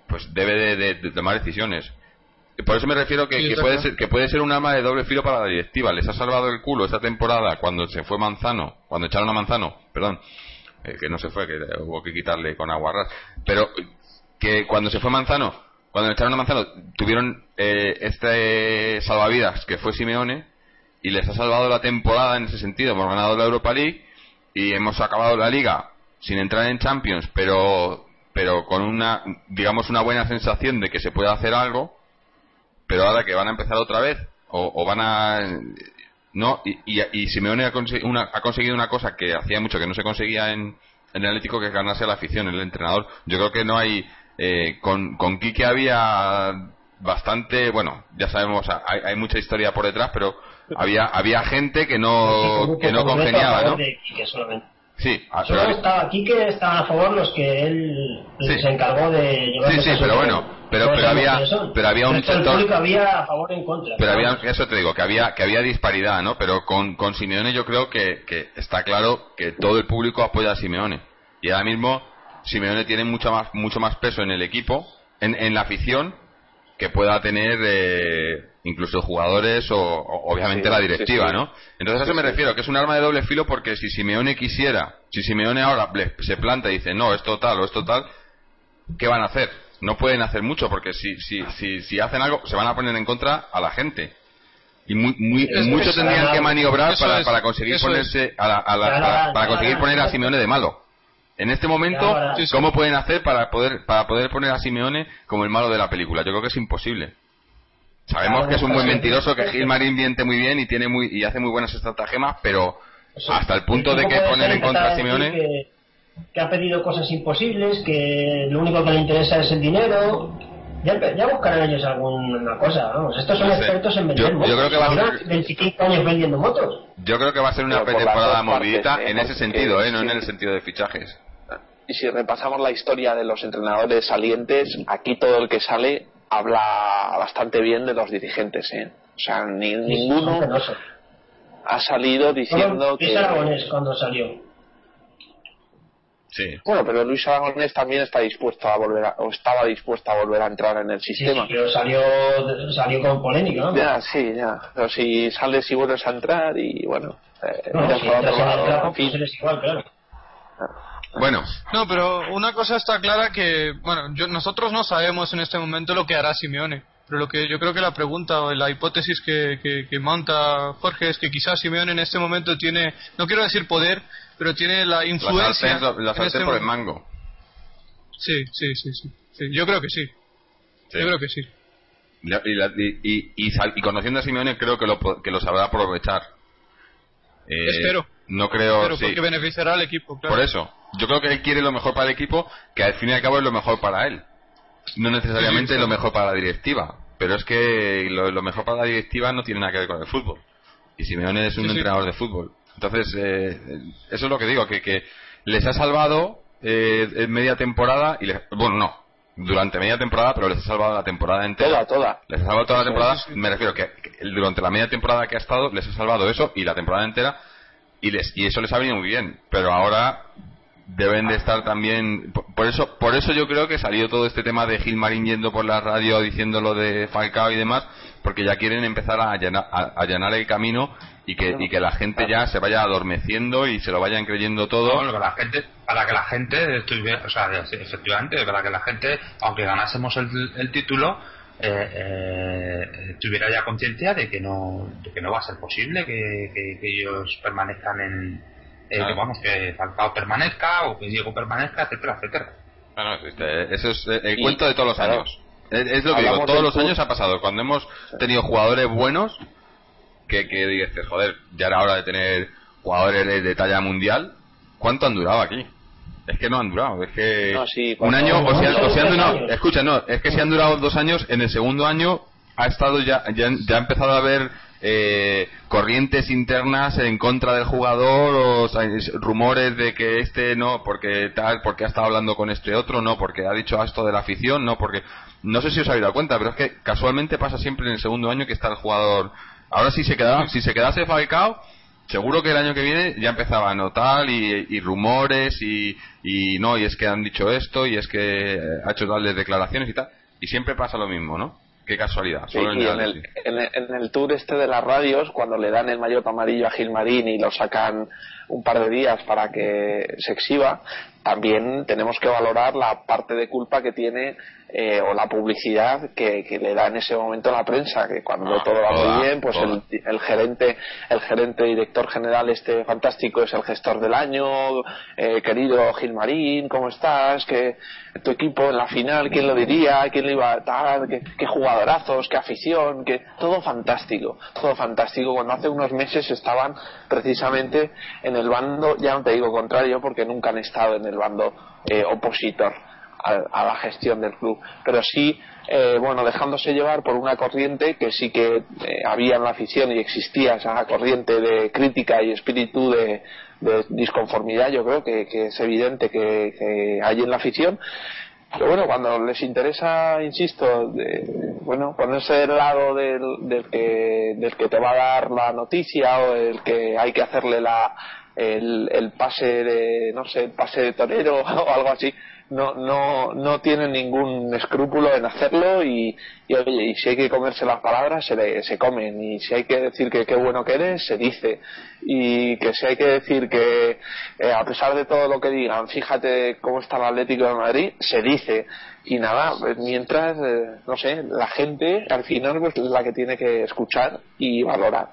Speaker 1: pues debe de, de- de tomar decisiones. Por eso me refiero que,
Speaker 4: Sí,
Speaker 1: que
Speaker 4: está
Speaker 1: puede ser, que puede ser un arma de doble filo para la directiva. Les ha salvado el culo esta temporada cuando se fue Manzano, cuando echaron a Manzano, perdón, eh, que no se fue, que hubo que quitarle con aguarras, pero que cuando se fue Manzano, cuando echaron a Manzano, tuvieron eh, este salvavidas que fue Simeone y les ha salvado la temporada en ese sentido. Hemos ganado la Europa League y hemos acabado la liga sin entrar en Champions, pero pero con una digamos una buena sensación de que se puede hacer algo, pero ahora que van a empezar otra vez o, o van a no y, y, y Simeone ha, una- ha conseguido una cosa que hacía mucho que no se conseguía en, en el Atlético que es ganarse a la afición, el entrenador. Yo creo que no hay eh, con con Quique había bastante, bueno, ya sabemos, hay, hay mucha historia por detrás, pero había había gente que no que no congeniaba, ¿no? Sí, ah,
Speaker 5: Solo estaba aquí que estaban a favor los que él
Speaker 1: Sí.
Speaker 5: se encargó de llevar
Speaker 1: Sí, sí, pero bueno, pero- pero había- pero había un sector-
Speaker 5: público había a favor y en contra.
Speaker 1: pero había eso te digo que había que había disparidad no pero con, con Simeone yo creo que, que está claro que todo el público apoya a Simeone. Y ahora mismo Simeone tiene mucho más mucho más peso en el equipo en, en la afición que pueda tener eh, incluso jugadores o, o obviamente
Speaker 2: Sí,
Speaker 1: la directiva
Speaker 2: sí.
Speaker 1: no entonces a eso me refiero que es un arma de doble filo porque si Simeone quisiera si Simeone ahora se planta y dice no esto tal o esto tal ¿qué van a hacer? No pueden hacer mucho porque si, si, si, si hacen algo se van a poner en contra a la gente. Y muy, muy, muchos tendrían que maniobrar para,
Speaker 4: es,
Speaker 1: para conseguir ponerse a la, a la- para, para conseguir poner a. Simeone de malo. En este momento, ¿cómo pueden hacer para poder para poder poner a Simeone como el malo de la película? Yo creo que es imposible. Sabemos que es un buen mentiroso, que Gil Marín miente muy bien y tiene muy y hace muy buenas estratagemas, pero hasta el punto de que poner en contra a Simeone
Speaker 5: que ha pedido cosas imposibles, que lo único que le interesa es el dinero. Ya, ya buscarán ellos alguna cosa, vamos. Estos son expertos en vender motos. Yo creo que va a ser... 25 años vendiendo motos.
Speaker 1: Yo creo que va a ser una pretemporada movidita ¿eh? en ese sentido, ¿eh? no en el sentido de fichajes.
Speaker 2: Y si repasamos la historia de los entrenadores salientes, aquí todo el que sale habla bastante bien de los dirigentes, ¿eh? O sea, ni, ninguno ha salido diciendo que...
Speaker 5: Aragonés cuando salió.
Speaker 2: Bueno, pero Luis Aragonés también está dispuesto a volver o estaba dispuesto a volver a entrar en el sistema.
Speaker 5: pero salió, salió con polémica, ¿no?
Speaker 2: Ya, sí, ya. Pero si sales y vuelves a entrar y bueno.
Speaker 5: Eh, no, si pues igual, claro.
Speaker 1: Bueno.
Speaker 4: No, pero una cosa está clara que, bueno, yo, nosotros no sabemos en este momento lo que hará Simeone. Pero lo que yo creo que la pregunta o la hipótesis que, que, que monta Jorge es que quizás Simeone en este momento tiene, no quiero decir poder, pero tiene la influencia.
Speaker 1: La este por el mango.
Speaker 4: Sí, sí, sí, sí, Yo creo que sí. Yo creo que sí.
Speaker 1: Y, y, conociendo a Simeone creo que lo, que lo sabrá aprovechar.
Speaker 4: Eh, espero.
Speaker 1: No creo.
Speaker 4: Espero, porque beneficiará al equipo.
Speaker 1: Por eso. Yo creo que él quiere lo mejor para el equipo, que al fin y al cabo es lo mejor para él. No necesariamente lo mejor para la directiva. Pero es que lo, mejor para la directiva no tiene nada que ver con el fútbol. Y Simeone es un entrenador de fútbol. Entonces, eh, eso es lo que digo, que, que les ha salvado eh, en media temporada, y bueno, no, durante media temporada, pero les ha salvado la temporada entera.
Speaker 2: Toda, toda.
Speaker 1: Les ha salvado toda la temporada, me refiero que, durante la media temporada que ha estado, les ha salvado eso y la temporada entera, y, les, y eso les ha venido muy bien. Pero ahora deben de estar también por eso por eso yo creo que salió todo este tema de Gilmarín yendo por la radio diciendo lo de Falcao y demás porque ya quieren empezar a allanar, el camino y que, y que la gente ya se vaya adormeciendo y se lo vayan creyendo todo
Speaker 3: para la gente para que la gente o sea efectivamente para que la gente aunque ganásemos el, título eh, eh, tuviera ya conciencia de que no de que no va a ser posible que ellos permanezcan en eh, que vamos, que Falcao permanezca o que Diego permanezca, etcétera, etcétera.
Speaker 1: Bueno, eso es eh, el cuento de todos los años. Es, lo que digo, todos los años ha pasado. Cuando hemos tenido jugadores buenos, que, que dices, joder, ya era hora de tener jugadores de, talla mundial, ¿cuánto han durado aquí? Es que no han durado, es que un año, o sea, o sea, no, escucha, no, es que si han durado dos años, en el segundo año ha estado ya, ya, ya ha empezado a haber eh, corrientes internas en contra del jugador o rumores de que este no porque tal porque ha estado hablando con este otro no porque ha dicho esto de la afición no porque no sé si os habéis dado cuenta pero es que casualmente pasa siempre en el segundo año que está el jugador ahora si se queda si se quedase Falcao seguro que el año que viene ya empezaba a notar y, rumores y, y no y es que han dicho esto y es que ha hecho tales declaraciones y tal y siempre pasa lo mismo no Qué casualidad.
Speaker 2: en, el, tour este de las radios, cuando le dan el maillot amarillo a Gilmarín y lo sacan un par de días para que se exhiba, también tenemos que valorar la parte de culpa que tiene eh, o la publicidad que, le da en ese momento la prensa que cuando ah, todo va muy bien pues el, gerente el gerente director general este fantástico es el gestor del año eh, querido Gilmarín cómo estás que tu equipo en la final quién lo diría quién le iba a dar qué, qué jugadorazos qué afición que todo fantástico todo fantástico. Cuando hace unos meses estaban precisamente en el bando ya no te digo contrario porque nunca han estado en el bando eh, opositor a, la gestión del club, pero sí, eh, bueno, dejándose llevar por una corriente que sí que eh, había en la afición y existía esa corriente de crítica y espíritu de, disconformidad, yo creo que, es evidente que, hay en la afición. Pero bueno, cuando les interesa, insisto, de, bueno, ponerse del lado del, del, que, del que te va a dar la noticia o el que hay que hacerle la, el pase de, no sé, el pase de torero o algo así, no, no, no tienen ningún escrúpulo en hacerlo y, y, oye, y si hay que comerse las palabras, se, se comen. Y si hay que decir que qué bueno que eres, se dice. Y que si hay que decir que, eh, a pesar de todo lo que digan, fíjate cómo está el Atlético de Madrid, se dice. Y nada, pues mientras, eh, no sé, la gente al final pues, es la que tiene que escuchar y valorar.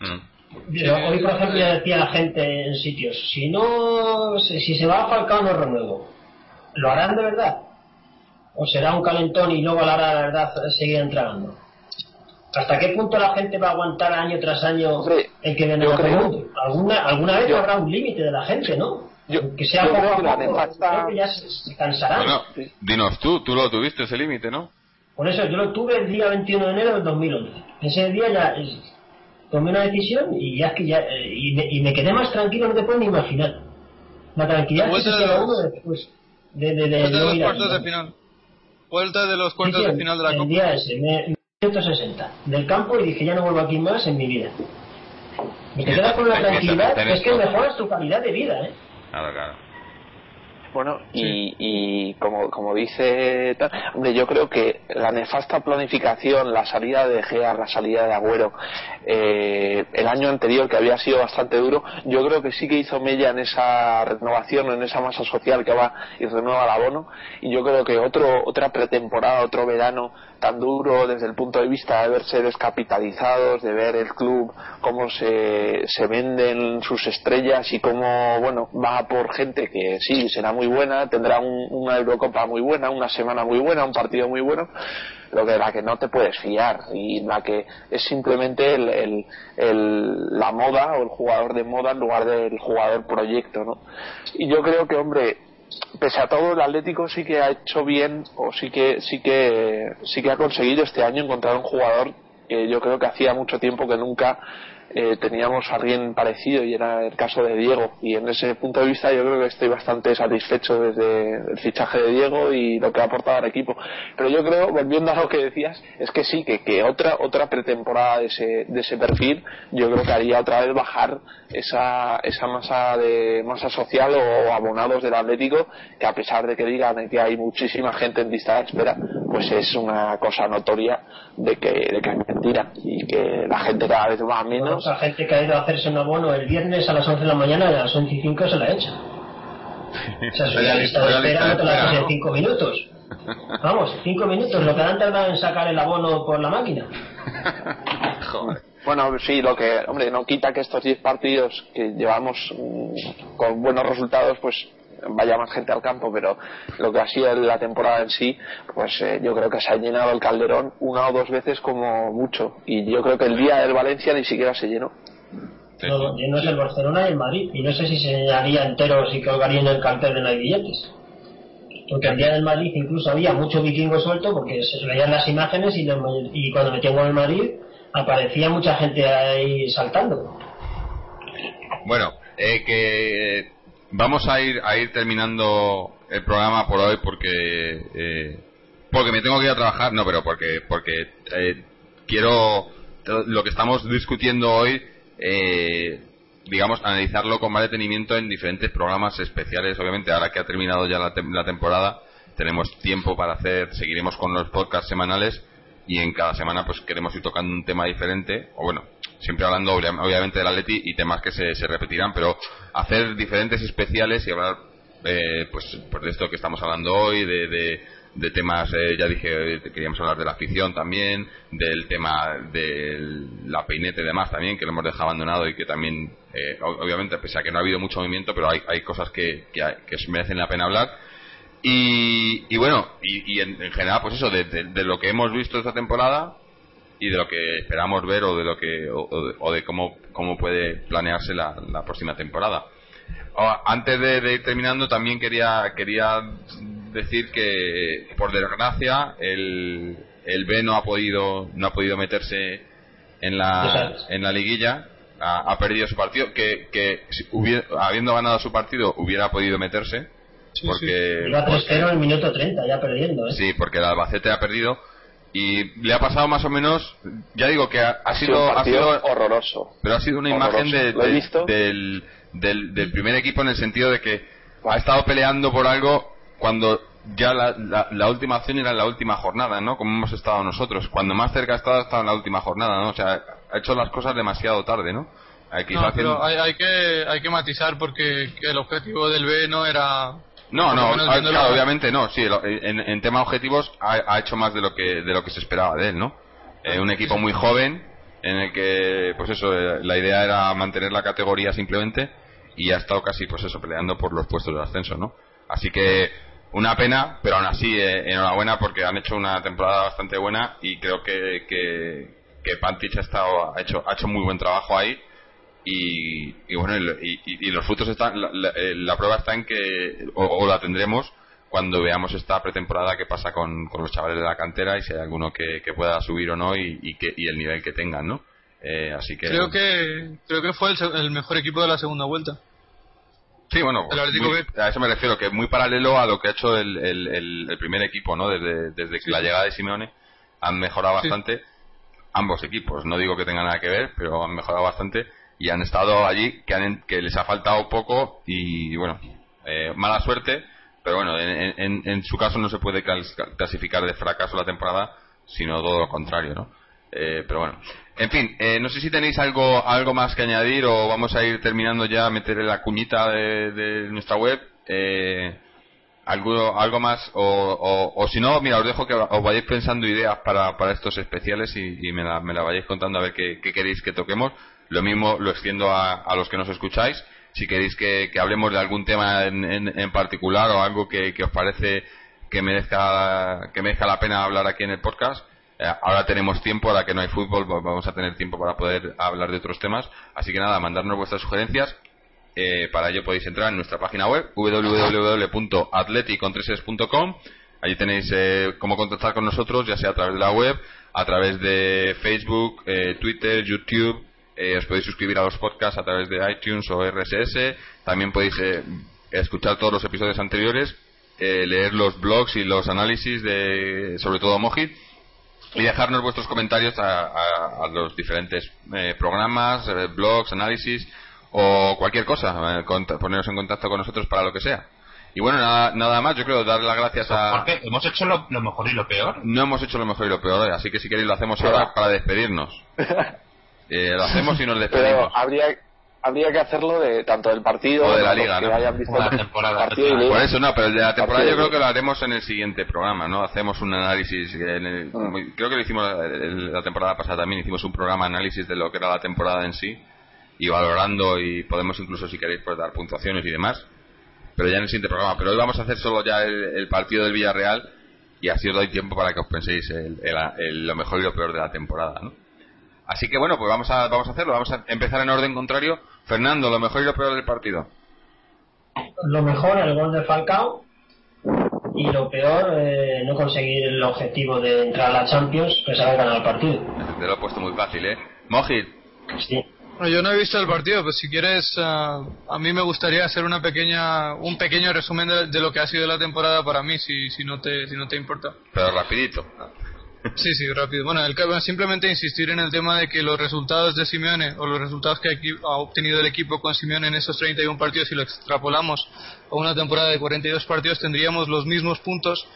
Speaker 1: Mm.
Speaker 5: hoy, por ejemplo, ya decía la gente en sitios, si no, si se va a Falcao no renuevo. ¿Lo harán de verdad? ¿O será un calentón y luego a la hora de la verdad seguir entregando? ¿Hasta qué punto la gente va a aguantar año tras año el que viene ¿Alguna, alguna vez habrá un límite de la gente, ¿no? que sea poco a poco, ya se, cansarán.
Speaker 1: Bueno, dinos tú, tú lo tuviste ese límite, ¿no?
Speaker 5: Por eso yo lo tuve el día 21 de enero del 2011. Ese día ya tomé una decisión y ya es que ya eh, y, me, quedé más tranquilo, no te puedes ni imaginar. La tranquilidad que se queda uno después de, de, de,
Speaker 4: de los cuartos de final. Vuelta de los cuartos de final de la
Speaker 5: el
Speaker 4: Copa.
Speaker 5: día ese, me, 160 del campo y dije ya no vuelvo aquí más en mi vida. Me quedas con la tranquilidad, es que mejoras tu calidad de vida, ¿eh?
Speaker 1: Claro, claro.
Speaker 2: Bueno, y, y como, como dice, hombre, yo creo que la nefasta planificación, la salida de Gea, la salida de Agüero, eh, el año anterior que había sido bastante duro, yo creo que sí que hizo mella en esa renovación, en esa masa social que va y renueva el abono, y yo creo que otro, otra pretemporada, otro verano tan duro desde el punto de vista de verse descapitalizados, de ver el club cómo se, se venden sus estrellas y cómo, bueno, va por gente que sí, será muy buena, tendrá una Eurocopa muy buena, una semana muy buena, un partido muy bueno, lo que la que no te puedes fiar y la que es simplemente el, la moda o el jugador de moda en lugar del jugador proyecto, ¿no? Y yo creo que, hombre, pese a todo el Atlético sí que ha hecho bien o sí que sí que sí que ha conseguido este año encontrar un jugador que yo creo que hacía mucho tiempo que nunca eh, teníamos a alguien parecido y era el caso de Diego. Y en ese punto de vista yo creo que estoy bastante satisfecho desde el fichaje de Diego y lo que ha aportado al equipo. Pero yo creo volviendo a lo que decías es que sí que, que otra otra pretemporada de ese, de ese perfil yo creo que haría otra vez bajar esa, esa masa de masa social o abonados del Atlético que a pesar de que digan que hay muchísima gente en lista de espera pues es una cosa notoria de que, de que es mentira y que la gente cada vez va menos
Speaker 5: la gente que ha ido a hacerse un abono el viernes a las 11 de la mañana a las 11 y 5 se la echa. O sea, la lista de espera, no te la haces en 5 minutos. Vamos, 5 minutos, lo que han tardado en sacar el abono por la máquina.
Speaker 2: Joder. Bueno, sí, lo que, hombre, no quita que estos 10 partidos que llevamos mm, con buenos resultados, pues vaya más gente al campo, pero lo que ha sido la temporada en sí, pues eh, yo creo que se ha llenado el Calderón una o dos veces como mucho. Y yo creo que el día del Valencia ni siquiera se llenó.
Speaker 5: No, lleno es el Barcelona y el Madrid. Y no sé si se llenaría entero si colgaría en el cartel de no hay billetes. Porque el día del Madrid incluso había mucho vikingo suelto porque se veían las imágenes y, y cuando metíamos el Madrid aparecía mucha gente ahí saltando.
Speaker 1: Bueno, eh, que vamos a ir a ir terminando el programa por hoy porque eh, porque me tengo que ir a trabajar. No pero porque porque eh, quiero lo que estamos discutiendo hoy eh, digamos analizarlo con más detenimiento en diferentes programas especiales. Obviamente ahora que ha terminado ya la, la temporada tenemos tiempo para hacer seguiremos con los podcasts semanales y en cada semana pues queremos ir tocando un tema diferente. O bueno siempre hablando obviamente del Atleti y temas que se, se repetirán, pero hacer diferentes especiales y hablar eh, pues, pues de esto que estamos hablando hoy, de, de, temas, eh, ya dije, queríamos hablar de la afición también, del tema de la peinete y demás también, que lo hemos dejado abandonado y que también, eh, obviamente, pese a que no ha habido mucho movimiento, pero hay, hay cosas que, que, merecen la pena hablar. Y, y bueno, y, y en, general, pues eso, de, de, lo que hemos visto esta temporada, y de lo que esperamos ver o de lo que o, de, cómo, cómo puede planearse la, próxima temporada. antes de, ir terminando también quería quería decir que por desgracia el el B no ha podido no ha podido meterse en la en la liguilla ha, perdido su partido que, que habiendo ganado su partido hubiera podido meterse porque
Speaker 5: iba 3-0 en el minuto 30 ya perdiendo ¿eh?
Speaker 1: sí porque el Albacete ha perdido y le ha pasado más o menos ya digo que ha, sido,
Speaker 2: ha sido horroroso.
Speaker 1: pero ha sido una imagen de, del, del, del, primer equipo en el sentido de que ha estado peleando por algo cuando ya la, la, última acción era en la última jornada no como hemos estado nosotros. Cuando más cerca ha estado ha estado en la última jornada no o sea ha hecho las cosas demasiado tarde no
Speaker 4: hay que, pero hay, hay, que hay que matizar porque el objetivo del B no era
Speaker 1: no, no, obviamente no, sí, en, en tema objetivos ha, hecho más de lo que de lo que se esperaba de él, ¿no? Eh, un equipo muy joven en el que, pues eso, eh, la idea era mantener la categoría simplemente y ha estado casi, pues eso, peleando por los puestos de ascenso, ¿no? Así que una pena, pero aún así eh, enhorabuena porque han hecho una temporada bastante buena y creo que, que, que Pantich ha, estado, ha, hecho, ha hecho muy buen trabajo ahí y, y bueno, y, y, los frutos están, la, la, eh, la, prueba está en que, o, o, la tendremos cuando veamos esta pretemporada que pasa con, con, los chavales de la cantera y si hay alguno que, que pueda subir o no y, y, que, y el nivel que tengan, ¿no? Eh, así que
Speaker 4: creo que creo que fue el, el, mejor equipo de la segunda vuelta.
Speaker 1: Sí, bueno, muy, a eso me refiero, que muy paralelo a lo que ha hecho el, el, el primer equipo, ¿no? Desde, desde sí. la llegada de Simeone han mejorado bastante ambos equipos. No digo que tengan nada que ver, pero han mejorado bastante y han estado allí que, han, que les ha faltado poco y, bueno, eh, mala suerte pero bueno, en, en, en, su caso no se puede clasificar de fracaso la temporada, sino todo lo contrario, ¿no? Eh, pero bueno, en fin, eh, no sé si tenéis algo algo más que añadir o vamos a ir terminando ya a meter en la cuñita de, nuestra web. Eh, algo, algo más o, o, si no, mira, os dejo que os vayáis pensando ideas para, para estos especiales y, y me, la, me, la, vayáis contando a ver qué, qué, queréis que toquemos. Lo mismo lo extiendo a, a los que nos escucháis si queréis que, que hablemos de algún tema en, en, particular o algo que, que, os parece que merezca, que merezca la pena hablar aquí en el podcast. Eh, ahora tenemos tiempo, ahora que no hay fútbol, vamos a tener tiempo para poder hablar de otros temas. Así que nada, mandarnos vuestras sugerencias. Eh, para ello podéis entrar en nuestra página web www.atleticontreses.com. Allí tenéis eh, cómo contactar con nosotros, ya sea a través de la web, a través de Facebook, eh, Twitter, YouTube, eh, os podéis suscribir a los podcasts a través de iTunes o RSS. También podéis eh, escuchar todos los episodios anteriores, eh, leer los blogs y los análisis de, sobre todo Mojit, y dejarnos vuestros comentarios a, a, a los diferentes eh, programas, eh, blogs, análisis o cualquier cosa. poneros en contacto con nosotros para lo que sea. Y bueno, nada, nada más, yo creo dar las gracias a...
Speaker 3: Porque hemos hecho lo, lo, mejor y lo peor.
Speaker 1: No hemos hecho lo mejor y lo peor, así que si queréis lo hacemos ahora para despedirnos. Eh, lo hacemos y nos despedimos.
Speaker 2: Pero habría, habría que hacerlo de tanto del partido
Speaker 1: o de la liga, ¿no?
Speaker 2: hayan visto
Speaker 3: la temporada.
Speaker 1: Por eso no, pero el de la temporada yo creo que lo haremos en el siguiente programa, ¿no? Hacemos un análisis, en el, -huh. creo que lo hicimos la temporada pasada también, hicimos un programa análisis de lo que era la temporada en sí y valorando y podemos incluso si queréis pues dar puntuaciones y demás, pero ya en el siguiente programa. Pero hoy vamos a hacer solo ya el, el partido del Villarreal y así os doy tiempo para que os penséis el, el, lo mejor y lo peor de la temporada, ¿no? Así que bueno, pues vamos a, vamos a hacerlo. Vamos a empezar en orden contrario. Fernando, lo mejor y lo peor del partido.
Speaker 5: Lo mejor, el gol de Falcao. Y lo peor, eh, no conseguir el objetivo de entrar a la Champions, que se ganar el partido.
Speaker 1: Te lo he puesto muy fácil, ¿eh? Mojit.
Speaker 5: Sí.
Speaker 4: Bueno, yo no he visto el partido, pues si quieres, uh, a mí me gustaría hacer una pequeña, un pequeño resumen de, de, lo que ha sido la temporada para mí, si, si no te, si no te importa.
Speaker 1: Pero rapidito.
Speaker 4: Sí, sí, rápido. Bueno, el, simplemente insistir en el tema de que los resultados de Simeone o los resultados que ha obtenido el equipo con Simeone en esos 31 partidos, si lo extrapolamos a una temporada de 42 partidos, tendríamos los mismos puntos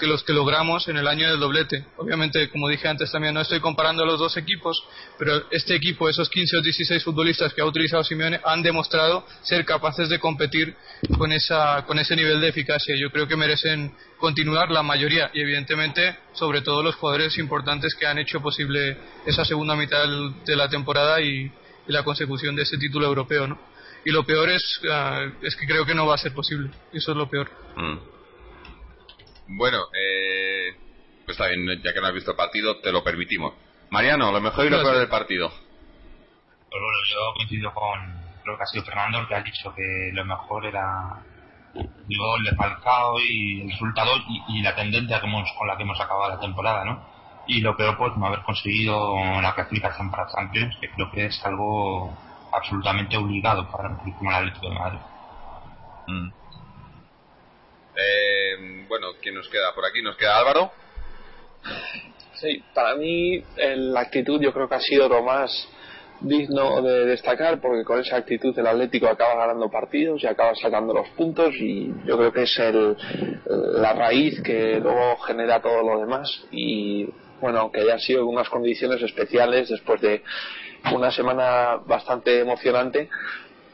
Speaker 4: que los que logramos en el año del doblete. Obviamente, como dije antes también, no estoy comparando los dos equipos, pero este equipo, esos 15 o 16 futbolistas que ha utilizado Simeone, han demostrado ser capaces de competir con, esa, con ese nivel de eficacia. Yo creo que merecen continuar la mayoría y, evidentemente, sobre todo los jugadores importantes que han hecho posible esa segunda mitad de la temporada y, y la consecución de ese título europeo, ¿no? Y lo peor es, uh, es que creo que no va a ser posible. Eso es lo peor.
Speaker 1: Mm. Bueno, eh, pues está bien, ya que no has visto el partido, te lo permitimos. Mariano, lo mejor y lo peor del partido.
Speaker 3: Pues bueno, yo coincido con, creo que ha sido Fernando el que ha dicho que lo mejor era el gol de Falcao y el resultado y, y la tendencia que hemos, con la que hemos acabado la temporada, ¿no? Y lo peor, pues no haber conseguido la clasificación para Champions, que creo que es algo absolutamente obligado para un club como el Atlético de Madrid.
Speaker 1: Mm. Eh, bueno, ¿quién nos queda por aquí? ¿Nos queda Álvaro?
Speaker 2: Sí, para mí la actitud yo creo que ha sido lo más digno de destacar porque con esa actitud el Atlético acaba ganando partidos y acaba sacando los puntos y yo creo que es el, la raíz que luego genera todo lo demás y bueno, aunque haya sido unas condiciones especiales después de una semana bastante emocionante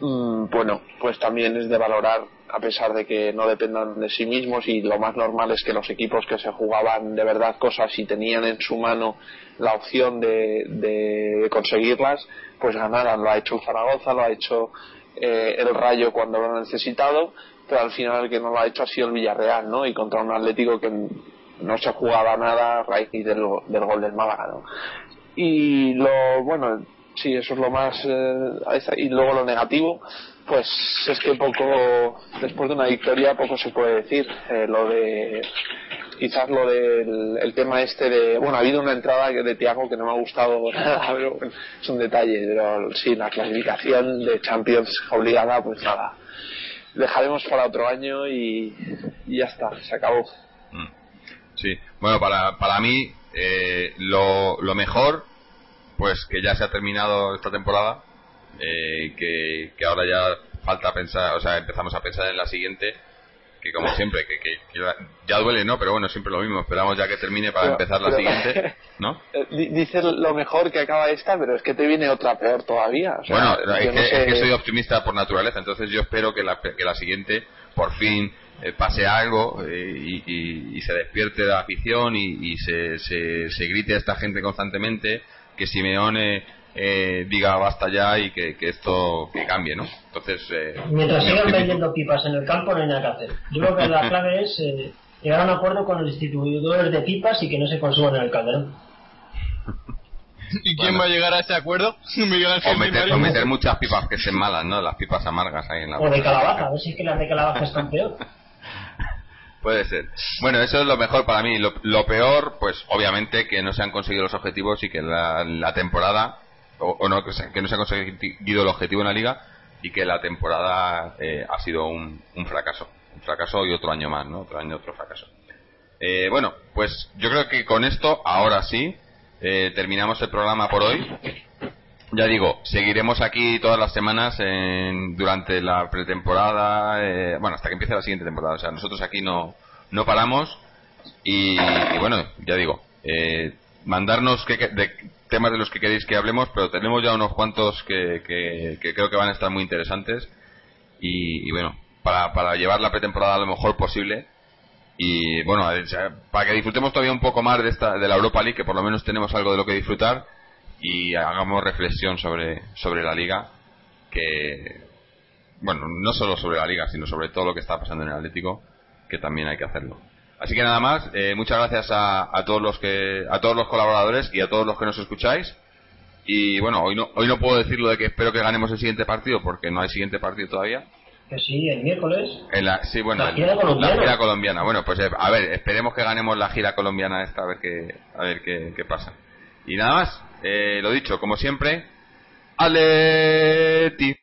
Speaker 2: mmm, bueno, pues también es de valorar a pesar de que no dependan de sí mismos y lo más normal es que los equipos que se jugaban de verdad cosas y tenían en su mano la opción de, de conseguirlas, pues ganaran. Lo ha hecho Zaragoza, lo ha hecho eh, el Rayo cuando lo ha necesitado, pero al final el que no lo ha hecho ha sido el Villarreal, ¿no? Y contra un Atlético que no se jugaba nada a raíz del, del gol del Málaga, ¿no? Y lo, bueno, sí, eso es lo más. Eh, y luego lo negativo, pues es que poco, después de una victoria, poco se puede decir. Eh, lo de. Quizás lo del el tema este de. Bueno, ha habido una entrada de Tiago que no me ha gustado nada, pero es un detalle. Pero sí, la clasificación de Champions obligada, pues nada. Dejaremos para otro año y, y ya está, se acabó.
Speaker 1: Mm. Sí, bueno, para, para mí eh, lo, lo mejor pues que ya se ha terminado esta temporada, eh, que, que, ahora ya falta pensar, o sea, empezamos a pensar en la siguiente, que como siempre, que, que, ya duele, ¿no? Pero bueno, siempre lo mismo, esperamos ya que termine para empezar la siguiente, ¿no?
Speaker 2: Eh, dices lo mejor que acaba esta, pero es que te viene otra peor todavía.
Speaker 1: bueno, es que, es que, soy optimista por naturaleza, entonces yo espero que la, que la siguiente, por fin, eh, pase algo y, y, y, se despierte la afición y, y se, se, se, grite a esta gente constantemente que Simeone eh, diga basta ya y que, que esto que cambie, ¿no? Entonces, eh,
Speaker 5: mientras sigan vendiendo pipas en el campo no hay nada que hacer. Yo creo que la clave es eh, llegar a un acuerdo con los distribuidores de pipas y que no se consuman en el calderón.
Speaker 4: ¿Y quién va a llegar a ese acuerdo?
Speaker 1: o, meter, o meter, muchas pipas que se malan, ¿no? Las pipas amargas ahí en la
Speaker 5: O de calabaza, a ver si es que las de calabaza están peor.
Speaker 1: Puede ser. Bueno, eso es lo mejor para mí. Lo, lo, peor, pues obviamente que no se han conseguido los objetivos y que la, la temporada, o, no, que, se, que, no se ha conseguido el objetivo en la liga y que la temporada eh, ha sido un, un, fracaso. Un fracaso y otro año más, ¿no? Otro año, otro fracaso. Eh, bueno, pues yo creo que con esto, ahora sí, eh, terminamos el programa por hoy. Ya digo, seguiremos aquí todas las semanas en, durante la pretemporada, eh, bueno, hasta que empiece la siguiente temporada. O sea, nosotros aquí no, no paramos y, bueno, ya digo, eh, mandarnos que, de temas de los que queréis que hablemos, pero tenemos ya unos cuantos que, que, que creo que van a estar muy interesantes y, y, bueno, para, para llevar la pretemporada lo mejor posible y bueno, para que disfrutemos todavía un poco más de, esta, de la Europa League, que por lo menos tenemos algo de lo que disfrutar y hagamos reflexión sobre, sobre la liga, que, bueno, no solo sobre la liga, sino sobre todo lo que está pasando en el Atlético, que también hay que hacerlo. Así que nada más, eh, muchas gracias a, a, todos los que, a todos los colaboradores y a todos los que nos escucháis. Y bueno, hoy no, hoy no puedo decir lo de que espero que ganemos el siguiente partido porque no hay siguiente partido todavía.
Speaker 5: Que sí, el miércoles.
Speaker 1: En la, sí, bueno,
Speaker 5: la gira, colombiana.
Speaker 1: la gira colombiana. Bueno, pues eh, a ver, esperemos que ganemos la gira colombiana esta, a ver qué, a ver qué, qué pasa. Y nada más, eh, lo dicho, como siempre, Aleti.